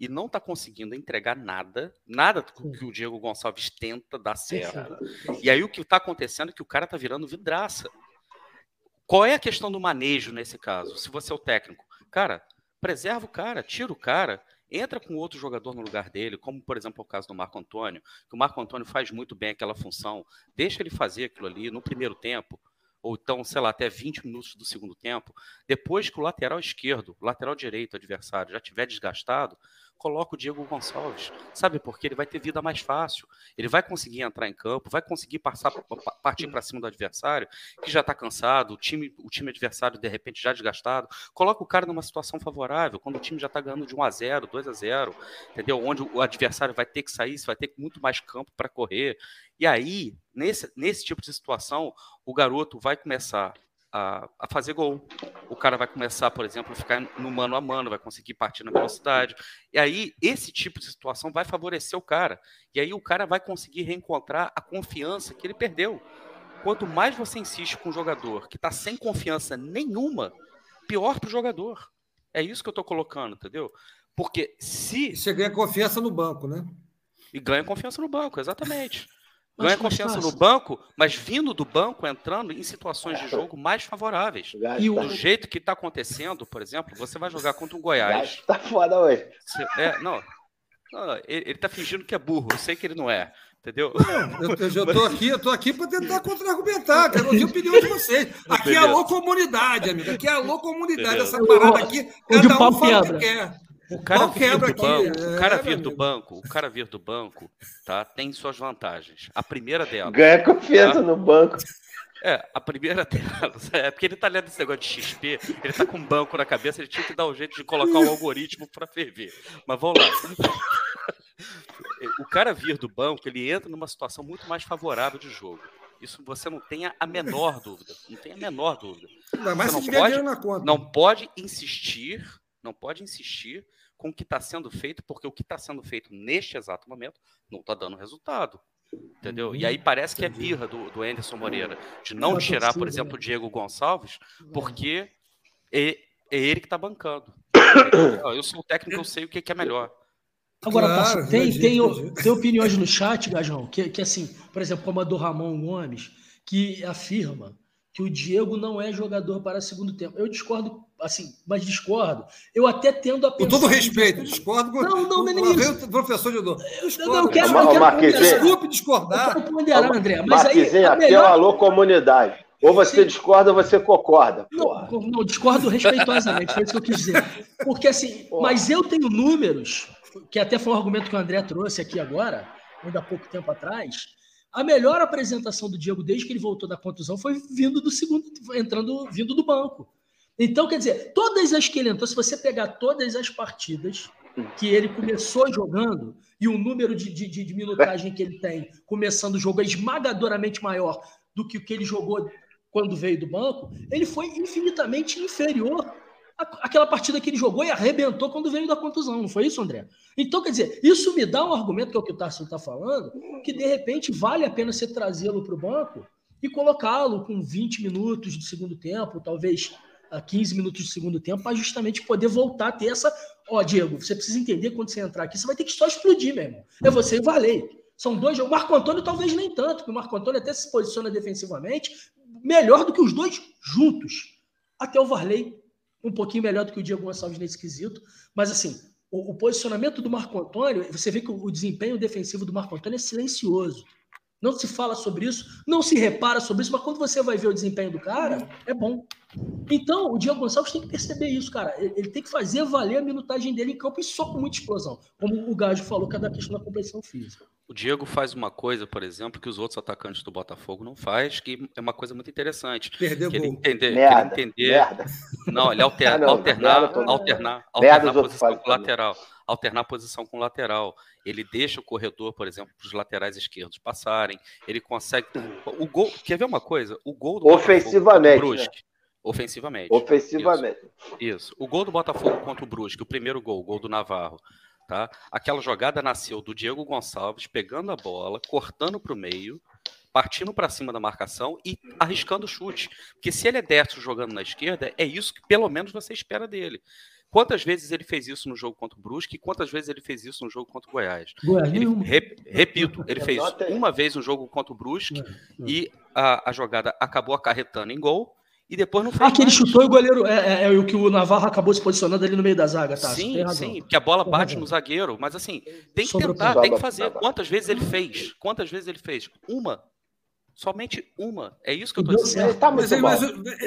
e não tá conseguindo entregar nada, nada que o Diego Gonçalves tenta dar certo. E aí o que tá acontecendo é que o cara tá virando vidraça. Qual é a questão do manejo nesse caso? Se você é o técnico, cara, preserva o cara, tira o cara, entra com outro jogador no lugar dele, como por exemplo o caso do Marco Antônio, que o Marco Antônio faz muito bem aquela função, deixa ele fazer aquilo ali no primeiro tempo, ou então, sei lá, até 20 minutos do segundo tempo, depois que o lateral esquerdo, o lateral direito adversário já tiver desgastado, coloca o Diego Gonçalves. Sabe por quê? Ele vai ter vida mais fácil. Ele vai conseguir entrar em campo, vai conseguir passar, partir para cima do adversário, que já está cansado, o time, o time adversário, de repente, já desgastado. Coloca o cara numa situação favorável, quando o time já está ganhando de 1 a 0 2 a 0 entendeu? Onde o adversário vai ter que sair, vai ter muito mais campo para correr. E aí, nesse, nesse tipo de situação, o garoto vai começar a, a, fazer gol. O cara vai começar, por exemplo, a ficar no mano a mano, vai conseguir partir na velocidade. E aí, esse tipo de situação vai favorecer o cara. E aí, o cara vai conseguir reencontrar a confiança que ele perdeu. Quanto mais você insiste com um jogador que está sem confiança nenhuma, pior para o jogador. É isso que eu estou colocando, entendeu? Porque se. Você ganha confiança no banco, né? E ganha confiança no banco, exatamente ganha confiança no banco, mas vindo do banco, entrando em situações de jogo mais favoráveis. E do jeito que está acontecendo, por exemplo, você vai jogar contra o Goiás. Tá (laughs) foda hoje. É, não, ele, está fingindo que é burro, eu sei que ele não é. Entendeu? Não, eu, eu, já tô aqui, eu tô aqui para tentar contra-argumentar, quero ouvir a opinião de vocês. (laughs) Aqui é alô comunidade, amigo. Aqui é alô comunidade. Essa parada aqui, cada um fala o que quer. O cara vir do banco, o cara é, vir do banco, o cara vir do banco, tá? Tem suas vantagens. A primeira delas. Ganha confiança tá? no banco. É, a primeira (laughs) delas é porque ele tá lendo esse negócio de XP, ele tá com um banco na cabeça, ele tinha que dar um jeito de colocar um algoritmo para ferver. Mas vamos lá. (laughs) O cara vir do banco, ele entra numa situação muito mais favorável de jogo. Isso você não tem a menor dúvida. Não tem a menor dúvida. Não, mas você não pode, na conta. não pode insistir, não pode insistir com o que está sendo feito, porque o que está sendo feito neste exato momento não está dando resultado. Entendeu? E aí parece que é birra do, do Anderson Moreira de não tirar, por exemplo, o Diego Gonçalves, porque é, é ele que está bancando. (coughs) Eu sou o técnico, eu sei o que, que é melhor. Agora, claro, tem, tem, tem, opiniões no chat, Gajão, que, que assim, por exemplo, como a do Ramon Gomes, que afirma que o Diego não é jogador para segundo tempo. Eu discordo, assim, mas discordo. Eu até tendo a pensar... Com todo respeito, que... discordo com não, não, não, é isso. professor de Discordo. Não, eu quero, eu quero Desculpe discordar. Eu quero ponderar, André, mas aí... Aqui melhor... é alô comunidade. Ou você Sim. discorda ou você concorda. Não, não, discordo respeitosamente, foi isso que eu quis dizer. Porque assim, porra. mas eu tenho números, que até foi um argumento que o André trouxe aqui agora, ainda há pouco tempo atrás, a melhor apresentação do Diego desde que ele voltou da contusão foi vindo do segundo, entrando, vindo do banco. Então, quer dizer, todas as que ele entrou, se você pegar todas as partidas que ele começou jogando e o número de, de, de minutagem que ele tem começando o jogo é esmagadoramente maior do que o que ele jogou quando veio do banco, ele foi infinitamente inferior aquela partida que ele jogou e arrebentou quando veio da contusão, não foi isso, André? Então, quer dizer, isso me dá um argumento, que é o que o Tarcísio está falando, que de repente vale a pena você trazê-lo para o banco e colocá-lo com 20 minutos de segundo tempo, talvez 15 minutos de segundo tempo, para justamente poder voltar a ter essa. Ó, Diego, você precisa entender quando você entrar aqui, você vai ter que só explodir, meu irmão. É você e o Valei. São dois. O Marco Antônio talvez nem tanto, porque o Marco Antônio até se posiciona defensivamente melhor do que os dois juntos. Até o Varley um pouquinho melhor do que o Diego Gonçalves nesse quesito. Mas, assim, o, o posicionamento do Marco Antônio, você vê que o, o desempenho defensivo do Marco Antônio é silencioso. Não se fala sobre isso, não se repara sobre isso, mas quando você vai ver o desempenho do cara, é bom. Então, o Diego Gonçalves tem que perceber isso, cara. Ele tem que fazer valer a minutagem dele em campo e só com muita explosão. Como o Gajo falou, que é da questão da competição física. O Diego faz uma coisa, por exemplo, que os outros atacantes do Botafogo não faz, que é uma coisa muito interessante. Perdeu que ele entender, merda, que ele entender. Merda. Não, ele (laughs) alterna, ah, não, alternar, merda, alternar, alternar, alternar posição com lateral, alternar posição com lateral. Ele deixa o corredor, por exemplo, para os laterais esquerdos passarem. Ele consegue. (clears throat) O gol. Quer ver uma coisa? O gol do ofensivamente. Botafogo, Brusque, né? Ofensivamente. Ofensivamente. Isso. Isso. O gol do Botafogo contra o Brusque, o primeiro gol, o gol do Navarro. Tá? Aquela jogada nasceu do Diego Gonçalves pegando a bola, cortando para o meio, partindo para cima da marcação e arriscando o chute. Porque se ele é destro jogando na esquerda, é isso que pelo menos você espera dele. Quantas vezes ele fez isso no jogo contra o Brusque e quantas vezes ele fez isso no jogo contra o Goiás? Goiás ele, rep, repito, ele fez uma vez no jogo contra o Brusque e a, a jogada acabou acarretando em gol e depois não fez. Ah, que ele chutou e o goleiro. É, é, é, o que o Navarro acabou se posicionando ali no meio da zaga, tá? Sim, sim, porque a bola bate no zagueiro. Mas assim, tem que tentar, tem que fazer. Quantas vezes ele fez? Quantas vezes ele fez? Uma. Somente uma. É isso que eu tô dizendo. Tá mas, mas,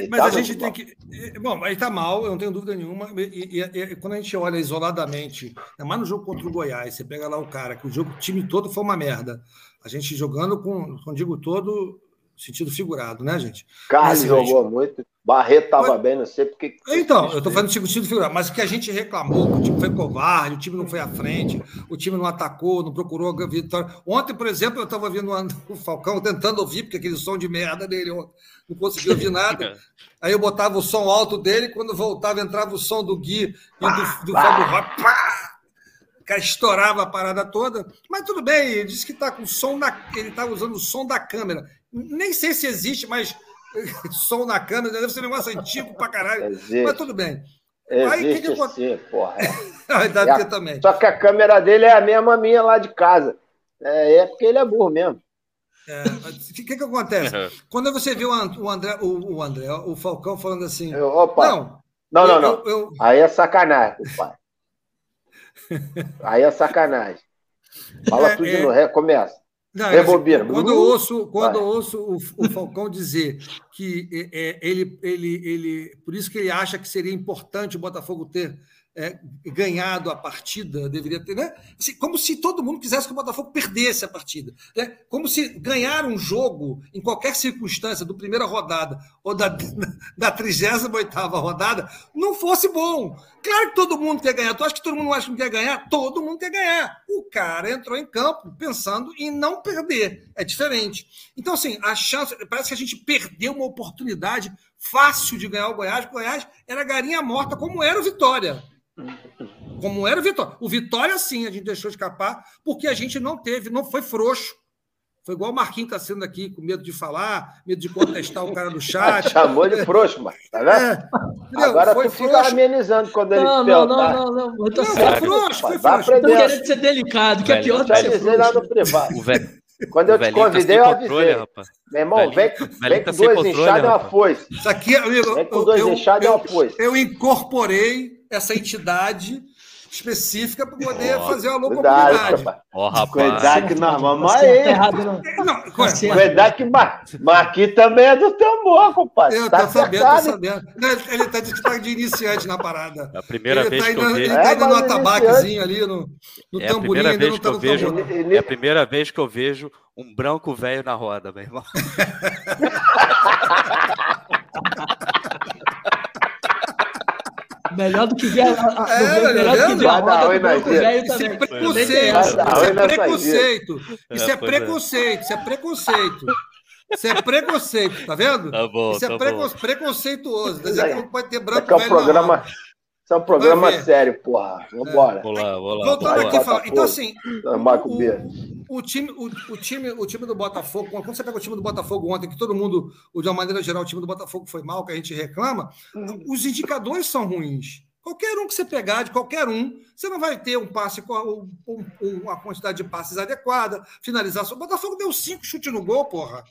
mas tá a gente tem que. Bom, aí tá mal, eu não tenho dúvida nenhuma. E, e, e, quando a gente olha isoladamente, é mais no jogo contra o Goiás, você pega lá o cara, que o jogo, o time todo foi uma merda. A gente jogando com, quando digo todo, sentido figurado, né, gente? Carlos assim, jogou gente... muito, Barreto estava mas... bem, não sei porque. Então, eu estou falando de sentido figurado, mas o que a gente reclamou, que o time foi covarde, o time não foi à frente, o time não atacou, não procurou a vitória. Ontem, por exemplo, eu estava vendo (laughs) o Falcão tentando ouvir, porque aquele som de merda dele, eu não conseguia ouvir nada. (laughs) Aí eu botava o som alto dele, quando voltava, entrava o som do Gui e do, do Fábio Rock. Pá! Cara estourava a parada toda, mas tudo bem, ele disse que está com som da. Ele está usando o som da câmera. Nem sei se existe, mas (laughs) som na câmera deve ser um negócio antigo pra caralho. Existe. Mas tudo bem. Existe que que sim, porra. (laughs) É. Deve ter também. Só que a câmera dele é a mesma minha lá de casa. É, é porque ele é burro mesmo. É, o que, que acontece? Quando você viu o André, o, o André, o Falcão falando assim. Eu, opa, não, não, não. não. Eu, eu... Aí é sacanagem, pai. Aí é sacanagem. Fala é, tudo é... de novo, começa. Não, é Rebobina. Assim, quando eu ouço, quando eu ouço o, o, Falcão dizer que é, é, ele, ele, ele. Por isso que ele acha que seria importante o Botafogo ter é, ganhado a partida, deveria ter, né? Assim, como se todo mundo quisesse que o Botafogo perdesse a partida. Né? Como se ganhar um jogo, em qualquer circunstância, do primeira rodada ou da, (laughs) da 38 rodada, não fosse bom. Claro que todo mundo quer ganhar. Tu acha que todo mundo acha que quer ganhar? Todo mundo quer ganhar. O cara entrou em campo pensando em não perder. É diferente. Então, assim, a chance. Parece que a gente perdeu uma oportunidade fácil de ganhar o Goiás. O Goiás era galinha morta, como era o Vitória. Como era o Vitória. O Vitória, sim, a gente deixou escapar, porque a gente não teve, não foi frouxo. Foi igual o Marquinhos está sendo aqui, com medo de falar, medo de contestar o cara do chat. (laughs) Chamou de frouxo, mas tá vendo? É, Agora foi tu frouxo. fica amenizando quando ele não, não, não, não, não, não. Não, foi frouxo, foi frouxo. Tô querendo ser delicado, que é pior do que ser frouxo. lá no privado. O velho. Quando eu te tá convidei, eu avisei. Rapaz. Meu irmão, vem, vem com dois inchados e uma foice. Isso aqui, amigo, vem com dois inchados e uma foice. Eu incorporei essa entidade específica para poder oh, fazer uma comunidade. Ó, oh, rapaz. Cuidado que nós vamos aí. Cuidado que Marquinhos também é do tambor, compadre. Eu tá tô sabendo, tô sabendo. Ele está de, tá de iniciante na parada. É a primeira ele vez tá que eu vejo. Ele está indo é, no atabaquezinho ali, no, no é tamborim, ainda não tá no vejo, É a primeira vez que eu vejo um branco velho na roda, meu irmão. (laughs) Melhor do que ver a, a, é, melhor do que ver a roda do velho Isso é preconceito. Isso é preconceito. Isso é preconceito. Isso é preconceito. Isso é preconceito, tá vendo? Tá bom, Isso é tá preconce... preconceituoso. Dizer que não pode ter branco velho. É um programa, isso é um programa sério, porra. Vambora. É. Vou lá, vou lá. Voltando aqui, fala... então assim, o, o, time, o, o, time, o time do Botafogo, quando você pega o time do Botafogo ontem, que todo mundo, de uma maneira geral, o time do Botafogo foi mal, que a gente reclama, uhum. os indicadores são ruins. Qualquer um que você pegar, de qualquer um, você não vai ter um passe com um, um, uma quantidade de passes adequada, finalização. O Botafogo deu cinco chutes no gol, porra.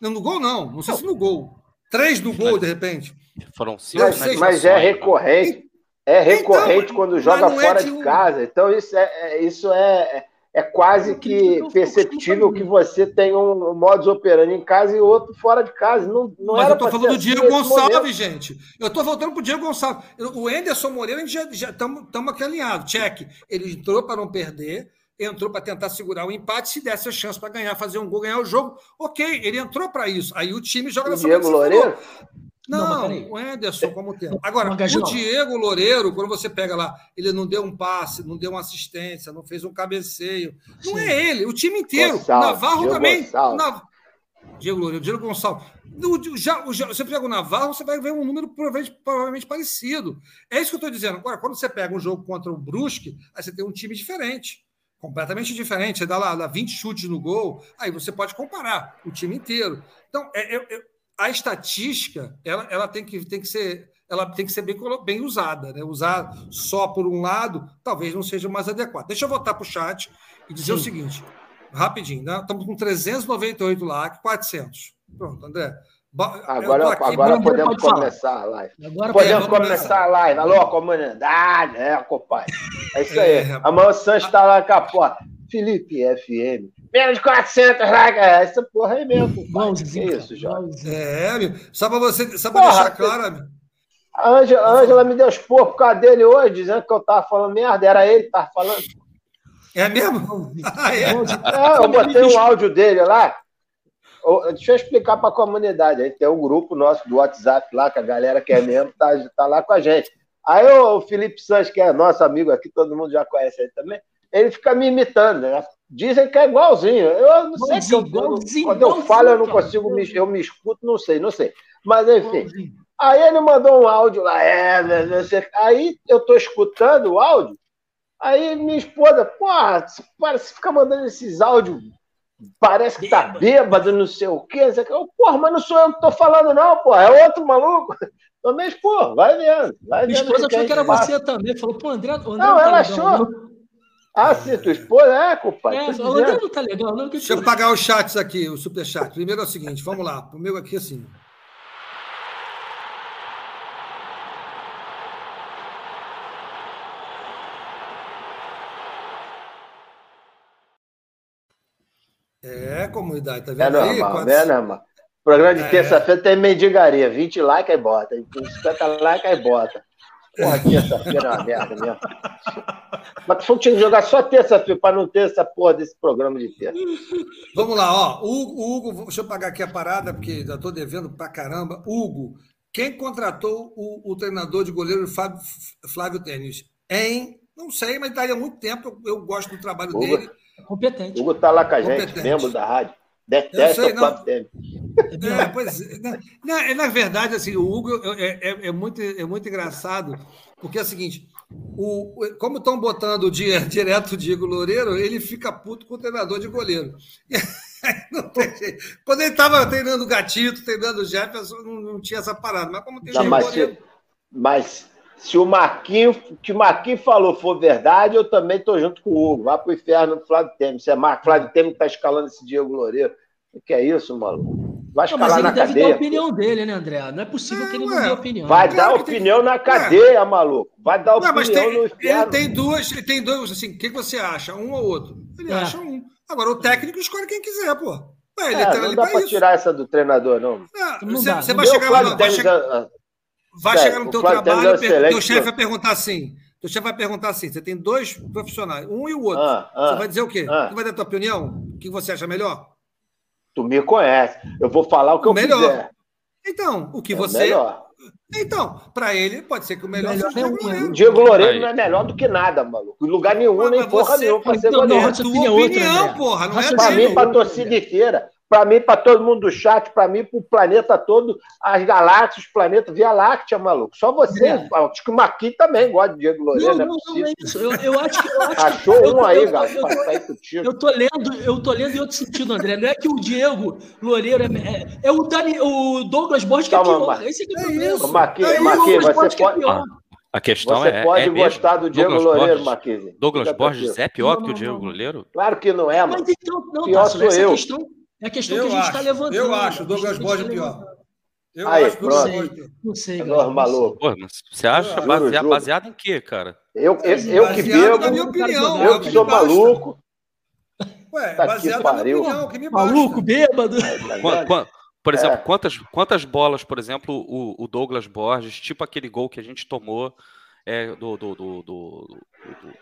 Não, no gol, não. Não sei se no gol. Três no gol, de repente. Foram cinco. Mas, mas é recorrente. É recorrente então, quando joga é fora é de, de casa. Então, isso é, é, isso é, é quase que perceptível que você tem um modus operandi em casa e outro fora de casa. Não, não Mas eu estou falando do Diego Gonçalves, momento. gente. Eu estou voltando para o Diego Gonçalves. O Enderson Moreira, a gente já estamos aqui alinhados. Check. Ele entrou para não perder, entrou para tentar segurar o empate. Se desse a chance para ganhar, fazer um gol, ganhar o jogo, ok, ele entrou para isso. Aí o time joga dessa Diego Loureiro? Não, não o Anderson como tempo. Agora, o Diego Loureiro, quando você pega lá, ele não deu um passe, não deu uma assistência, não fez um cabeceio. Não Sim. é ele, o time inteiro. Gonçalves, o Navarro Diego também. Gonçalves. Diego Loureiro, Diego Gonçalves. O, já, o, já, você pega o Navarro, você vai ver um número provavelmente, provavelmente parecido. É isso que eu estou dizendo. Agora, quando você pega um jogo contra o Brusque, aí você tem um time diferente completamente diferente. Você dá lá, lá 20 chutes no gol, aí você pode comparar o time inteiro. Então, é, é, é a estatística ela, ela tem, que, tem que ser ela tem que ser bem, bem usada, né? Usar só por um lado talvez não seja mais adequado. Deixa eu voltar para o chat e dizer Sim. o seguinte, rapidinho, né? Estamos com 398 lá, 400. Pronto, André. Agora, aqui, agora podemos começar a live. Agora podemos começar a live. Alô, comunidade, é, compadre. É isso aí. É, Amanhã o está lá com a porta. Felipe FM. Menos de 400 likes. É, essa porra aí mesmo. Que isso, Jorge? É, amigo. Só para você, só para deixar claro, amigo. A Ângela, me deu os porra por causa dele hoje, dizendo que eu tava falando merda. Era ele que tava falando. É mesmo? (laughs) Ah, é. é. eu botei um áudio dele lá. Deixa eu explicar para a comunidade. A gente tem um grupo nosso do WhatsApp lá, que a galera que é mesmo tá, tá lá com a gente. Aí o Felipe Santos, que é nosso amigo aqui, todo mundo já conhece ele também, ele fica me imitando, né? Dizem que é igualzinho. Eu não sei que eu, igualzinho, quando eu falo, eu não consigo me, eu me escuto, não sei, não sei. Mas enfim. Aí ele mandou um áudio lá, é, né, não sei. Aí eu tô escutando o áudio. Aí minha esposa, porra, parece fica mandando esses áudios. Parece que tá bêbado, não sei o quê. Não quê. Porra, mas não sou eu que tô falando, não, porra. É outro maluco. Também, pô, vai vendo. Vai minha esposa achou que era você também. Falou, pô, André. André não, tá ela achou. Ah, sim, tua esposa? É, compadre. É, o não tá legal, não. Deixa eu pagar os chats aqui, o superchat. Primeiro é o seguinte, vamos lá. Primeiro aqui, assim. É, comunidade, tá vendo é normal, aí? É normal. Programa de é. terça-feira tem mendigaria. 20 likes aí bota. 50 likes aí bota. Porra, terça-feira é uma merda mesmo. Mas tu tinha que jogar só terça-feira para não ter essa porra desse programa de terça. Vamos lá, ó. Hugo, Hugo, deixa eu pagar aqui a parada, porque já estou devendo pra caramba. Hugo, quem contratou o, o treinador de goleiro Flávio, Flávio Tênis? Em, não sei, mas há muito tempo. Eu, eu gosto do trabalho Hugo, dele. Competente. Hugo tá lá com a gente, membro da rádio. Detesta sei, o Flávio Tênis. É, pois, na, na, na, verdade, assim, o Hugo é, é, é, muito, é muito engraçado, porque é o seguinte: o, como estão botando o dia, (laughs) direto o Diego Loureiro, ele fica puto com o treinador de goleiro. (laughs) Quando ele estava treinando o Gatito, treinando o Jefferson, não, não tinha essa parada. Mas como tem Não, o mas, Loureiro- se, mas se o Marquinho, o que o Marquinho falou for verdade, eu também tô junto com o Hugo. Vai pro inferno do Flávio Temer. Se é Mar... Flávio Temer que tá escalando esse Diego Loureiro. O que é isso, maluco? Vai Não, mas ele na deve dar a cadeia. opinião dele, né, André? Não é possível que ele não ué. dê opinião. Vai Claro dar que tem- opinião na cadeia, maluco. Vai dar opinião mas no tem, ele inferno. tem duas, ele tem dois, assim, o que você acha? Um ou outro? Ele É. acha um. Agora, o técnico escolhe quem quiser, pô. Ué, ele É, tá não ali dá pra isso. tirar essa do treinador, não. É, Não você, Não vai Meu chegar, Flávio lá, vai, Temer chegar, já- vai Sério, chegar no o teu trabalho, é per- excelente, teu chefe pô. vai perguntar assim, teu chefe vai perguntar assim, você tem dois profissionais, um e o outro. Ah, ah, você vai dizer o quê? ah. Você vai dar a tua opinião? O que você acha melhor? Tu me conhece. Eu vou falar o que eu Melhor. quiser. Então, o que É você... melhor. Então, para ele, pode ser que o melhor, Melhor seja é o Diego Loureiro não é melhor do que nada, maluco. Em lugar nenhum, nem mas porra você- nenhuma pra ser Não, não, goleiro. raciocínio é Tua porra, não é Pra mim, pra torcida inteira. Pra mim, pra todo mundo do chat, pra mim, pro planeta todo, as galáxias, os planetas, Via Láctea, maluco. Só você. É. Acho que o Marquinhos também gosta de Diego Loureiro, Não, não, não, é não é isso. Eu, eu acho que. Eu acho que- Achou eu- um aí, eu- gato, eu- pra eu- sair contigo. Eu tô lendo, eu tô lendo em outro sentido, André. Não é que o Diego Loureiro é, é, é o, Dani, o Douglas Borges que é pior. Marcos. Esse que é o É isso. Marquinhos, É Marquinhos, você Borges que é pode, pior. A questão você é. pode é mesmo. gostar do Diego Douglas Loureiro, Borges- Marquinhos. Douglas Borges é pior Não, que o não, Diego não. Goleiro? Claro que não é, mano. Mas então, não, Pior Tasso, sou essa eu. questão é a questão Eu que a gente está levantando. eu acho, questão Douglas Borges tá é pior. Eu Aí, acho o pronto. Borges é pior. Não sei, É galera, não maluco. Pô, você acha Juro, baseado, juro. baseado em quê, cara? Eu, eu, eu que bebo, minha opinião, eu é o que sou maluco. Ué, Tá que baseado na minha opinião, que me basta. Maluco, bêbado. tá Quan- vendo? quan- por exemplo, É. quantas, quantas bolas, por exemplo, o, o Douglas Borges, tipo aquele gol que a gente tomou é, do, do- do- do-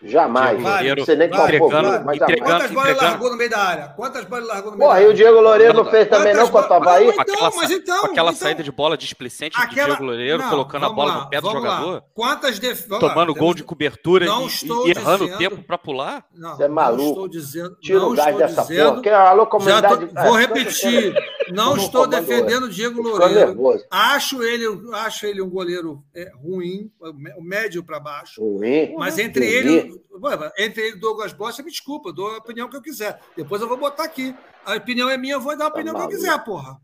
Jamais. Diego Loureiro Não sei nem qual foi, entregando- mas jamais. entregando- Quantas bolas entregando- largou no meio da área? Quantas bolas largou no meio Porra, da e o área? Diego Loureiro não Não, fez também não contra o bolas- Havaí? Mas com então, aquela, mas então, com aquela então. saída de bola displicente do Aquela- Diego Loureiro, Não, colocando a bola lá, no pé do vamos lá. jogador, Quantas def... lá, tomando temos- gol de cobertura Não e- estou e, errando dizendo- tempo para pular? Não, Você é não maluco. estou dizendo. Tira não o gás estou dessa dizendo, porra. Que, alô, comunidade. tô- vou repetir. (laughs) Não estou defendendo o Diego Loureiro. nervoso. Acho ele, acho ele um goleiro é, ruim, médio para baixo. Ruim. Mas entre Ruim. Ele, entre ele e o Douglas Bosta, me desculpa, dou a opinião que eu quiser. Depois eu vou botar aqui. A opinião é minha, eu vou dar a opinião que eu quiser, porra.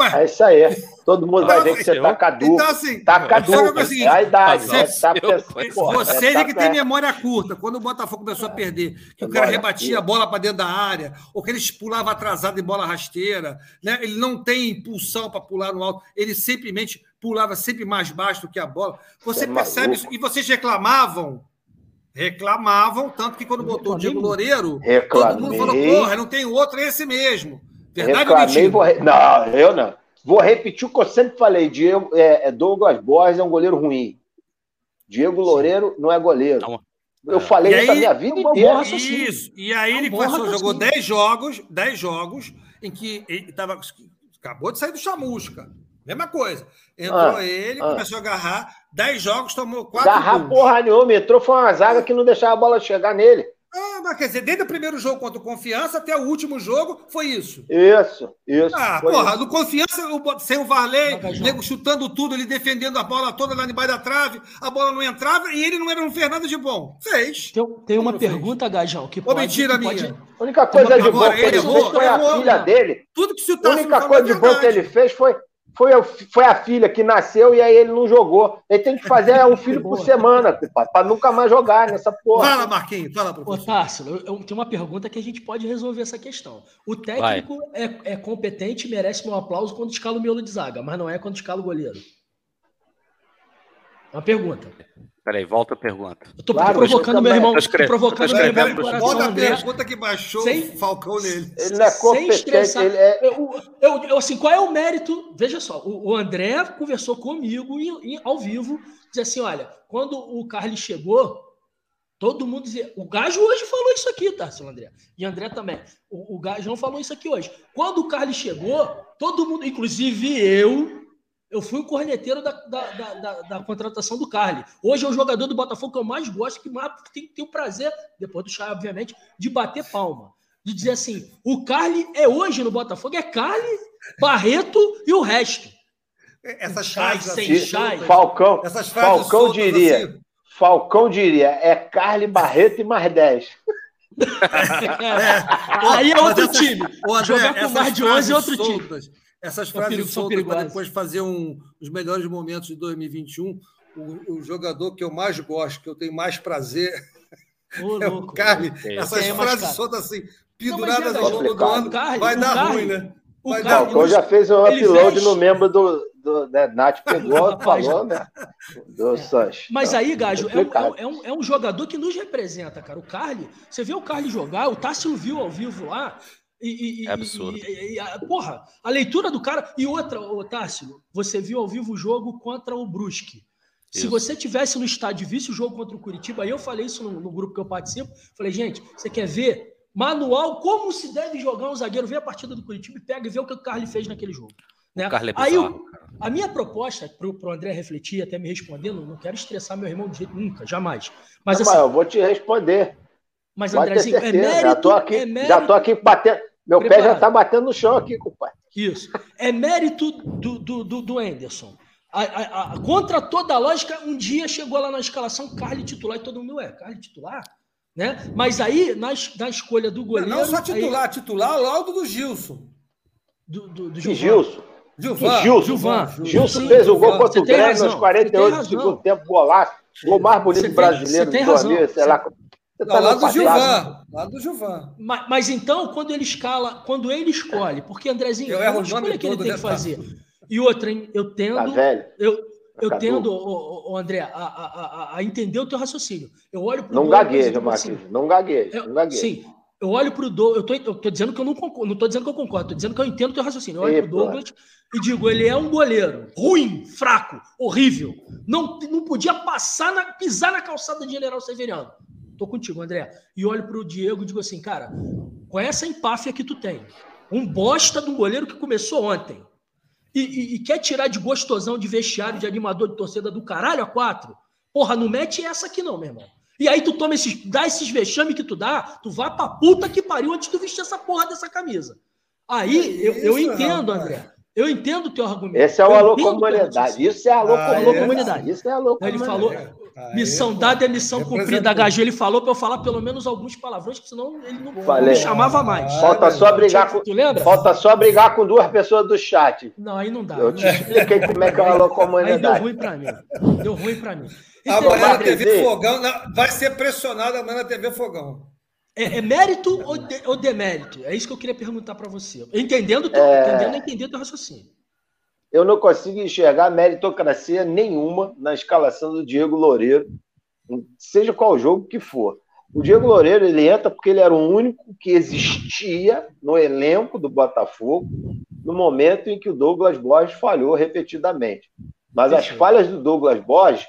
Ué, É isso aí. Todo mundo vai ver que você tá caduco. então assim, Tá caduco. é É a idade. Razão né? Tá porra, Você é, é tá que tem memória curta. Quando o Botafogo começou a perder, que o cara rebatia a bola para dentro da área, ou que ele pulava atrasado em bola rasteira, né? ele não tem impulsão para pular no alto, ele simplesmente pulava sempre mais baixo do que a bola. Você Você é percebe isso? E vocês reclamavam, reclamavam, tanto que quando botou o Diego Loureiro, todo mundo falou, Reclamei. porra, não tem outro, é esse mesmo. Verdade ou Reclamei, mentira? vou re- Não, eu não. Vou repetir o que eu sempre falei. Diego, é, é Douglas Borges é um goleiro ruim. Diego Loureiro não é goleiro. Não. Eu É. falei E isso a aí, minha vida é inteira. Isso. E aí É um ele raciocínio. jogou 10 jogos, 10 jogos em que ele tava, acabou de sair do chamusca. Mesma coisa. Entrou Ah, ele, ah. começou a agarrar, 10 jogos, tomou 4 Garra gols. porra nenhuma. Entrou foi uma zaga que não deixava a bola chegar nele. Ah, mas quer dizer, desde o primeiro jogo contra o Confiança até o último jogo, foi isso. Isso, isso. Ah, porra, isso. no Confiança, o- sem o Varley, Magajão. nego chutando tudo, ele defendendo a bola toda lá debaixo da trave, a bola não entrava e ele não era um Fernando de bom. Fez. Tem, tem uma Como fez? pergunta, Gajão, que Ô, pode... mentira que pode- minha. A única coisa de bom que ele fez foi a filha dele. Tudo que se o A única coisa é de bom que ele fez foi, foi, a, foi a filha que nasceu e aí ele não jogou. Ele tem que fazer um (laughs) filho por semana, pra nunca mais jogar nessa porra. Fala, Marquinhos, fala, Ô, professor. Tássilo, eu, eu tenho uma pergunta que a gente pode resolver essa questão. O técnico é, é competente e merece meu aplauso quando escala o miolo de zaga, mas não é quando escala o goleiro. Uma pergunta. Peraí, volta a pergunta. Eu tô Claro, provocando eu meu irmão, Tô escre- tô provocando tô meu irmão Bota a André. pergunta que baixou Sem- o Falcão nele. Ele não é Sem estressar. ele é. Eu, eu- eu, assim, qual é o mérito? Veja só, o, o André conversou comigo em- em- ao vivo, disse assim: olha, quando o Carlos chegou, todo mundo dizia. O Gajo hoje falou isso aqui, tá, seu André? E André também. O, o Gajão falou isso aqui hoje. Quando o Carlos chegou, todo mundo, inclusive eu. Eu fui o corneteiro da, da, da, da- da contratação do Carly. Hoje é o jogador do Botafogo que eu mais gosto, que mais tem, tem o prazer, depois do Chay, obviamente, de bater palma. De dizer assim: o Carly é hoje no Botafogo, é Carly, Barreto e o resto. Essas Chai, frases sem assim, chai. Falcão, essas frases Falcão soltas diria. assim, Falcão diria, é Carly Barreto e mais 10. (laughs) Aí é outro Mas essas- time. Jogar com mais de 11 é outro frases time. Essas São frases soltas para depois fazer um, os melhores momentos de 2021. O, o jogador que eu mais gosto, que eu tenho mais prazer, Ô, (laughs) é o. Carly. É. Essas é frases soltas assim, penduradas mas é ao longo do ano, Carly- vai dar Carly- ruim, né? O Vai Carly- dar já fez um upload veste- no membro do. do né, Nath pegou, (laughs) falou, né? Do Sanches. Mas Não, aí, Gajo, é um, complicado. é, um, é um jogador que nos representa, cara. O Carly, você vê o Carly jogar, o Tássio viu ao vivo lá. E, e- É absurdo. e- e- porra, a leitura do cara. E outra, ô, Tássio, você viu ao vivo o jogo contra o Brusque. Se Isso. você tivesse no estádio e visse o jogo contra o Curitiba, aí eu falei isso no, no grupo que eu participo. Falei, gente, você quer ver manual como se deve jogar um zagueiro? Vê a partida do Curitiba e pega e vê o que o Carly fez naquele jogo. Né? O Carly é aí a minha proposta para o André refletir até me respondendo, não quero estressar meu irmão de jeito nunca, jamais. Mas Não, assim, eu vou te responder. mas Pode Andrezinho, é mérito, já tô aqui, é mérito, já tô aqui batendo. Meu pé já tá batendo no chão aqui, compadre. isso, é mérito do, do, do, do Anderson. A- a- a- contra toda a lógica, um dia chegou lá na escalação Carly titular e todo mundo, é, Carly titular? Né? Mas aí, na, na escolha do goleiro... Não só aí- titular, titular o laudo do Gilson. do, do, do Gilvan. Gilson. Gilvan. Gilson. Gilvan. Gilson Sim, fez o gol contra o Grêmio nos você 48 tem do segundo tempo, golaço. Gol mais bonito brasileiro você tem do razão. Sei lá. Tá lá no do. Gilvan. Lá do Gilvan. Mas, mas então, quando ele escala, quando ele escolhe, porque Andrezinho, Eu é erro o escolha que ele tem né, que fazer. E outra, hein, eu tendo, Tá velho. eu, eu Cadu. tendo, ô, ô, André, a, a, a, a entender o teu raciocínio. Eu olho pro Não Douglas gagueja, digo assim, Marquinhos. Não gagueja. eu- Não gagueja. Sim, eu olho pro Douglas, eu tô, eu tô dizendo que eu não concordo, não tô dizendo que eu concordo, tô dizendo que eu entendo o teu raciocínio. Eu olho pro pô. Douglas e digo, ele é um goleiro ruim, fraco, horrível. Não, não podia passar, na, pisar na calçada de General Severiano. Tô contigo, André. E olho pro Diego e digo assim, cara, com essa empáfia que tu tem, um bosta de um goleiro que começou ontem e, e- e quer tirar de gostosão de vestiário, de animador de torcida do caralho a quatro, porra, não mete essa aqui não, meu irmão. E aí tu toma esses, dá esses vexame que tu dá, tu vai pra puta que pariu antes de tu vestir essa porra dessa camisa. Aí Que eu, eu entendo. André. Eu entendo o teu argumento. Esse é o Eu alô o teu comunidade. Isso é alô Ah, Alô é? comunidade. Isso é alô Ele comunidade. falou, Aí, missão pô, dada é missão cumprida. HG, ele falou pra eu falar pelo menos alguns palavrões, que senão ele não, Falei. me chamava mais. Falta só brigar com. Tu lembra? Falta só brigar com duas pessoas do chat. Não, aí não dá. Eu te expliquei como é que é o alô Aí deu ruim pra mim. Deu ruim pra mim. Amanhã Entendeu? na Vai TV. Fogão, na- vai ser pressionado amanhã na TV Fogão. É, é mérito ou, de- ou demérito? É isso que eu queria perguntar pra você. Entendendo teu, É. entendendo, entender teu raciocínio. Eu não consigo enxergar meritocracia nenhuma na escalação do Diego Loureiro, seja qual jogo que for. O Diego Loureiro ele entra porque ele era o único que existia no elenco do Botafogo no momento em que o Douglas Borges falhou repetidamente. Mas as falhas do Douglas Borges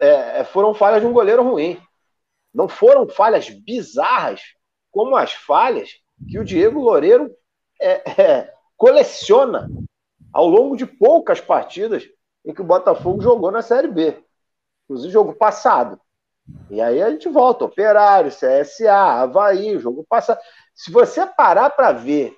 é, foram falhas de um goleiro ruim. Não foram falhas bizarras como as falhas que o Diego Loureiro é, é, coleciona ao longo de poucas partidas em que o Botafogo jogou na Série B. Inclusive, jogo passado. E aí a gente volta, Operário, CSA, Havaí, jogo passado. Se você parar para ver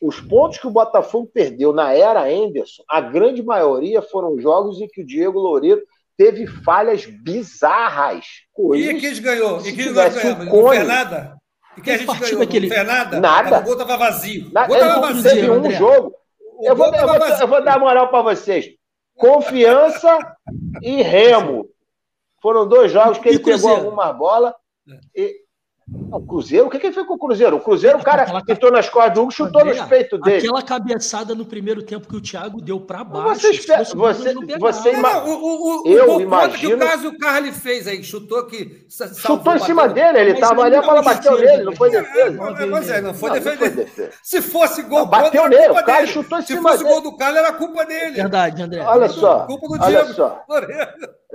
os pontos que o Botafogo perdeu na era Anderson, a grande maioria foram jogos em que o Diego Loureiro teve falhas bizarras. E Coisas quem ganhou? se E quem nós ganhamos? Não fez nada? E quem a gente ganhou? que ele- Não fez nada? Nada. O gol tava vazio. Na- O gol tava vazio. teve um André. jogo. Eu vou, eu, vou, eu vou dar moral para vocês. Confiança e Remo. Foram dois jogos que ele pegou algumas bolas. E... O Cruzeiro? O que, que ele fez com o Cruzeiro? O Cruzeiro, o cara Aquela- entrou nas costas do Hugo, chutou André, nos peitos dele. Aquela cabeçada no primeiro tempo que o Thiago deu pra baixo. Você espera- se fosse o você- você ima- não, o, o, o, Eu o imagino- que o Cássio Carli fez aí, chutou que. Chutou em cima bateu. dele, ele Mas tava ali, a bola bateu defesa, nele, não foi né? defesa. É, Pois é, não foi foi defesa. Se fosse gol Não, bateu contra, nele, culpa o cara dele. chutou em Se cima fosse dele. gol do Carlos, era culpa dele. Verdade, André. Olha só, Culpa do olha Diego. só.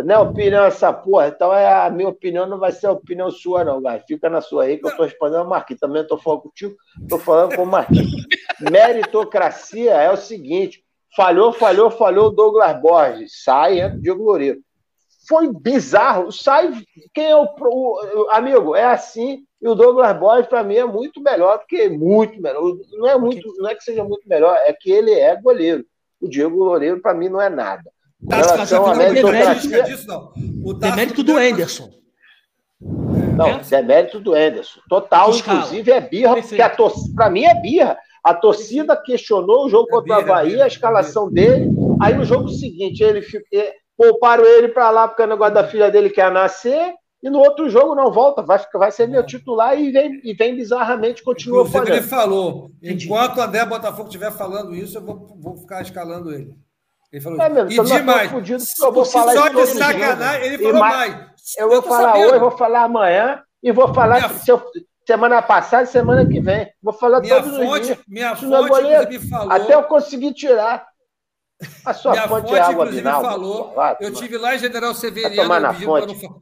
Não é opinião essa porra, então é a minha opinião, não vai ser a opinião sua, não, Gai. Fica na sua aí, que eu tô respondendo ao Marquinhos. Também não tô falando contigo, tô falando com o Marquinhos. (laughs) Meritocracia é o seguinte: falhou, falhou, falhou o Douglas Borges, sai, entra o Diego Loureiro. Foi bizarro, sai. Quem é o, o- o- amigo? É assim, e o Douglas Borges, para mim, é muito melhor do que muito melhor. Não é, muito, não é que seja muito melhor, é que ele é goleiro. O Diego Loureiro, para mim, não é nada. Com relação à meritocracia- Demérito não do Anderson. Não, É? isso é mérito do Enderson. Total, Escala. inclusive é birra, Perfeito. porque a torcida, pra mim é birra. A torcida questionou o jogo É contra o Havaí, birra, a escalação dele. Aí no jogo seguinte, ele fica, eh, pouparam ele pra lá porque o negócio da filha dele quer nascer. E no outro jogo não volta, vai, ficar- vai ser meu titular e vem, e vem bizarramente, continua Inclusive, ele fazendo. falou: Entendi. enquanto o André Botafogo estiver falando isso, eu vou, vou ficar escalando ele. Ele falou É mesmo, E demais, porque eu vou se falar só de sacanagem, ele E falou mais- mais. Eu vou tô falar sabendo. hoje, vou falar amanhã e vou falar Minha- se eu- semana passada e semana que vem. Vou falar Minha todos os fonte, dias. minha Isso é fonte goleiro. inclusive, falou. Até eu conseguir tirar. A sua Minha fonte, fonte, é água inclusive, Vinaldo. falou. Eu tive lá em General Severiano. tomar na fonte. não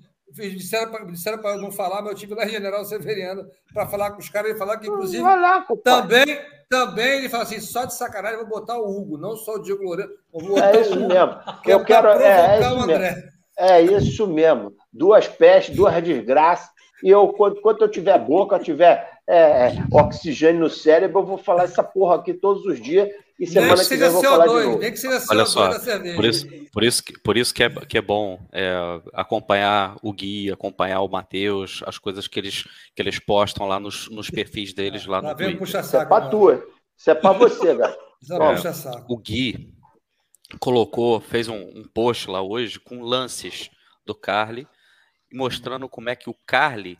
Disseram para eu não falar, mas eu tive lá em General Severiano para falar com os caras. Ele falou que, inclusive, Vai lá, também, também ele fala assim: só de sacanagem, vou botar o Hugo, não só o Diego botar É isso Hugo, mesmo. que é Eu quero. É, é isso mesmo. É isso mesmo. Duas pestes, duas desgraças. E eu, quando, quando eu tiver boca, eu tiver é, oxigênio no cérebro, eu vou falar essa porra aqui todos os dias. E Nem semana que que vem seja eu vou falar de CO2, novo. nem que seja CO2 Olha só, da cerveja. Por isso, por isso, que, por isso que, é, que é bom é, acompanhar o Gui, acompanhar o Matheus, as coisas que eles, que eles postam lá nos, nos perfis deles lá Lá no Twitter. Isso é pra né? tu. Isso é pra você, cara. (laughs) Isso é Ó, puxa-saco. O Gui colocou, fez um, um post lá hoje com lances do Carly, mostrando como é que o Carly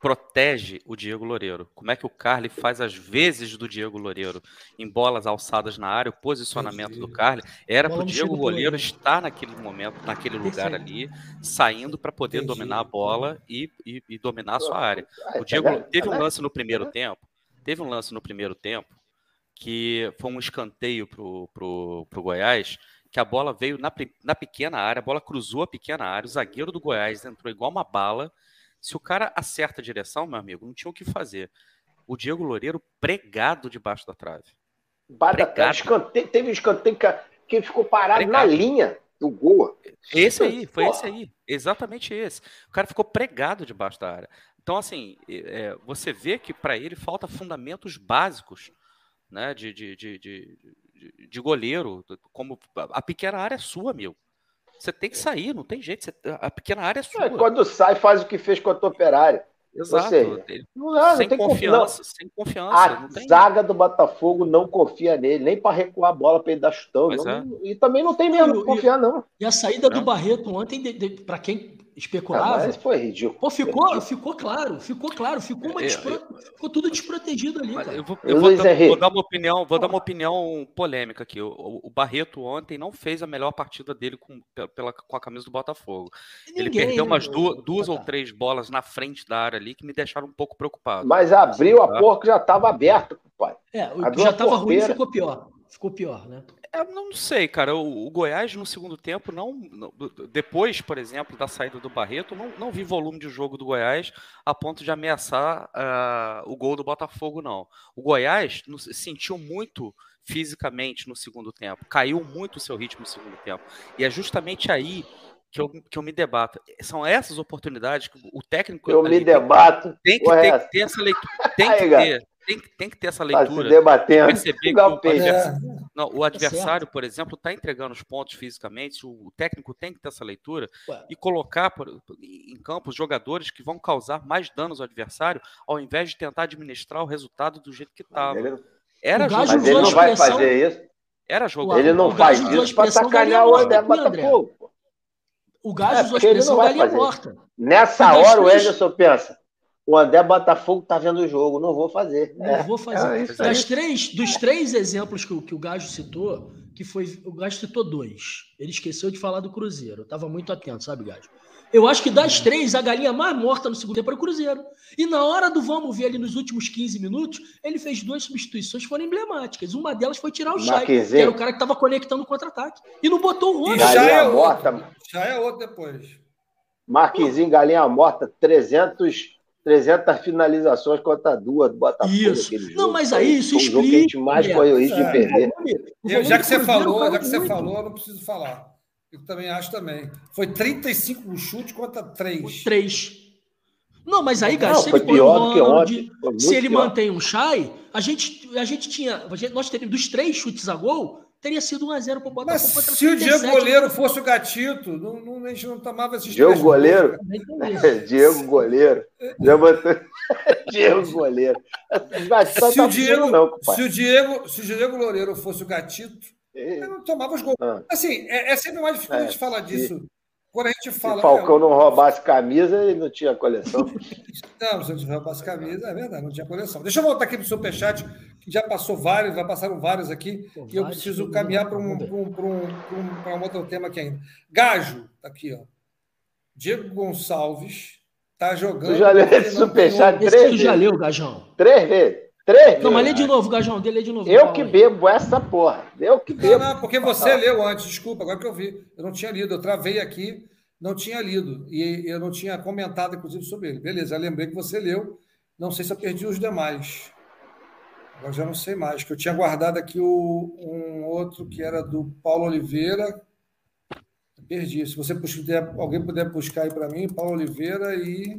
protege o Diego Loureiro. Como é que o Carly faz as vezes do Diego Loureiro em bolas alçadas na área, o posicionamento do Carly era para o Diego Loureiro. estar naquele momento, naquele lugar ali, saindo para poder Entendi. dominar a bola e, e- e dominar a sua área. Ah, O Diego vendo? teve um lance no primeiro tempo. Teve um lance no primeiro tempo que foi um escanteio pro, pro, pro Goiás, que a bola veio na, na pequena área, a bola cruzou a pequena área, o zagueiro do Goiás entrou igual uma bala. Se o cara acerta a direção, meu amigo, não tinha o que fazer. O Diego Loureiro pregado debaixo da trave. Escanteio, teve um escanteio que, ficou parado na Pregado. linha do gol. Esse aí, foi Porra. esse aí. Exatamente esse. O cara ficou pregado debaixo da área. Então, assim, é, você vê que para ele falta fundamentos básicos né, de, de, de, de, de- de goleiro. Como a pequena área é sua, meu. Você tem que sair, não tem jeito. você- a pequena área é sua. É, quando sai, faz o que fez contra o Operário. Exato. seja, Não, não, sem tem confiança, sem confiança. A não tem... zaga do Botafogo não confia nele, nem para recuar a bola para ele dar chutão. Não- é. E também não tem mesmo e- confiar, não. E a saída do. Barreto ontem, para quem Ah, especulava, mas foi ridículo. pô, ficou, ficou claro, ficou claro, ficou, uma É, despro- ficou tudo desprotegido ali, cara. Eu vou, eu vou dar, vou dar uma opinião, vou dar uma opinião polêmica aqui. O, o- Barreto ontem não fez a melhor partida dele com, pe- pela, com a camisa do Botafogo. Ele Ninguém, perdeu né, umas duas, duas ou Tá. três bolas na frente da área ali que me deixaram um pouco preocupado. Mas abriu a Tá. que já estava aberta, pai. É, o Abriu que já a tava ruim ficou pior. Ficou pior, né? Eu não sei, cara. O, o Goiás no segundo tempo não, não- Depois, por exemplo, da saída do Barreto, não, não vi volume de jogo do Goiás a ponto de ameaçar ah, o gol do Botafogo, não. O Goiás sentiu muito fisicamente no segundo tempo, caiu muito o seu ritmo no segundo tempo. E é justamente aí que eu, que eu me debato. São essas oportunidades que o técnico Eu me tem- debato. tem que ter, é essa? ter essa leitura. Tem que ter, tem, que- tem que ter essa Tá se leitura. debatendo. Perceber que o. É, não, o Tá adversário, por exemplo, está entregando os pontos fisicamente. O, técnico tem que ter essa leitura Ué. e colocar por- em campo os jogadores que vão causar mais danos ao adversário, ao invés de tentar administrar o resultado do jeito que estava. Ele- Era O jogo, Gajo Mas ele não vai fazer isso. era jogo. O- Ele não o faz isso para sacanear o André Botafogo. O É, Gajo usou a expressão galinha morta. Nessa hora o Anderson pensa: o André Botafogo tá vendo o jogo, não vou fazer. Não É. vou fazer. É Das três, dos três exemplos que, o- que o Gajo citou, que foi. O Gajo citou dois. Ele esqueceu de falar do Cruzeiro. Eu estava muito atento, sabe, Gajo? Eu acho que das três, a galinha mais morta no segundo tempo era o Cruzeiro. E na hora do vamos ver ali nos últimos 15 minutos, ele fez duas substituições que foram emblemáticas. Uma delas foi tirar o Chay, que era o cara que estava conectando o contra-ataque. E não botou o Rony. já Galinha é outro. morta. Já é outro depois. Marquezinho, galinha morta, 300, 300 finalizações contra duas do Botafogo. Isso. Não, jogo. mas aí isso um jogo que a gente explica, mais André. correu risco de É. perder. Eu, já que você falou, já que você falou, eu não preciso falar. Eu também acho também. Foi 35 chutes contra 3. Três. Não, mas aí, Não, Gajo, se ele põe o pior do que Ronald, se ele pior. mantém um Chay, a gente, a gente tinha. a gente- nós teríamos dos três chutes a gol, teria sido 1x0 pro Botafogo. Mas contra se o Diego 37, Goleiro fosse o gatito, não, não- a gente não tomava esses Diego três Goleiro? (laughs) Diego Goleiro. Já botou... (laughs) Diego Goleiro. Gatito Se tá o, Diego, não, se, o Diego, se o Diego Loureiro fosse o gatito, eu não tomava os gols. Ah, Assim, é, é sempre mais difícil É, a gente falar disso. Quando a gente Se fala. Falcão não roubasse camisa, ele não tinha coleção. (laughs) Não, se eu tiver as camisas, é verdade, não tinha coleção. Deixa eu voltar aqui para o Superchat, que já passou vários, já passaram vários aqui, Pô, e eu preciso caminhar para um, pra um, pra um, pra um, um outro tema aqui ainda. Gajo, tá aqui, ó. Diego Gonçalves tá jogando. Tu já leu esse superchat Três tu já vezes. leu, Gajão. Três vezes. Três. Não, mas lê de novo, Gajão. Lê de novo. Eu que aí. bebo essa porra. Eu que Não, bebo. não, porque você leu antes, desculpa, agora que eu vi. Eu não tinha lido, eu travei aqui, não tinha lido. E eu não tinha comentado, inclusive, sobre ele. Beleza, eu lembrei que você leu. Não sei se eu perdi os demais. Agora já não sei mais, que eu tinha guardado aqui o, um outro que era do Paulo Oliveira. Perdi. Se você puder, alguém puder buscar aí para mim, Paulo Oliveira e.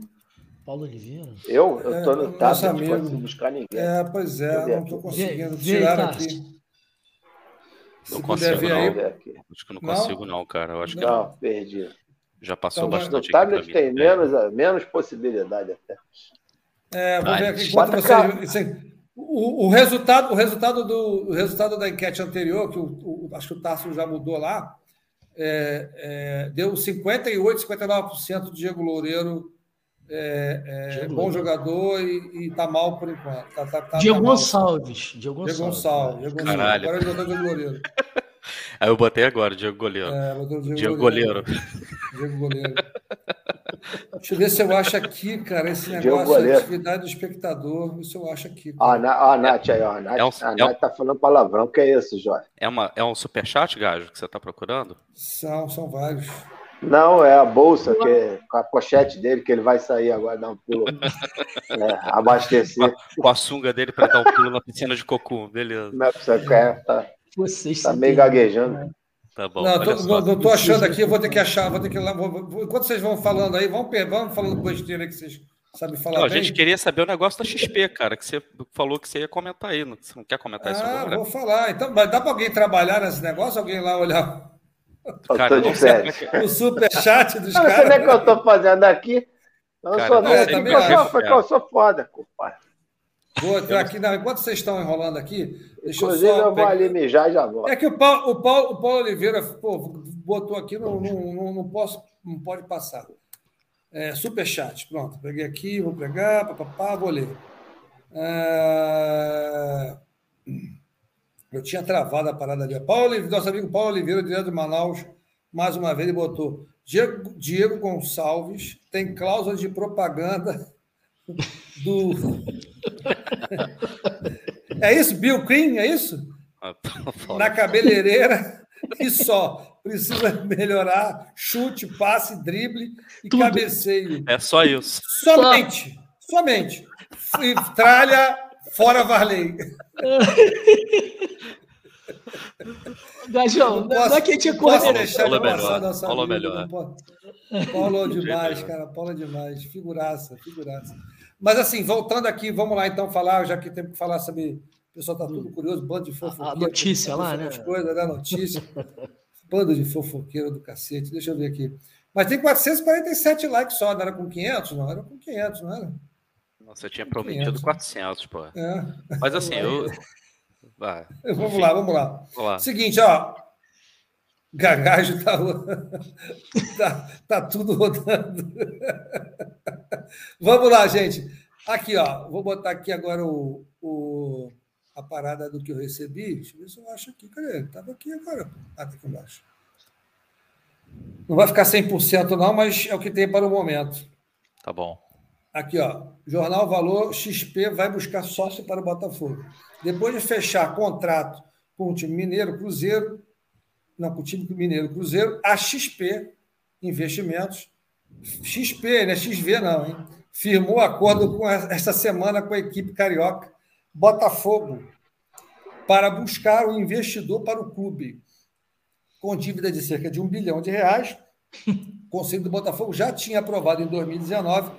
Paulo Oliveira. Eu, eu tô É, no tablet, não amigo. consigo buscar ninguém. É, pois é, não estou conseguindo. Vê- vê Tiraram Cássio. aqui. Não consigo, ver não. aí. Acho que não Não? consigo, não, cara. Eu acho que Não, perdi. já passou Então, No bastante pra tablet mim. tem É. menos, menos possibilidade até. É, vou ver aqui enquanto Bota você. cá. assim, o, o resultado, o resultado do o resultado da enquete anterior, que o, o- acho que o Tarso já mudou lá, é, é, deu 58, 59% de Diego Loureiro. É, é, bom Loureiro. jogador e, e tá mal por enquanto. Tá, tá, tá, Diego tá. Gonçalves. Diego Diego Gonçalves. Gonçalves. Diego Gonçalves. Caralho. Agora ele botou Diego Loureiro. (laughs) Aí eu botei agora, Diego Goleiro. É, Diego, Diego Goleiro. Goleiro. Diego Goleiro. Deixa eu ver se eu acho aqui, cara, esse negócio Goleiro. atividade do espectador. Se eu acho aqui. Ó, a Na- ó, a Nath aí, ó. A Nath, É um- a é um- Nath tá falando palavrão. que é isso, Jorge? É, uma, é um superchat, Gajo, que você tá procurando? São, são vários. Não, é a bolsa, que é com a pochete dele, que ele vai sair agora, dar um pulo. É, abastecer. Com a sunga dele pra dar um pulo na piscina de cocô. Beleza. Não é quer, tá, Vocês tá meio gaguejando. né? Tá bom. não, tô, só. não, não tô achando aqui, eu vou ter que achar, vou ter que ir lá. enquanto vocês vão falando aí, vamos, pe- vamos falando besteira aí que vocês sabem falar Não, a gente queria saber o negócio da XP, cara, que você falou que você ia comentar aí. não- Você não quer comentar isso Ah, agora? vou falar. Então, mas dá para alguém trabalhar nesse negócio? Alguém lá olhar Eu Cara, tô de é férias. que- o superchat dos sei nem o que eu caras? tô fazendo aqui. Eu Cara, sou, não eu também eu sou- eu sou foda, compadre. Vou entrar aqui. Não, enquanto vocês estão enrolando aqui, deixa Inclusive, eu só. eu vou pegar- ali mijar e já volto. É que o Paulo, o Paulo, o Paulo Oliveira pô, botou aqui, não, não, não, não posso, não pode passar. É, superchat, pronto. Peguei aqui, vou pegar, papapá, vou ler. É, Eu tinha travado a parada ali. Paulo, nosso amigo Paulo Oliveira, direto de Manaus, mais uma vez, ele botou Diego, Diego Gonçalves tem cláusula de propaganda (laughs) do. (laughs) É isso? Bill Cream? É isso? Ah, tá foda. na cabeleireira e só. Precisa melhorar chute, passe, drible e Tudo. cabeceio. É só isso. Somente. Somente. E tralha fora Varley. (laughs) Gajão, não é que a gente é não Paulo é passar melhor, nossa Paulo é melhor. não. Paulo é demais, (laughs) cara. Paulo é demais. Figuraça, figuraça. Mas assim, voltando aqui, vamos lá então falar, já que temos que falar sobre. O pessoal está tudo curioso, bando de fofoqueiro. A notícia lá, né? As coisas, né? Notícia. Bando de fofoqueiro do cacete. Deixa eu ver aqui. Mas tem 447 likes só, não era com 500? Não, era com 500, não era? Você tinha prometido 500. 400, pô. É. Mas assim, eu. Vai, Vamos lá, vamos lá. vamos lá. Seguinte, ó. Gagajo tá, (laughs) tá, tá tudo rodando. Vamos lá, gente. Aqui, ó. Vou botar aqui agora o, o- a parada do que eu recebi. Deixa eu ver se eu acho aqui. Cadê? Tava aqui agora. Ah, tá aqui embaixo. Não vai ficar 100% não, mas é o que tem para o momento. Tá bom. Aqui, ó. Jornal Valor XP vai buscar sócio para o Botafogo. Depois de fechar contrato com o time Mineiro Cruzeiro, não, com o time Mineiro Cruzeiro, a XP Investimentos, XP, não é XV não, hein? Firmou acordo com esta semana com a equipe carioca Botafogo para buscar um investidor para o clube. Com dívida de cerca de um bilhão de reais, o Conselho do Botafogo já tinha aprovado em 2019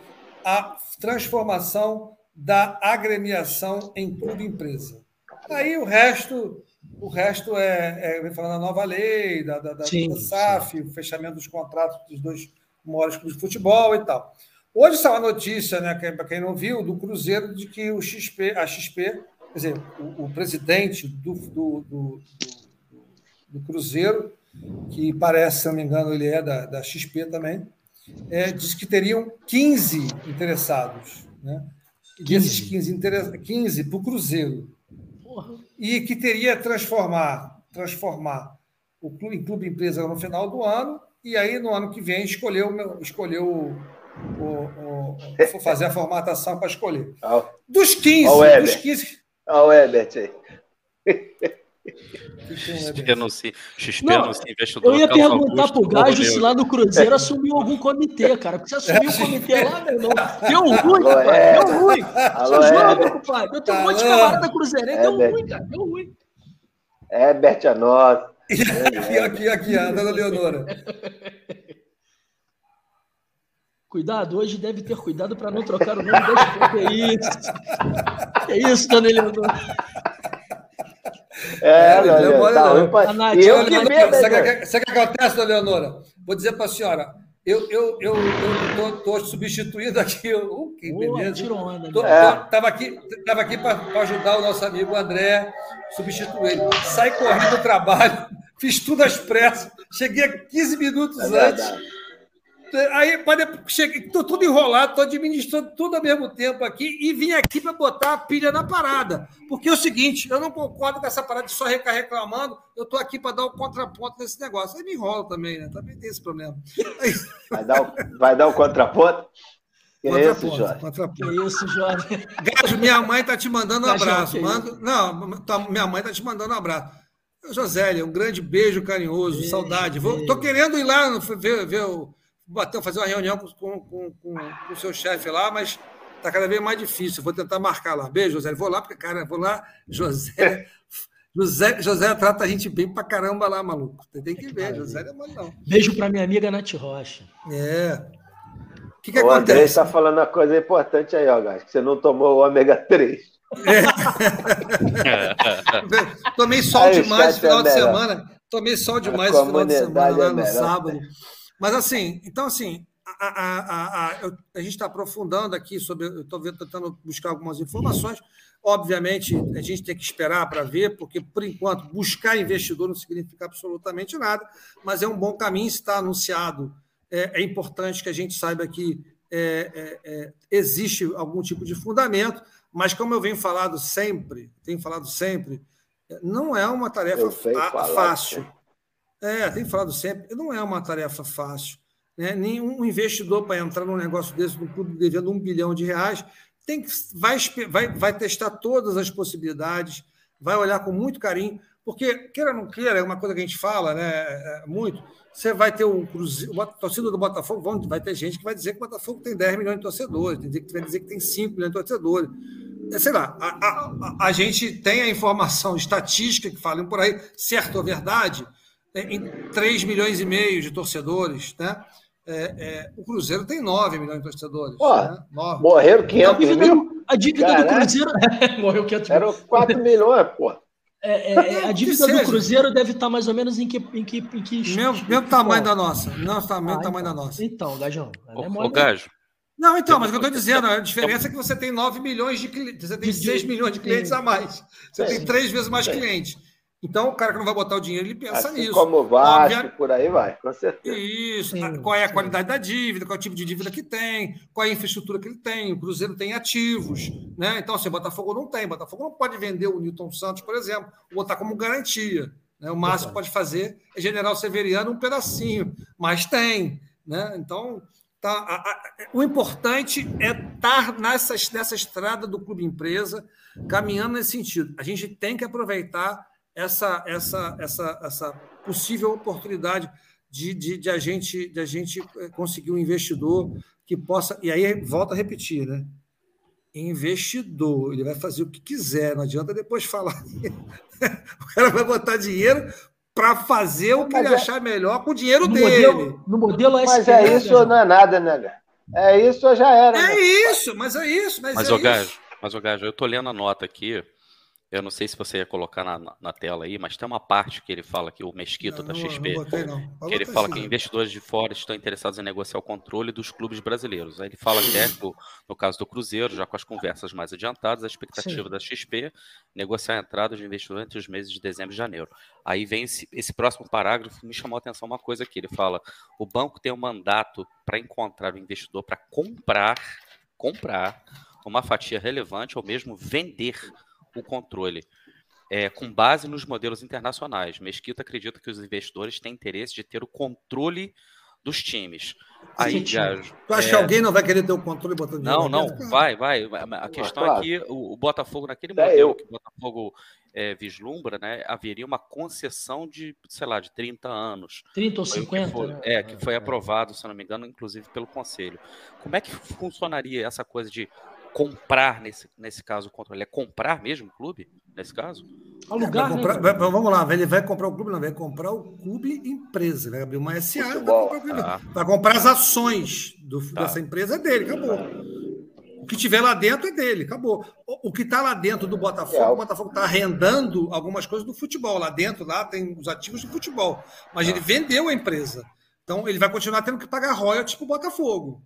a transformação da agremiação em clube empresa. Aí o resto O resto é, é falando da nova lei, da, da, da, sim, da SAF, sim. o fechamento dos contratos dos dois maiores clubes de futebol e tal. Hoje saiu a notícia, né, para quem não viu, do Cruzeiro, de que o XP, a XP, quer dizer, o, o presidente do, do, do, do, Cruzeiro, que parece, se não me engano, ele é da, da XP também, é, disse que teriam 15 interessados. Né? 15. Desses 15, 15 para o Cruzeiro. Porra. E que teria transformar, transformar o clube em clube empresa no final do ano, e aí no ano que vem escolheu, escolheu o, o, o, fazer a formatação para escolher. Dos 15, dos 15. Olha o Ebert aí. XP anuncia, XP não, anuncia investidor. Eu ia perguntar para o Gajo se lá no Cruzeiro assumiu algum comitê, cara. Porque você assumiu o comitê lá, meu irmão. Deu ruim, Alô. Deu ruim. Alô, Seu jogo, compadre. Eu tenho um monte de camarada Cruzeiro. Deu ruim, cara. Deu ruim. Herbert Anota. (laughs) aqui, aqui, aqui, a dona Leonora. Cuidado, hoje deve ter cuidado para não trocar o nome da (laughs) Que é isso? Que é isso, dona Eleonora? É, é não, não, tá, não. Tá, eu, que Sabe o que acontece, dona Leonora? Vou dizer para a senhora. Eu eu eu estou substituindo aqui. Uh, que beleza. Tô, é. tava aqui, tava aqui para ajudar o nosso amigo André, substituir ele. Sai correndo do trabalho, (laughs) fiz tudo às pressas, cheguei 15 minutos é antes. Verdade Aí estou tudo enrolado, estou administrando tudo ao mesmo tempo aqui e vim aqui para botar a pilha na parada. Porque é o seguinte, eu não concordo com essa parada de só ficar reclamando, eu estou aqui para dar o contraponto nesse negócio. Aí me enrola também, né? Também tem esse problema. Vai dar o, vai dar o contraponto? Que é isso, Jorge? Contraponto. Que isso, Jorge? Gajo, minha mãe está te mandando um abraço. Manda... Não, tá, minha mãe está te mandando um abraço. Josélia, um grande beijo carinhoso, saudade. Vou, tô querendo ir lá ver, ver o bater, fazer uma reunião com, com, com, com o seu chefe lá, mas está cada vez mais difícil. Vou tentar marcar lá. Beijo, José. Vou lá, porque, cara, vou lá, (laughs) José. José, José trata a gente bem pra caramba lá, maluco. Tem que ver, José não é não. Beijo pra minha amiga Nath Rocha. É. O que, que o acontece? André está falando uma coisa importante aí, ó, Gás, que você não tomou o ômega 3. É. (laughs) Tomei sol aí, demais no final é de semana. Tomei sol demais no final de semana, lá no sábado. Mas assim, então assim, a, a, a, a gente está aprofundando aqui sobre. Eu estou tentando buscar algumas informações. Obviamente, a gente tem que esperar para ver, porque, por enquanto, buscar investidor não significa absolutamente nada, mas é um bom caminho, está anunciado. É, é importante que a gente saiba que é, é, é existe algum tipo de fundamento, mas, como eu venho falado sempre, tenho falado sempre, não é uma tarefa fácil. É, tem falado sempre, não é uma tarefa fácil. Né? Nenhum investidor para entrar num negócio desse, num clube devendo um bilhão de reais, tem que, vai, vai, vai testar todas as possibilidades, vai olhar com muito carinho, porque, queira ou não queira, é uma coisa que a gente fala né, é, muito, você vai ter um cruzeiro, a torcida do Botafogo, vai ter gente que vai dizer que o Botafogo tem 10 milhões de torcedores, tem gente que vai dizer que tem 5 milhões de torcedores. É, sei lá, a, a, a, gente tem a informação estatística que falam por aí, certo ou verdade, em 3 milhões e meio de torcedores, né? É, é, o Cruzeiro tem 9 milhões de torcedores. Pô, né? Morreram 500 a dívida, mil? A dívida Caraca. do Cruzeiro. (laughs) Morreu 500 mil. Eram 4 milhões, pô. É, é, é a dívida do Cruzeiro deve estar mais ou menos em que. Em que, em que mesmo, mesmo tamanho da nossa. Mesmo tamanho, ah, tamanho então, da nossa. Então, Gajão. Ô, Gajo. Não, então, mas o que eu estou dizendo, a diferença é que você tem 9 milhões de clientes, você tem 6 milhões de clientes a mais. Você tem três vezes mais clientes. Então, o cara que não vai botar o dinheiro, ele pensa assim nisso. Como Vasco, Óbvio... por aí vai, com certeza. Isso. Sim, qual é a qualidade da dívida, qual é o tipo de dívida que tem, qual é a infraestrutura que ele tem. O Cruzeiro tem ativos. Né? Então, assim, o Botafogo não tem. O Botafogo não pode vender o Newton Santos, por exemplo, botar como garantia. Né? O máximo que pode fazer é General Severiano um pedacinho, mas tem. Né? Então, tá, a, a, o importante é estar nessa, nessa estrada do clube empresa, caminhando nesse sentido. A gente tem que aproveitar essa, essa, essa, essa possível oportunidade de, de, de, a gente, de a gente eh, conseguir um investidor que possa. E aí, volta a repetir, né? Investidor, ele vai fazer o que quiser, não adianta depois falar. (laughs) o cara vai botar dinheiro para fazer o que ele é... achar melhor com o dinheiro no dele. Modelo, no modelo SP, Mas é isso ou não é nada, né, É isso ou já era. É né? isso, mas é isso. Mas, mas, é o Gajo, mas, o Gajo, eu tô lendo a nota aqui Eu não sei se você ia colocar na, na, na tela aí, mas tem uma parte que ele fala que o Mesquita Não, da XP, não botei, não. Que ele fala sim. que investidores de fora estão interessados em negociar o controle dos clubes brasileiros. Aí ele fala que, o- no caso do Cruzeiro, já com as conversas mais adiantadas, a expectativa Sim. da XP negociar a entrada de investidores entre os meses de dezembro e janeiro. Aí vem esse, esse próximo parágrafo, me chamou a atenção uma coisa aqui. Ele fala: o banco tem um mandato para encontrar o investidor para comprar, comprar uma fatia relevante ou mesmo vender o controle. É, com base nos modelos internacionais. Mesquita acredita que os investidores têm interesse de ter o controle dos times. Aí, Sim, Gajo, Tu acha é, que alguém não vai querer ter o controle botando não, não, vai, vai. A questão claro. é que o, Botafogo, naquele Até modelo eu. que o Botafogo é, vislumbra, né, haveria uma concessão de, sei lá, de 30 anos. 30 ou Foi o que 50, foi- né? É, que foi aprovado, se não me engano, inclusive pelo Conselho. Como é que funcionaria essa coisa de comprar, nesse, nesse caso, o controle? É comprar mesmo o clube, nesse caso? Alugar, vai né? comprar- vai- vamos lá, ele vai comprar o clube, não, vai comprar o clube empresa, vai abrir uma SA, vai comprar, o clube. Ah. vai comprar as ações do- Tá. dessa empresa é dele, acabou. O que tiver lá dentro é dele, acabou. O, o que está lá dentro do Botafogo, É. o Botafogo está arrendando algumas coisas do futebol. Lá dentro, lá tem os ativos do futebol. Mas ele vendeu a empresa. Então ele vai continuar tendo que pagar royalties para o Botafogo.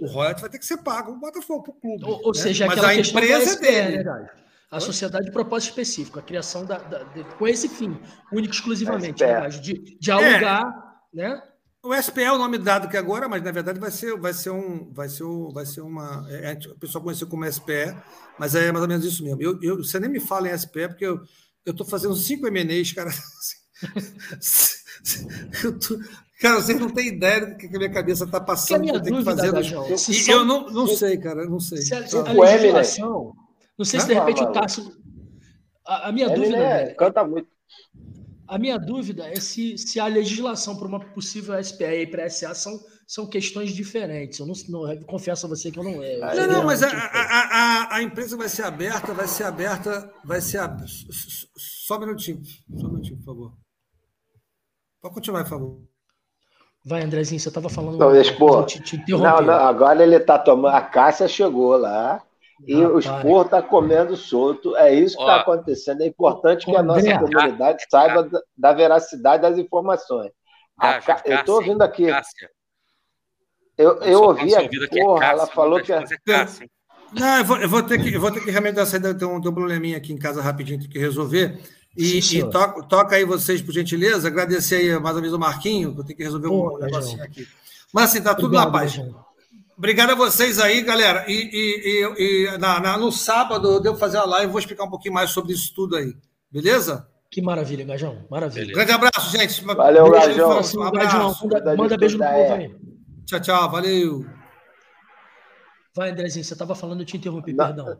O royalties vai ter que ser pago para o Botafogo, para o clube. Ou, ou né? seja, Mas aquela a questão da empresa é dele. né? A sociedade de propósito específico, a criação da, da- de- com esse fim, único e exclusivamente, né, Gajo? De, de alugar, né? O SPE é o nome dado que agora, mas na verdade vai ser, vai ser um, vai ser, um- vai ser uma, é, é, o pessoal conheceu como SPE, mas é mais ou menos isso mesmo. Eu, eu- você nem me fala em SPE porque eu eu estou fazendo cinco M&As, cara. (laughs) Eu tô- cara, vocês não têm ideia do que a minha cabeça está Que a passando, que minha eu tenho que fazer. Gajão, se E são- eu não, não sei, cara, eu não sei. se a, se a O Eminem. legislação, não sei se de repente o Cássio... A, a minha Ele dúvida, né, canta muito. A minha dúvida é se, se a legislação para uma possível SPA e para SA são, são quões diferentes. Eu não, não eu confesso a você que eu não é. Não, Não, não, mas a, a, a, a empresa vai ser aberta, vai ser aberta, vai ser. ab- Só um minutinho, só um minutinho, por favor. Pode continuar, por favor. Vai, Andrezinho, você estava falando. Não, deixa, pô. te, te Não, não, agora ele tá tomando. A Cássia chegou lá e o Rapaz. esporro tá comendo solto. É isso que está acontecendo. É importante que a nossa André. comunidade saiba da, da veracidade das informações. A Gajo, Cá- eu Cássia, ouvindo aqui. Cássia. Eu, eu Só ouvi a é porra, ela Cássia, falou que. é Cássia. Não, eu vou, eu vou ter que, eu vou ter que realmente dar saída, tem um, tem um probleminha aqui em casa rapidinho, tem que resolver. E, Sim, e toca, toca aí vocês, por gentileza. Agradecer aí mais uma vez o Marquinho, que eu tenho que resolver Pô, um negocinho Gajão. aqui. Mas assim, tá tudo Obrigado, na paz. Obrigado a vocês aí, galera. E, e- e- e na- na- no sábado eu devo fazer a live, vou explicar um pouquinho mais sobre isso tudo aí. Beleza? Que maravilha, Gajão. Maravilha. Beleza. Grande abraço, gente. Valeu, Beijo, Gajão. Um Assim, abraço. manda, manda beijo no povo aí. Tchau, tchau. Valeu. Vai, Andrezinho, você estava falando, eu te interrompi, Não. perdão.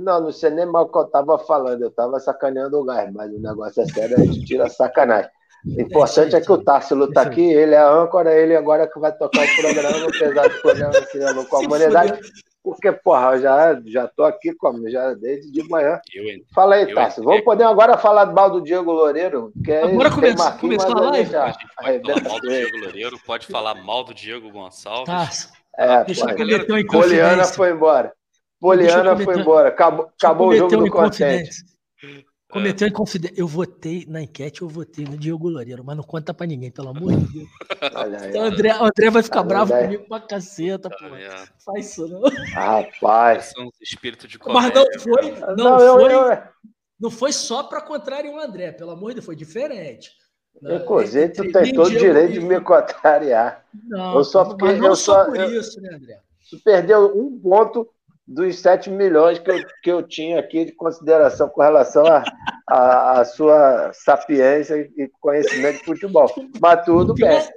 Não, não sei nem mal o que eu tava falando. Eu tava sacaneando o gás, mas o negócio é sério, a gente tira a sacanagem. O importante é que o Tássilo tá aqui, ele é a âncora, ele agora que vai tocar o programa, apesar do programa ser no comunidade. Porque, porra, eu já, já tô aqui como, já desde de manhã. Fala aí, entrei. Vamos poder agora falar mal do Diego Loureiro? Que é Agora começa- a live? já A gente pode falar mal do. Diego Loureiro, pode falar mal do Diego Gonçalves. Tá. É, Deixa eu porra. cometer uma Poliana inconfidência. foi embora. Poliana eu foi embora. Acabou, eu acabou o jogo do inconfidência. Cometeu inconfidência. Eu votei na enquete, eu votei no Diego Loureiro, mas não conta pra ninguém, pelo amor de Deus. (laughs) Olha aí. Então, o André, o André vai ficar bravo comigo pra caceta, pô. vendo? Faz isso, não. Rapaz. São os espíritos de Mas comédia. não foi, não, eu, foi, eu, não foi só pra contrariar o André, pelo amor de Deus, foi diferente. Inclusive, tu tem todo o direito de me contrariar. Não, eu só porque- mas não eu só só- por eu- isso, né, André? Tu perdeu um ponto dos 7 milhões que eu, que eu tinha aqui de consideração com relação à a, a, sua sapiência e conhecimento de futebol. Mas tudo bem. Pior,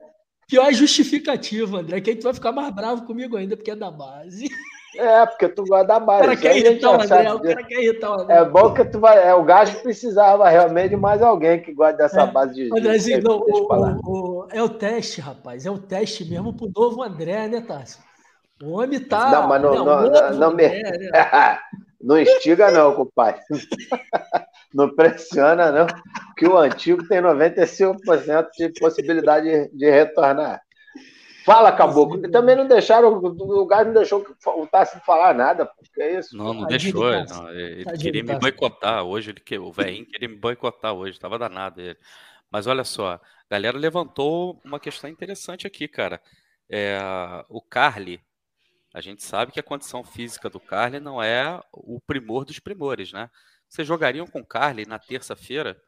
pior justificativa, André, que aí tu vai ficar mais bravo comigo ainda, porque é da base. É, porque tu gosta da O base. cara isso quer a irritar o André, o cara quer irritar o André. É bom que tu vai. É, o Gajo precisava realmente de mais alguém que gosta dessa É, base de. de- Andrezinho, não, deixa eu o- falar. o- o- é o teste, rapaz. É o teste mesmo pro novo André, né, Tássio? O homem tá. Não, mas não- não- não- novo não me- André, né? (laughs) Não instiga, não, compadre. (laughs) Não pressiona, não, que o antigo tem 95% de possibilidade de, de retornar. Fala, Caboclo. Também não deixaram, o Gás não deixou o Tassi falar nada. Porque é isso. Não, não deixou. Não. Ele Tadinho queria me boicotar hoje. Ele, o velhinho queria me boicotar hoje. Tava danado ele. Mas olha só, a galera levantou uma questão interessante aqui, cara. É, o Carly, a gente sabe que a condição física do Carly não é o primor dos primores, né? Vocês jogariam com o Carly na terça-feira,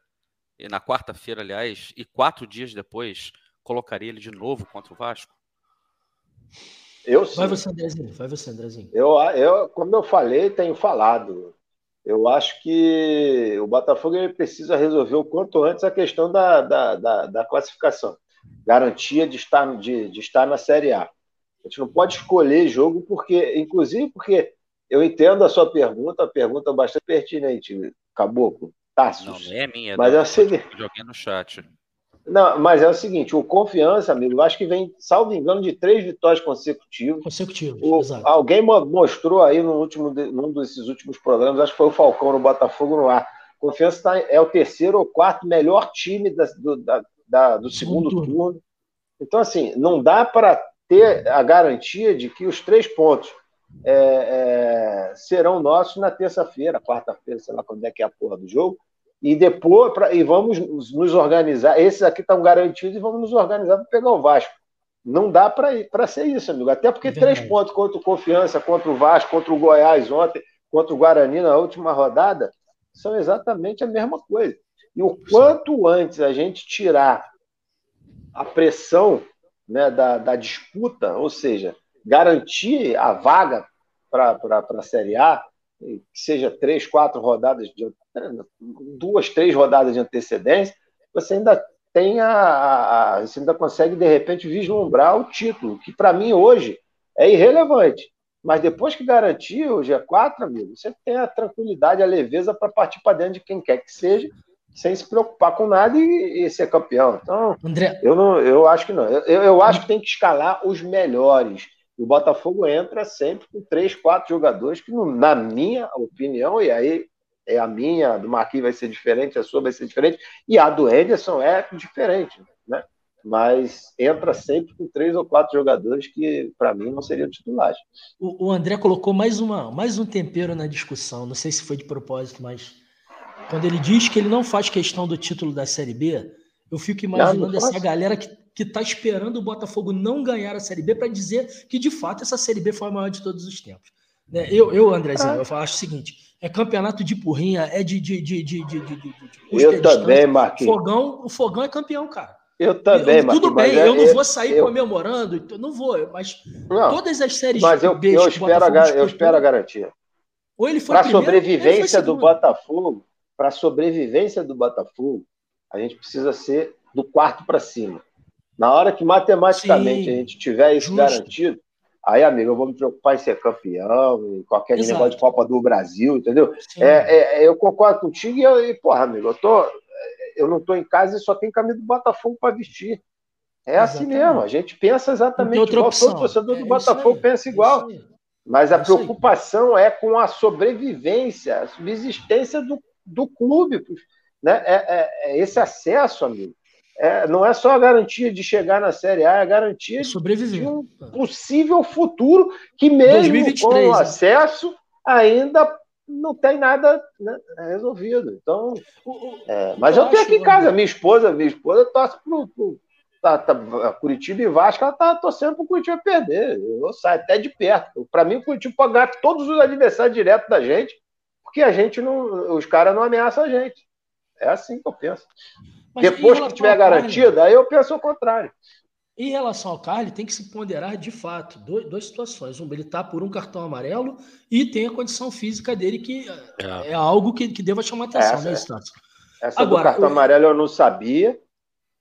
e na quarta-feira, aliás, e quatro dias depois colocaria ele de novo contra o Vasco? Eu sim. Vai você, Andrezinho. Vai você, Andrezinho. Eu, eu, como eu falei, tenho falado. Eu acho que o Botafogo ele precisa resolver o quanto antes a questão da, da, da, da classificação. Garantia de estar, de, de estar na Série A. A gente não pode escolher jogo, porque, inclusive, porque eu entendo a sua pergunta, a pergunta bastante pertinente, Caboclo. Tassos. Não, é minha, mas não, é o seguinte. Joguei no chat. Não, mas é o seguinte, o confiança, amigo, eu acho que vem, salvo engano, de três vitórias consecutivas. Consecutivas, o, exato. Alguém mostrou aí no último, num desses últimos programas, acho que foi o Falcão no Botafogo no ar. Confiança tá, é o terceiro ou quarto melhor time da, do, da, da, do segundo, segundo turno. turno. Então, assim, não dá para ter a garantia de que os três pontos é, é, serão nossos na terça-feira, quarta-feira, sei lá quando é que é a porra do jogo, e depois pra, e vamos nos organizar. Esses aqui estão garantidos e vamos nos organizar para pegar o Vasco. Não dá para ser isso, amigo. Até porque três pontos contra o Confiança, contra o Vasco, contra o Goiás ontem, contra o Guarani na última rodada, são exatamente a mesma coisa. E o quanto antes a gente tirar a pressão né, da, da disputa, ou seja, garantir a vaga para a Série A, que seja três, quatro rodadas, de, duas, três rodadas de antecedência, você ainda tem a, a, você ainda consegue de repente vislumbrar o título, que para mim hoje é irrelevante. Mas depois que garantir o G4, amigo, você tem a tranquilidade, a leveza para partir para dentro de quem quer que seja, sem se preocupar com nada e, e ser campeão. Então, André... eu, não, eu acho que não. Eu, eu acho que tem que escalar os melhores. E o Botafogo entra sempre com três, quatro jogadores que, na minha opinião, e aí é a minha, a do Marquinhos vai ser diferente, a sua vai ser diferente, e a do Ederson é diferente, né? Mas entra sempre com três ou quatro jogadores que, para mim, não seriam titulares. O, o André colocou mais, uma, mais um tempero na discussão, não sei se foi de propósito, mas quando ele diz que ele não faz questão do título da Série B, eu fico imaginando não, não essa galera que que está esperando o Botafogo não ganhar a Série B para dizer que, de fato, essa Série B foi a maior de todos os tempos. Né? Eu, eu Andrezinho, ah. eu acho o seguinte: é campeonato de porrinha, é de. de, de, de, de, de, de eu também, Marquinhos. Fogão, o Fogão é campeão, cara. Eu também, eu, Tudo bem, eu não vou sair eu, comemorando, não vou, mas não, todas as séries mas eu, B eu espero, a, eu espero a garantia. Ou ele foi Para sobrevivência do Botafogo, para sobrevivência do Botafogo, a gente precisa ser do quarto para cima. Na hora que matematicamente Sim, a gente tiver isso justo. garantido, aí, amigo, eu vou me preocupar em ser campeão, em qualquer Exato. negócio de Copa do Brasil, entendeu? É, é, eu concordo contigo e, eu, e, porra, amigo, eu, tô, eu não estou em casa e só tem camisa do Botafogo para vestir. É assim exatamente. assim mesmo, a gente pensa exatamente igual, opção. todo torcedor do é Botafogo pensa igual. Mas a é preocupação é com a sobrevivência, a subsistência do, do clube. Né? É, é, é esse acesso, amigo é, não é só a garantia de chegar na Série A, é a garantia Sobreviver. de um possível futuro que, mesmo 2023, com o né? acesso, ainda não tem nada né, resolvido. Então, é, mas eu, eu tenho aqui em casa, minha esposa, minha esposa torce pro, pro tá, tá, Curitiba e Vasco, ela tá torcendo pro Curitiba perder. Eu saio até de perto. Para mim, o Curitiba pode ganhar todos os adversários direto da gente, porque a gente não, os caras não ameaçam a gente. É assim que eu penso. Mas Depois que tiver garantida, aí eu penso o contrário. Em relação ao Carly, tem que se ponderar de fato dois, duas situações. Um, ele está por um cartão amarelo e tem a condição física dele, que é, é algo que, que deva chamar atenção, essa, né, Estácio? Essa Agora, do cartão o... amarelo eu não sabia.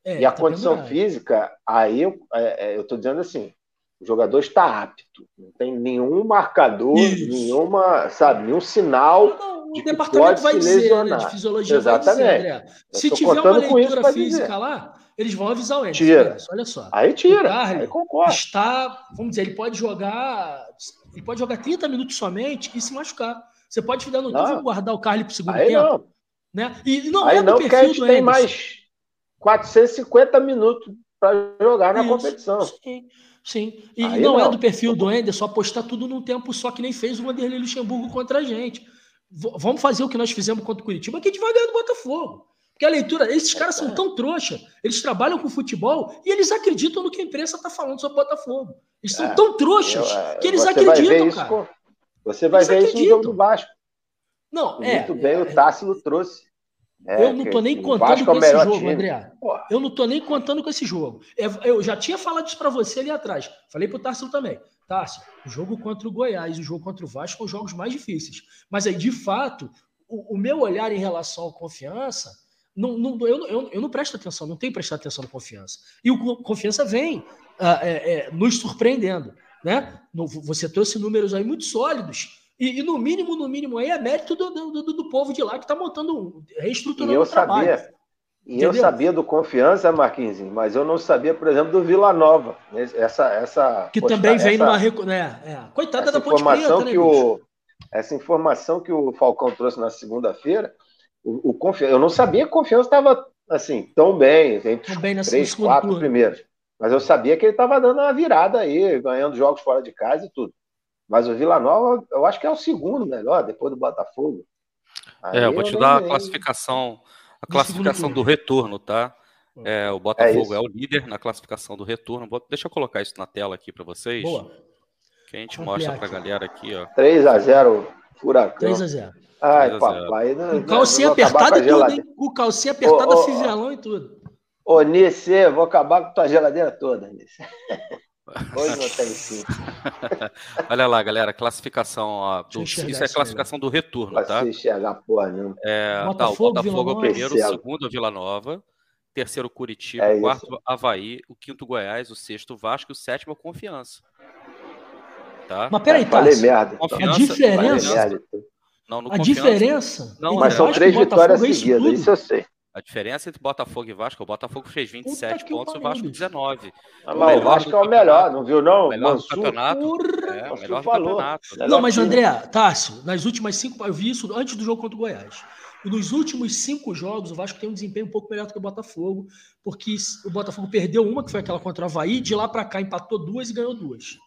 É, e a tá condição física, aí eu é, é estou dizendo assim: o jogador está apto, não tem nenhum marcador, Isso. nenhuma, sabe, nenhum sinal não, não, de o departamento vai dizer, né, de fisiologia Exatamente. vai dizer, André. Se tiver uma leitura física lá, eles vão avisar o. Tira. Olha só. Aí tira. aí concordo. está, vamos dizer, ele pode jogar, ele pode jogar 30 minutos somente e se machucar. Você pode dar no não. guardar o Carly para o segundo aí tempo. Não. Né? E não aí é do não, perfil do tem mais 450 minutos para jogar na Isso, competição. Sim, sim. E Aí não, é do perfil do Ender só apostar tudo num tempo só que nem fez o Vanderlei Luxemburgo contra a gente. V- vamos fazer o que nós fizemos contra o Curitiba, que vai ganhar do Botafogo. Porque a leitura, esses caras são tão trouxa, eles trabalham com futebol e eles acreditam no que a imprensa está falando sobre o Botafogo. Eles são É, tão trouxas Eu, é, que eles acreditam, cara. com- Você vai Eles ver isso no acreditam. jogo do Vasco. Não, é. Muito bem, o Tássilo trouxe. É, eu não tô nem contando é com esse jogo, time. André. Porra. Eu não tô nem contando com esse jogo. É, Eu já tinha falado isso para você ali atrás. Falei pro Tássio também. Tássio, o jogo contra o Goiás e o jogo contra o Vasco são os jogos mais difíceis. Mas aí, de fato, o, o meu olhar em relação à confiança, não, não- eu, eu, eu não presto atenção, não tenho prestado atenção na confiança. E o co- confiança vem ah, é, é, nos surpreendendo. Né? Você trouxe números aí muito sólidos. E, e no mínimo, no mínimo, aí é mérito do, do, do- do povo de lá que está montando, um- E reestruturando eu o trabalho. sabia. E eu Entendeu? sabia do confiança, Marquinhos, mas eu não sabia, por exemplo, do Vila Nova. Essa, essa, Que também vem numa. recu- Né, é. Coitada da Ponte informação Preta, né, que o essa informação que o Falcão trouxe na segunda-feira, o, o confi- eu não sabia que a confiança estava assim tão bem entre os Tão bem três, quatro turno. primeiros, mas eu sabia que ele estava dando uma virada aí, ganhando jogos fora de casa e tudo. Mas o Vila Nova, eu acho que é o segundo melhor depois do Botafogo. Aí É, eu vou te nem- dar a classificação, a Do classificação do retorno, tá? É, o É Botafogo isso. é, o líder na classificação do retorno. Vou- deixa eu colocar isso na tela aqui para vocês, Boa. que a gente mostra para a galera aqui, ó. 3 a 0 Furacão. 3 a 0 Ai, 3 a 0. papai. Não, não, calcinha vou acabar apertada com a e tudo, geladeira. hein? Com calcinha apertada, ô. fivelão e tudo. Ô, Nice, vou acabar com tua geladeira toda, Nice. (laughs) Hoje não tem (laughs) sim. Olha lá, galera, classificação. Ó, do- isso é a isso classificação do retorno, tá? Se enxergar porra. É, tá, o Botafogo, Botafogo é Vila o Nova. primeiro, o segundo é o Vila Nova, terceiro Curitiba, É o isso. quarto Havaí, o quinto Goiás, o sexto Vasco e o sétimo é o Confiança. Tá? Mas peraí, Tássio. merda. Confiança, A diferença- merda. Não, no A Confiança, diferença. Não, entre Mas são três Botafogo vitórias é seguidas, isso eu sei. A diferença entre Botafogo e Vasco, o Botafogo fez 27 Puta pontos e o Vasco bicho. 19. Ah, O mas o Vasco do é o melhor, não viu não? O melhor do Mansur, campeonato. Porra! É, o melhor do falou. campeonato. Melhor Não, mas. André, Tássio, nas últimas cinco. Eu vi isso antes do jogo contra o Goiás. Nos últimos cinco jogos, o Vasco tem um desempenho um pouco melhor do que o Botafogo, porque o Botafogo perdeu uma, que foi aquela contra o Havaí, de lá para cá empatou duas e ganhou duas.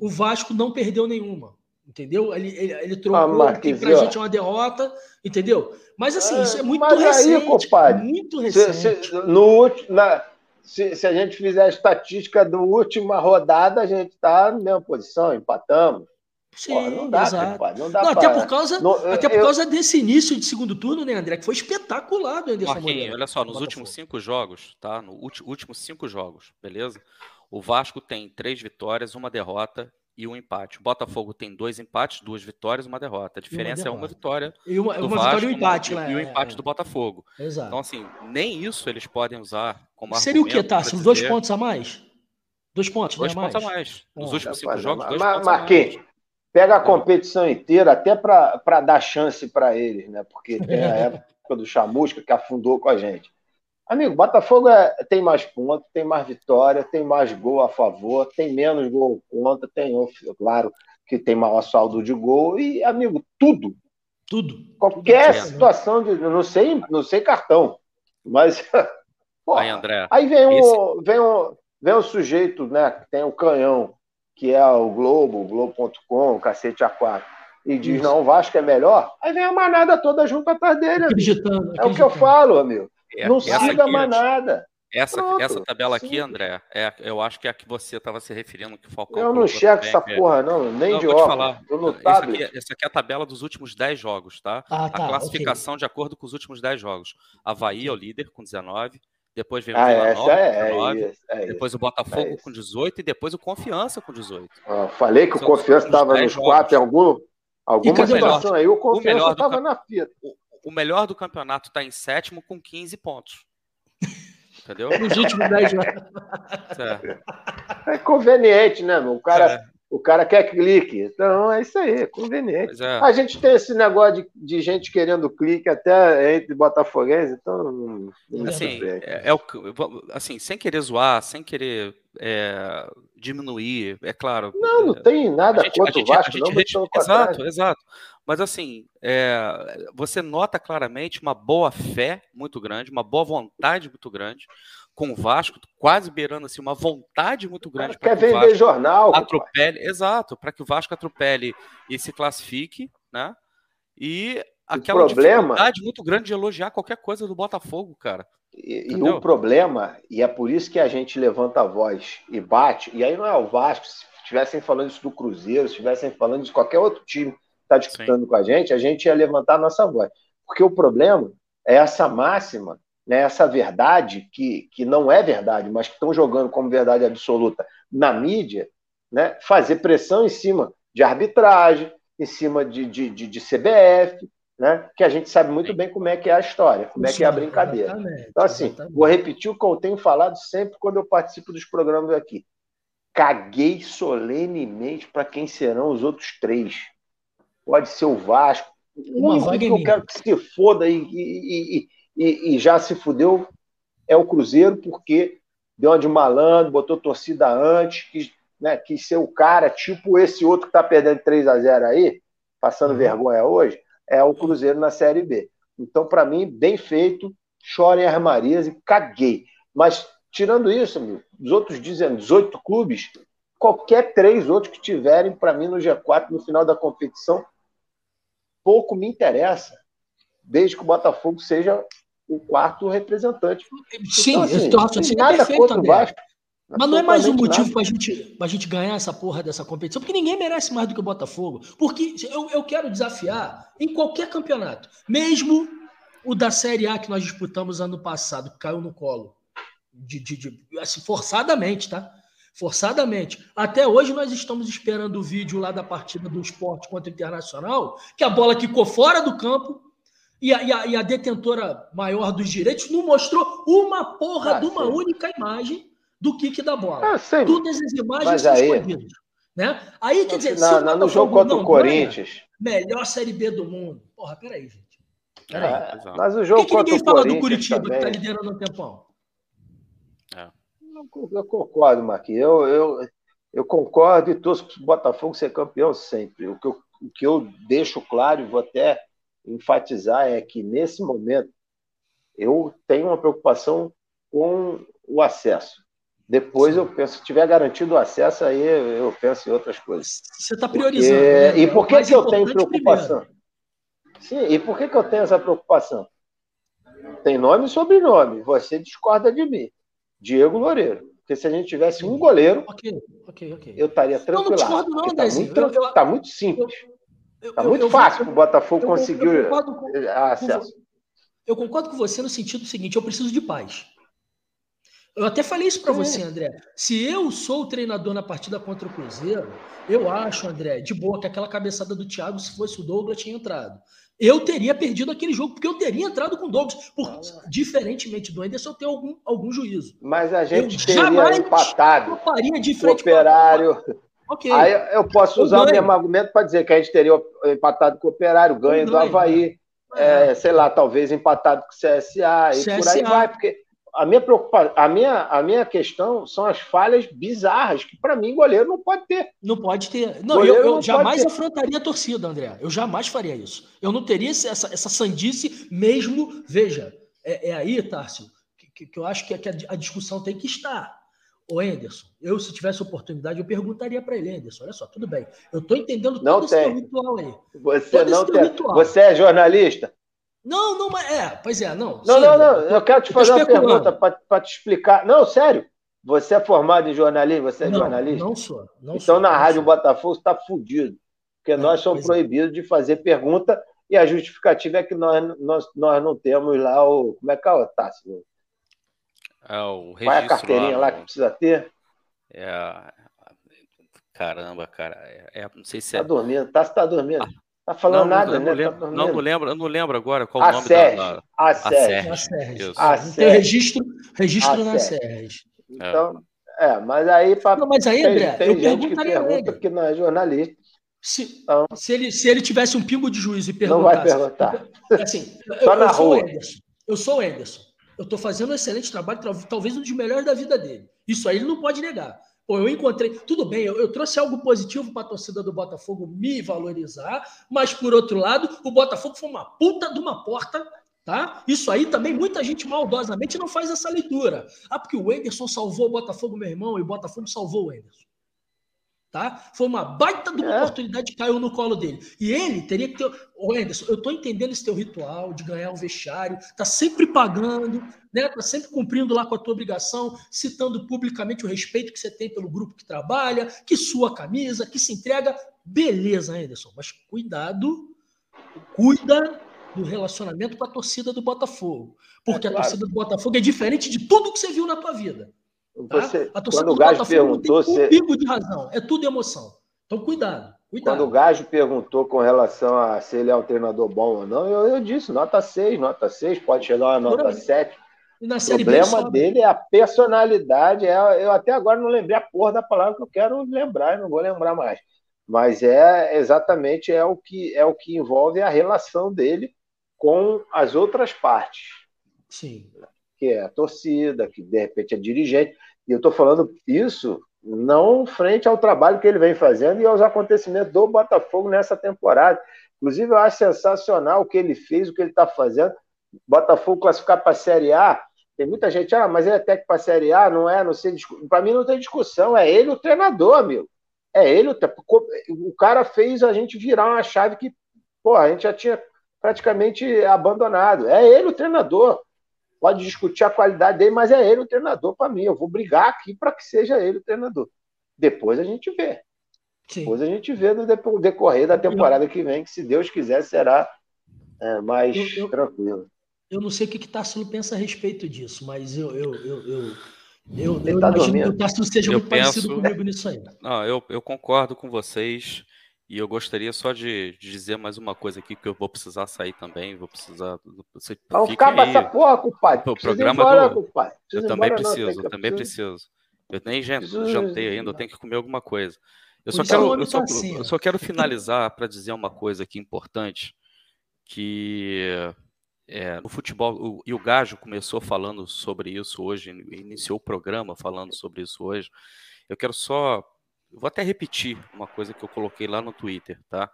O Vasco não perdeu nenhuma, entendeu? Ele, ele, ele Ah, trocou, que Marquinhos, pra gente é uma derrota, entendeu? Mas assim, Ah, isso é muito mas aí, recente. compadre, muito Se, recente. se- no, ulti- na- se- se a gente fizer a estatística da última rodada, a gente está na mesma posição, empatamos. Sim, Porra, não dá, exato. compadre, não dá Não, pra- até por causa, não, até por eu- causa desse início de segundo turno, né, André? Que foi espetacular do Anderson Marquinhos, Moreira. olha só, nos Botafogo. últimos cinco jogos, tá? No ulti- últimos cinco jogos, beleza? O Vasco tem três vitórias, uma derrota e um empate. O Botafogo tem dois empates, duas vitórias, uma derrota. A diferença é uma derrota. vitória E uma, do uma Vasco vitória e um empate e, lá. e o é, empate é. do Botafogo. Exato. Então, assim, nem isso eles podem usar como Seria o que, Tássio? Dois pontos a mais? Dois pontos, Dois né, pontos a mais? Nos Ah, últimos cinco jogos, mas- dois mas- pontos a mais. Marquinhos, pega a competição inteira, até para dar chance para eles, né? Porque tem a (laughs) época do Chamusca que afundou com a gente. Amigo, Botafogo é- tem mais pontos, tem mais vitória, tem mais gol a favor, tem menos gol contra, tem, claro, que tem maior saldo de gol. E, amigo, tudo, Tudo. qualquer certo. situação de. Não sei, não sei cartão, mas. (laughs) porra, Aí, André, Aí vem um, vem um, vem um sujeito, né, que tem o canhão, que é o Globo, o Globo.com, o cacete A4, e diz, Isso. não, o Vasco é melhor, aí vem a manada toda junto atrás dele. amigo. Acreditando. É o que eu acreditando. falo, amigo. É- não essa siga a aqui, manada. Essa, Pronto, essa tabela aqui, sim. André, é, eu acho que é a que você estava se referindo, que o Falcão Eu não também, essa é- porra, não, nem Não, de eu vou te óculos. falar. No Essa aqui, essa aqui é a tabela dos últimos 10 jogos, tá? Ah, a tá. classificação de acordo com os últimos 10 jogos. Havaí é o líder com 19, depois vem o Ah, Vila Nova é, com é 19, isso, é isso. depois o Botafogo é isso. com 18 e depois o Confiança com 18. Ah, falei que o São Confiança os estava nos jogos. quatro em algum, alguma o situação aí, o Confiança estava na fita. O melhor do campeonato está em sétimo com 15 pontos. Entendeu? (laughs) Nos últimos 10 jogos. É, É conveniente, né, meu? O cara, é, o cara quer clique. Então, é isso aí, é conveniente. é. A gente tem esse negócio de, de gente querendo clique até entre botafoguenses, então não, não Assim, é, é o assim, sem querer zoar, sem querer é, diminuir, é claro. Não, não é, tem nada a gente- contra a gente- o a Vasco, gente não, res- pelo Exato, exato. Mas assim, é, você nota claramente uma boa fé muito grande, uma boa vontade muito grande com o Vasco, quase beirando assim, uma vontade muito grande para que o Vasco jornal, atropele, exato, para que o Vasco atropele e se classifique, né? E aquela o problema, dificuldade muito grande de elogiar qualquer coisa do Botafogo, cara. E, e, o problema, e é por isso que a gente levanta a voz e bate, e aí não é o Vasco, se estivessem falando isso do Cruzeiro, se estivessem falando de qualquer outro time está disputando Sim. com a gente, a gente ia levantar a nossa voz. Porque o problema é essa máxima né, essa verdade que, que não é verdade, mas que estão jogando como verdade absoluta na mídia, né, fazer pressão em cima de arbitragem, em cima de, de, de, de CBF, né, que a gente sabe muito bem como é que é a história, como é que é a brincadeira. Então, assim, exatamente. vou repetir o que eu tenho falado sempre quando eu participo dos programas aqui. Caguei solenemente para quem serão os outros três. Pode ser o Vasco. O único que eu quero que se foda e, e, e e, e já se fudeu é o Cruzeiro, porque deu uma de malandro, botou torcida antes, quis, né, quis ser o cara, tipo esse outro que está perdendo 3 a 0 aí, passando uhum. vergonha hoje, é o Cruzeiro na Série B. Então, para mim, bem feito, chorem as Marias e caguei. Mas, tirando isso, amigo, os outros 18 clubes, qualquer três outros que tiverem, para mim, no G4, no final da competição, pouco me interessa. Desde que o Botafogo seja o quarto representante. Sim, então, assim, eu assim, nada perfeito, contra o Vasco. Mas não é mais um motivo para gente, a gente ganhar essa porra dessa competição, porque ninguém merece mais do que o Botafogo. Porque eu, eu quero desafiar em qualquer campeonato, mesmo o da Série A que nós disputamos ano passado, que caiu no colo, de, de, de, assim, forçadamente, tá? Forçadamente. Até hoje nós estamos esperando o vídeo lá da partida do esporte contra o Internacional, que a bola quicou fora do campo, e a, e a, e a detentora maior dos direitos não mostrou uma porra ah, de uma sim. única imagem do kick da bola. Ah, Todas as imagens são aí... escondidas. Né? Aí, quer dizer, não, não, no jogo contra o Corinthians. melhor Série B do mundo. Porra, peraí, gente. Peraí. É, mas o jogo Por que, que ninguém fala do Curitiba também... que tá liderando no tempão? Eu concordo, Marquinhos. Eu, eu, eu concordo e torço para o Botafogo ser campeão sempre. O que, eu, o que eu deixo claro, e vou até enfatizar é que, nesse momento, eu tenho uma preocupação com o acesso. Depois eu penso, se tiver garantido o acesso, aí eu penso em outras coisas. Você está priorizando. Porque... Né? E por que, que eu tenho preocupação? Primeiro. Sim, e por que, que eu tenho essa preocupação? Tem nome e sobrenome. Você discorda de mim. Diego Loureiro. Porque se a gente tivesse um goleiro, okay, okay, okay. eu estaria tranquilo. Não, não Está muito, tá muito simples. Está muito eu, fácil para o Botafogo conseguir acesso. Eu concordo com você no sentido seguinte: eu preciso de paz. Eu até falei isso para você, André. Se eu sou o treinador na partida contra o Cruzeiro, eu acho, André, de boa que aquela cabeçada do Thiago, se fosse o Douglas, tinha entrado. Eu teria perdido aquele jogo, porque eu teria entrado com o Douglas. Por, diferentemente do Anderson, eu tenho algum, algum juízo. Mas a gente eu teria empatado. Eu de frente operário. Okay. Aí eu posso usar o, o mesmo argumento para dizer que a gente teria empatado com o Operário, ganho, do Havaí, é. É, sei lá, talvez empatado com o CSA, e CSA. por aí vai, porque a minha preocupação, a minha, a minha questão são as falhas bizarras, que para mim goleiro não pode ter. Não pode ter. Não, eu, eu não jamais afrontaria a torcida, André. Eu jamais faria isso. Eu não teria essa, essa sandice mesmo. Veja, é, é aí, Tárcio, que, que, eu acho que, a, a discussão tem que estar. Ô, Anderson, eu, se tivesse oportunidade, eu perguntaria para ele, Anderson, olha só, tudo bem. Eu estou entendendo não todo tem. esse ritual aí. Você todo não tem. Ritual. Você é jornalista? Não, não, mas é, pois é, não. Não, sim, não, não. Eu quero te fazer uma pergunta para te explicar. Não, sério. Você é formado em jornalismo? Você é não, jornalista? Não sou. Não então, sou, na Rádio sou. Botafogo, está fudido. Porque nós somos é. proibidos é. de fazer pergunta e a justificativa é que nós, nós, nós não temos lá o. Como é que é o Tássio? É o Qual é a carteirinha lá, lá que precisa ter? É. Caramba, cara. É, é, não sei se tá é. Tá dormindo, tá, tá dormindo. Tá falando não, nada, não, né? Lembro, tá não, não lembro, eu não lembro agora qual a o nome Sérgio, da. A Sérgio. A Sérgio. A Sérgio. Tem registro, registro na Sérgio. Então, é. mas aí. Pra, não, mas aí, André, tem, tem eu gente que pergunta que não é jornalista. Se, então, se, ele, se ele tivesse um pingo de juízo e perguntasse. Não vai perguntar. Assim, Só eu, na eu rua. Sou eu sou o Anderson. Eu estou fazendo um excelente trabalho, talvez um dos melhores da vida dele. Isso aí ele não pode negar. Pô, eu encontrei. Tudo bem, eu, eu trouxe algo positivo para a torcida do Botafogo me valorizar, mas por outro lado, o Botafogo foi uma puta de uma porta Tá? Isso aí também muita gente maldosamente não faz essa leitura. Ah, porque o Enderson salvou o Botafogo, meu irmão, e o Botafogo salvou o Enderson. Tá? Foi uma baita de uma é. oportunidade que caiu no colo dele. E ele teria que ter. Ô, Anderson, eu tô entendendo esse teu ritual de ganhar o um vestiário, tá sempre pagando, né? Tá sempre cumprindo lá com a tua obrigação, citando publicamente o respeito que você tem pelo grupo que trabalha, que sua camisa, que se entrega. Beleza, Anderson, mas cuidado, cuida do relacionamento com a torcida do Botafogo. Porque é claro. a torcida do Botafogo é diferente de tudo que você viu na tua vida. Tá? Você, torcida quando o Gajo perguntou se. Um pingo de razão, é tudo emoção. Então, cuidado, cuidado. Quando o Gajo perguntou com relação a se ele é um treinador bom ou não, eu, eu disse nota 6, nota 6, pode chegar a nota 7. o problema dele é a personalidade. É, eu até agora não lembrei a porra da palavra que eu quero lembrar, não vou lembrar mais. Mas é exatamente é o que é o que envolve a relação dele com as outras partes. Sim. Que é a torcida, que de repente é dirigente. E eu estou falando isso não frente ao trabalho que ele vem fazendo e aos acontecimentos do Botafogo nessa temporada. Inclusive, eu acho sensacional o que ele fez, o que ele está fazendo. Botafogo classificar para a Série A. Tem muita gente, ah, mas ele é técnico para a Série A, não é, não. Para mim não tem discussão, é ele o treinador, amigo. É ele, o cara fez a gente virar uma chave que, pô, a gente já tinha praticamente abandonado. É ele o treinador pode discutir a qualidade dele, mas é ele o treinador para mim. Eu vou brigar aqui para que seja ele o treinador. Depois a gente vê. Sim. Depois a gente vê no decorrer da temporada que vem, que se Deus quiser será é, mais eu, eu, tranquilo. Eu não sei o que, que Tarsilo pensa a respeito disso, mas eu, eu, eu, eu... Eu, eu tá imagino que o Tarsilo seja eu muito penso... parecido comigo nisso aí. Não, eu, eu concordo com vocês. E eu gostaria só de, de, dizer mais uma coisa aqui, que eu vou precisar sair também, vou precisar... Você Vamos ficar essa porra, compadre. O programa embora, do... Compadre. Eu também embora, preciso, não, eu também preciso. Eu nem jantei ainda, eu tenho que comer alguma coisa. Eu só, quero, eu, só, eu só quero finalizar para dizer uma coisa aqui importante, que é, no futebol, o, e o Gajo começou falando sobre isso hoje, iniciou o programa falando sobre isso hoje. Eu quero só vou até repetir uma coisa que eu coloquei lá no Twitter, tá?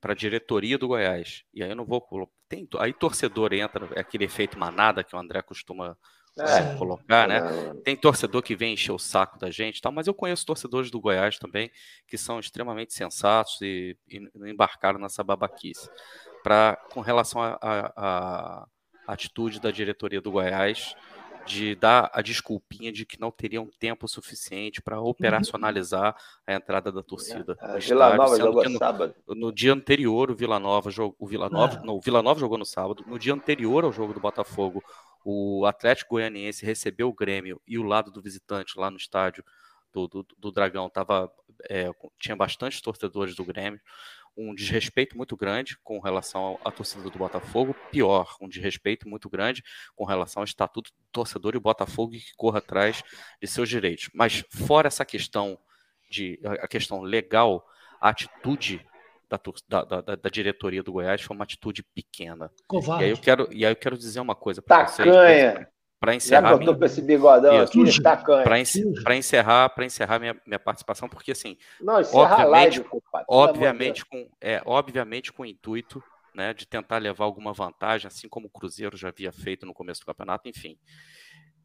Para a diretoria do Goiás. E aí eu não vou tem aí torcedor entra, é aquele efeito manada que o André costuma é, colocar, né? Tem torcedor que vem encher o saco da gente, tal, mas eu conheço torcedores do Goiás também que são extremamente sensatos e, e embarcaram nessa babaquice. Para com relação à atitude da diretoria do Goiás, de dar a desculpinha de que não teriam tempo suficiente para uhum. operacionalizar a entrada da torcida. É, Vila Nova jogou no, sábado. No dia anterior, o Vila Nova jogou. O Vila Nova, ah. não, o Vila Nova jogou no sábado. No dia anterior ao jogo do Botafogo, o Atlético Goianiense recebeu o Grêmio e o lado do visitante lá no estádio do, do, do Dragão tava, é, tinha bastante torcedores do Grêmio um desrespeito muito grande com relação à torcida do Botafogo, pior, um desrespeito muito grande com relação ao estatuto do torcedor e o Botafogo que corra atrás de seus direitos. Mas fora essa questão de a questão legal, a atitude da, da, da, da, diretoria do Goiás foi uma atitude pequena. Covarde. E aí eu quero, e aí eu quero dizer uma coisa para vocês. Para encerrar. Já botou minha... esse bigodão aqui, Para encerrar, para encerrar minha, minha participação, porque assim. Não, obviamente, live, obviamente, com, é, obviamente com o intuito né, de tentar levar alguma vantagem, assim como o Cruzeiro já havia feito no começo do campeonato, enfim.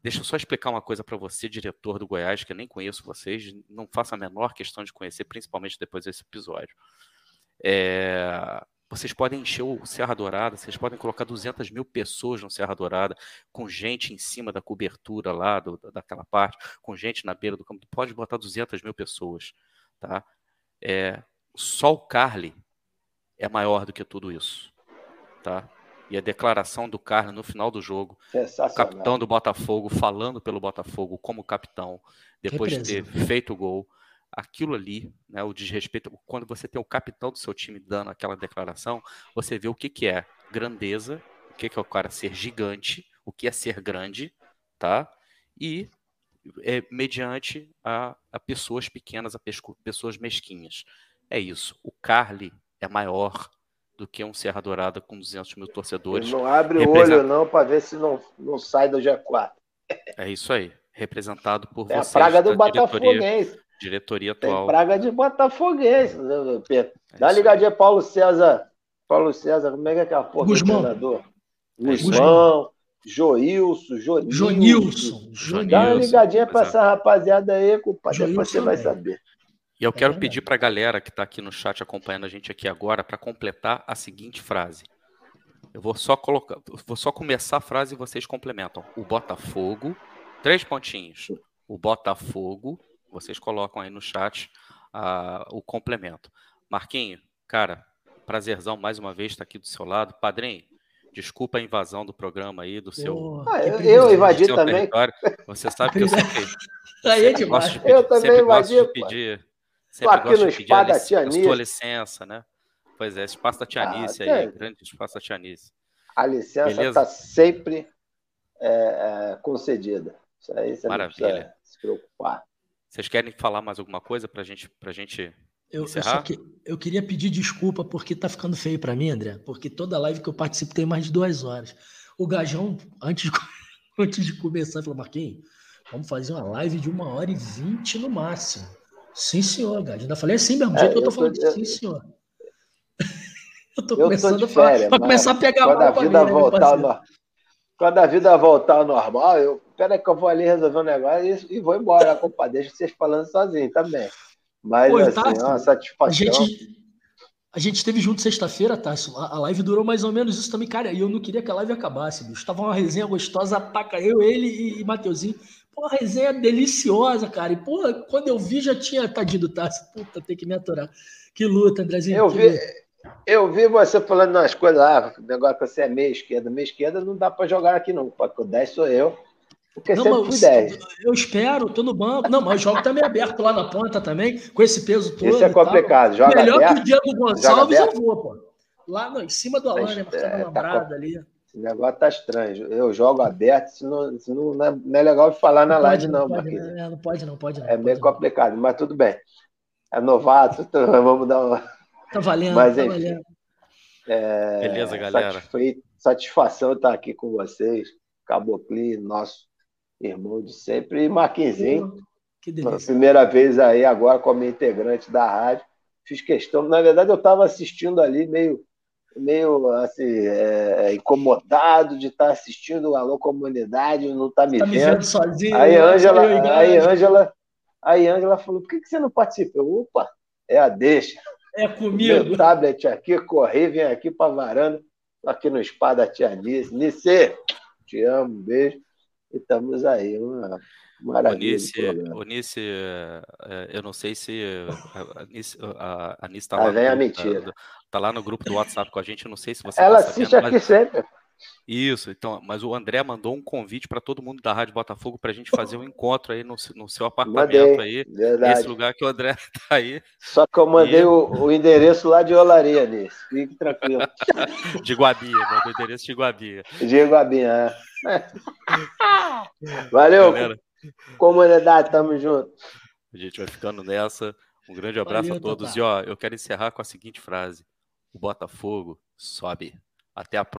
Deixa eu só explicar uma coisa para você, diretor do Goiás, que eu nem conheço vocês, não faço a menor questão de conhecer, principalmente depois desse episódio. É, vocês podem encher o Serra Dourada, vocês podem colocar 200 mil pessoas no Serra Dourada, com gente em cima da cobertura lá, do, daquela parte, com gente na beira do campo. Pode botar 200 mil pessoas, tá? É, só o Carly é maior do que tudo isso, tá? E a declaração do Carly no final do jogo, o capitão do Botafogo falando pelo Botafogo como capitão, depois de ter feito o gol, aquilo ali, né, o desrespeito, quando você tem o capitão do seu time dando aquela declaração, você vê o que, que é grandeza, o que, que é o cara ser gigante, o que é ser grande, tá? E é, mediante a, a, pessoas pequenas, a pessoas mesquinhas. É isso. O Carly é maior do que um Serra Dourada com 200 mil torcedores. Não abre o olho não para ver se não, não sai do G4. É isso aí. Representado por é vocês. a praga do Botafoguense. Diretoria atual. Tem praga de Botafoguense. Pedro. É Dá uma ligadinha Paulo César. Paulo César, como é que é aquela porra do treinador? É. João, Joilson, Jonilson. Jonilson. Dá uma ligadinha é. essa rapaziada aí, compadre. Depois você vai saber. E eu quero verdade. pedir para a galera que está aqui no chat acompanhando a gente aqui agora para completar a seguinte frase. Eu vou só colocar, vou só começar a frase e vocês complementam. O Botafogo, três pontinhos. O Botafogo, vocês colocam aí no chat ah, o complemento. Marquinho, cara, prazerzão mais uma vez estar aqui do seu lado. Padrinho, desculpa a invasão do programa aí, do seu, Ah, que eu- eu invadi também. território. Você sabe que eu sempre, (laughs) Aí é demais. de pedir, Eu também sempre gosto invadi, de pedir, sempre aqui gosto no de pedir a, lic- a sua licença, né? Pois é, espaço da Tia Ah, aí, grande espaço da Tia Nice. A licença Beleza? está sempre é, é, concedida. Isso aí você Maravilha. não precisa se preocupar. Vocês querem falar mais alguma coisa pra gente, pra gente Eu, eu, só que, eu queria pedir desculpa porque tá ficando feio pra mim, André. Porque toda live que eu participo tem mais de duas horas. O Gajão, antes de, (laughs) antes de começar, falou: Marquinhos, vamos fazer uma live de uma hora e vinte no máximo. Sim, senhor, Gajão. Ainda falei assim mesmo, É, jeito que eu tô tô- falando. eu- Sim, senhor. (laughs) Eu tô Eu tô começando de a falar. férias, começar a pegar Quando a vida mim, né, voltar ao parceiro? normal. Quando a vida voltar ao normal, eu. Pera que eu vou ali resolver um negócio e, e vou embora, compadre. Deixa vocês falando sozinho também. Mas Pô, assim, tá, é uma A satisfação. gente, a gente esteve junto sexta-feira, Tássio. A, a live durou mais ou menos isso também, cara. E eu não queria que a live acabasse, bicho. Tava uma resenha gostosa, paca. Eu, ele e, e Mateuzinho. Pô, uma resenha deliciosa, cara. E, pô, quando eu vi, já tinha tadinho do Tássio. Puta, tem que me aturar. Que luta, Andrezinho. Eu vi, luta. eu vi você falando umas coisas lá, negócio que você é meia esquerda. Meia esquerda não dá pra jogar aqui, não. Porque o 10 sou eu. Porque Não, sempre fui você- 10. eu espero, tô no banco. Não, mas o jogo também aberto lá na ponta também, com esse peso todo. Isso é complicado. Joga Melhor que aberto. o Diego Gonçalves eu vou, pô. Lá no, em cima do Alan, né? Mas, Marcando é, uma tá brada ali. Esse negócio tá estranho. Eu jogo aberto, isso não, isso não, não é, não é legal de falar na live, não, pode, Marquinhos. né? não pode, não pode, não. É pode meio não. complicado, mas tudo bem. É novato, (laughs) então vamos dar uma Tá valendo, Mas, tá enfim. valendo. é, Beleza, galera? satisfeito, satisfação estar aqui com vocês. Cabocli, nosso irmão de sempre, e Marquinzinho, Que delícia. primeira vez aí agora como integrante da rádio. Fiz questão, na verdade eu estava assistindo ali meio meio assim, é, incomodado de estar assistindo o Alô Comunidade, não tá me Tá me vendo. vendo sozinho. Aí eu, Ângela, aí. Ângela, aí Ângela falou: por que, que você não participa? Eu, opa, é a deixa. É Meu comigo. tablet aqui, corri, vem aqui para varanda, aqui no spa da tia Nice. Nice, te amo, um beijo. Estamos aí, uma maravilha. Onice, é, eu não sei se a Anice, a, Anice tá, Lá grupo, mentira. tá, tá lá no grupo do WhatsApp com a gente, eu não sei se você Ela tá assiste sabendo, aqui mas- sempre. Isso, então, mas o André mandou um convite para todo mundo da Rádio Botafogo para a gente fazer um encontro aí no, no seu apartamento Mandei, aí, verdade. nesse lugar que o André (laughs) tá aí, Só que eu mandei E- o, o endereço lá de Olaria, Nice. Fique tranquilo. (laughs) de Guabia, né, do endereço de Guabia. Diego Abinha. Valeu, Galera, comunidade, tamo junto. a gente vai ficando nessa. Um grande abraço Valeu, a todos. E ó, eu quero encerrar com a seguinte frase: O Botafogo sobe. Até a próxima.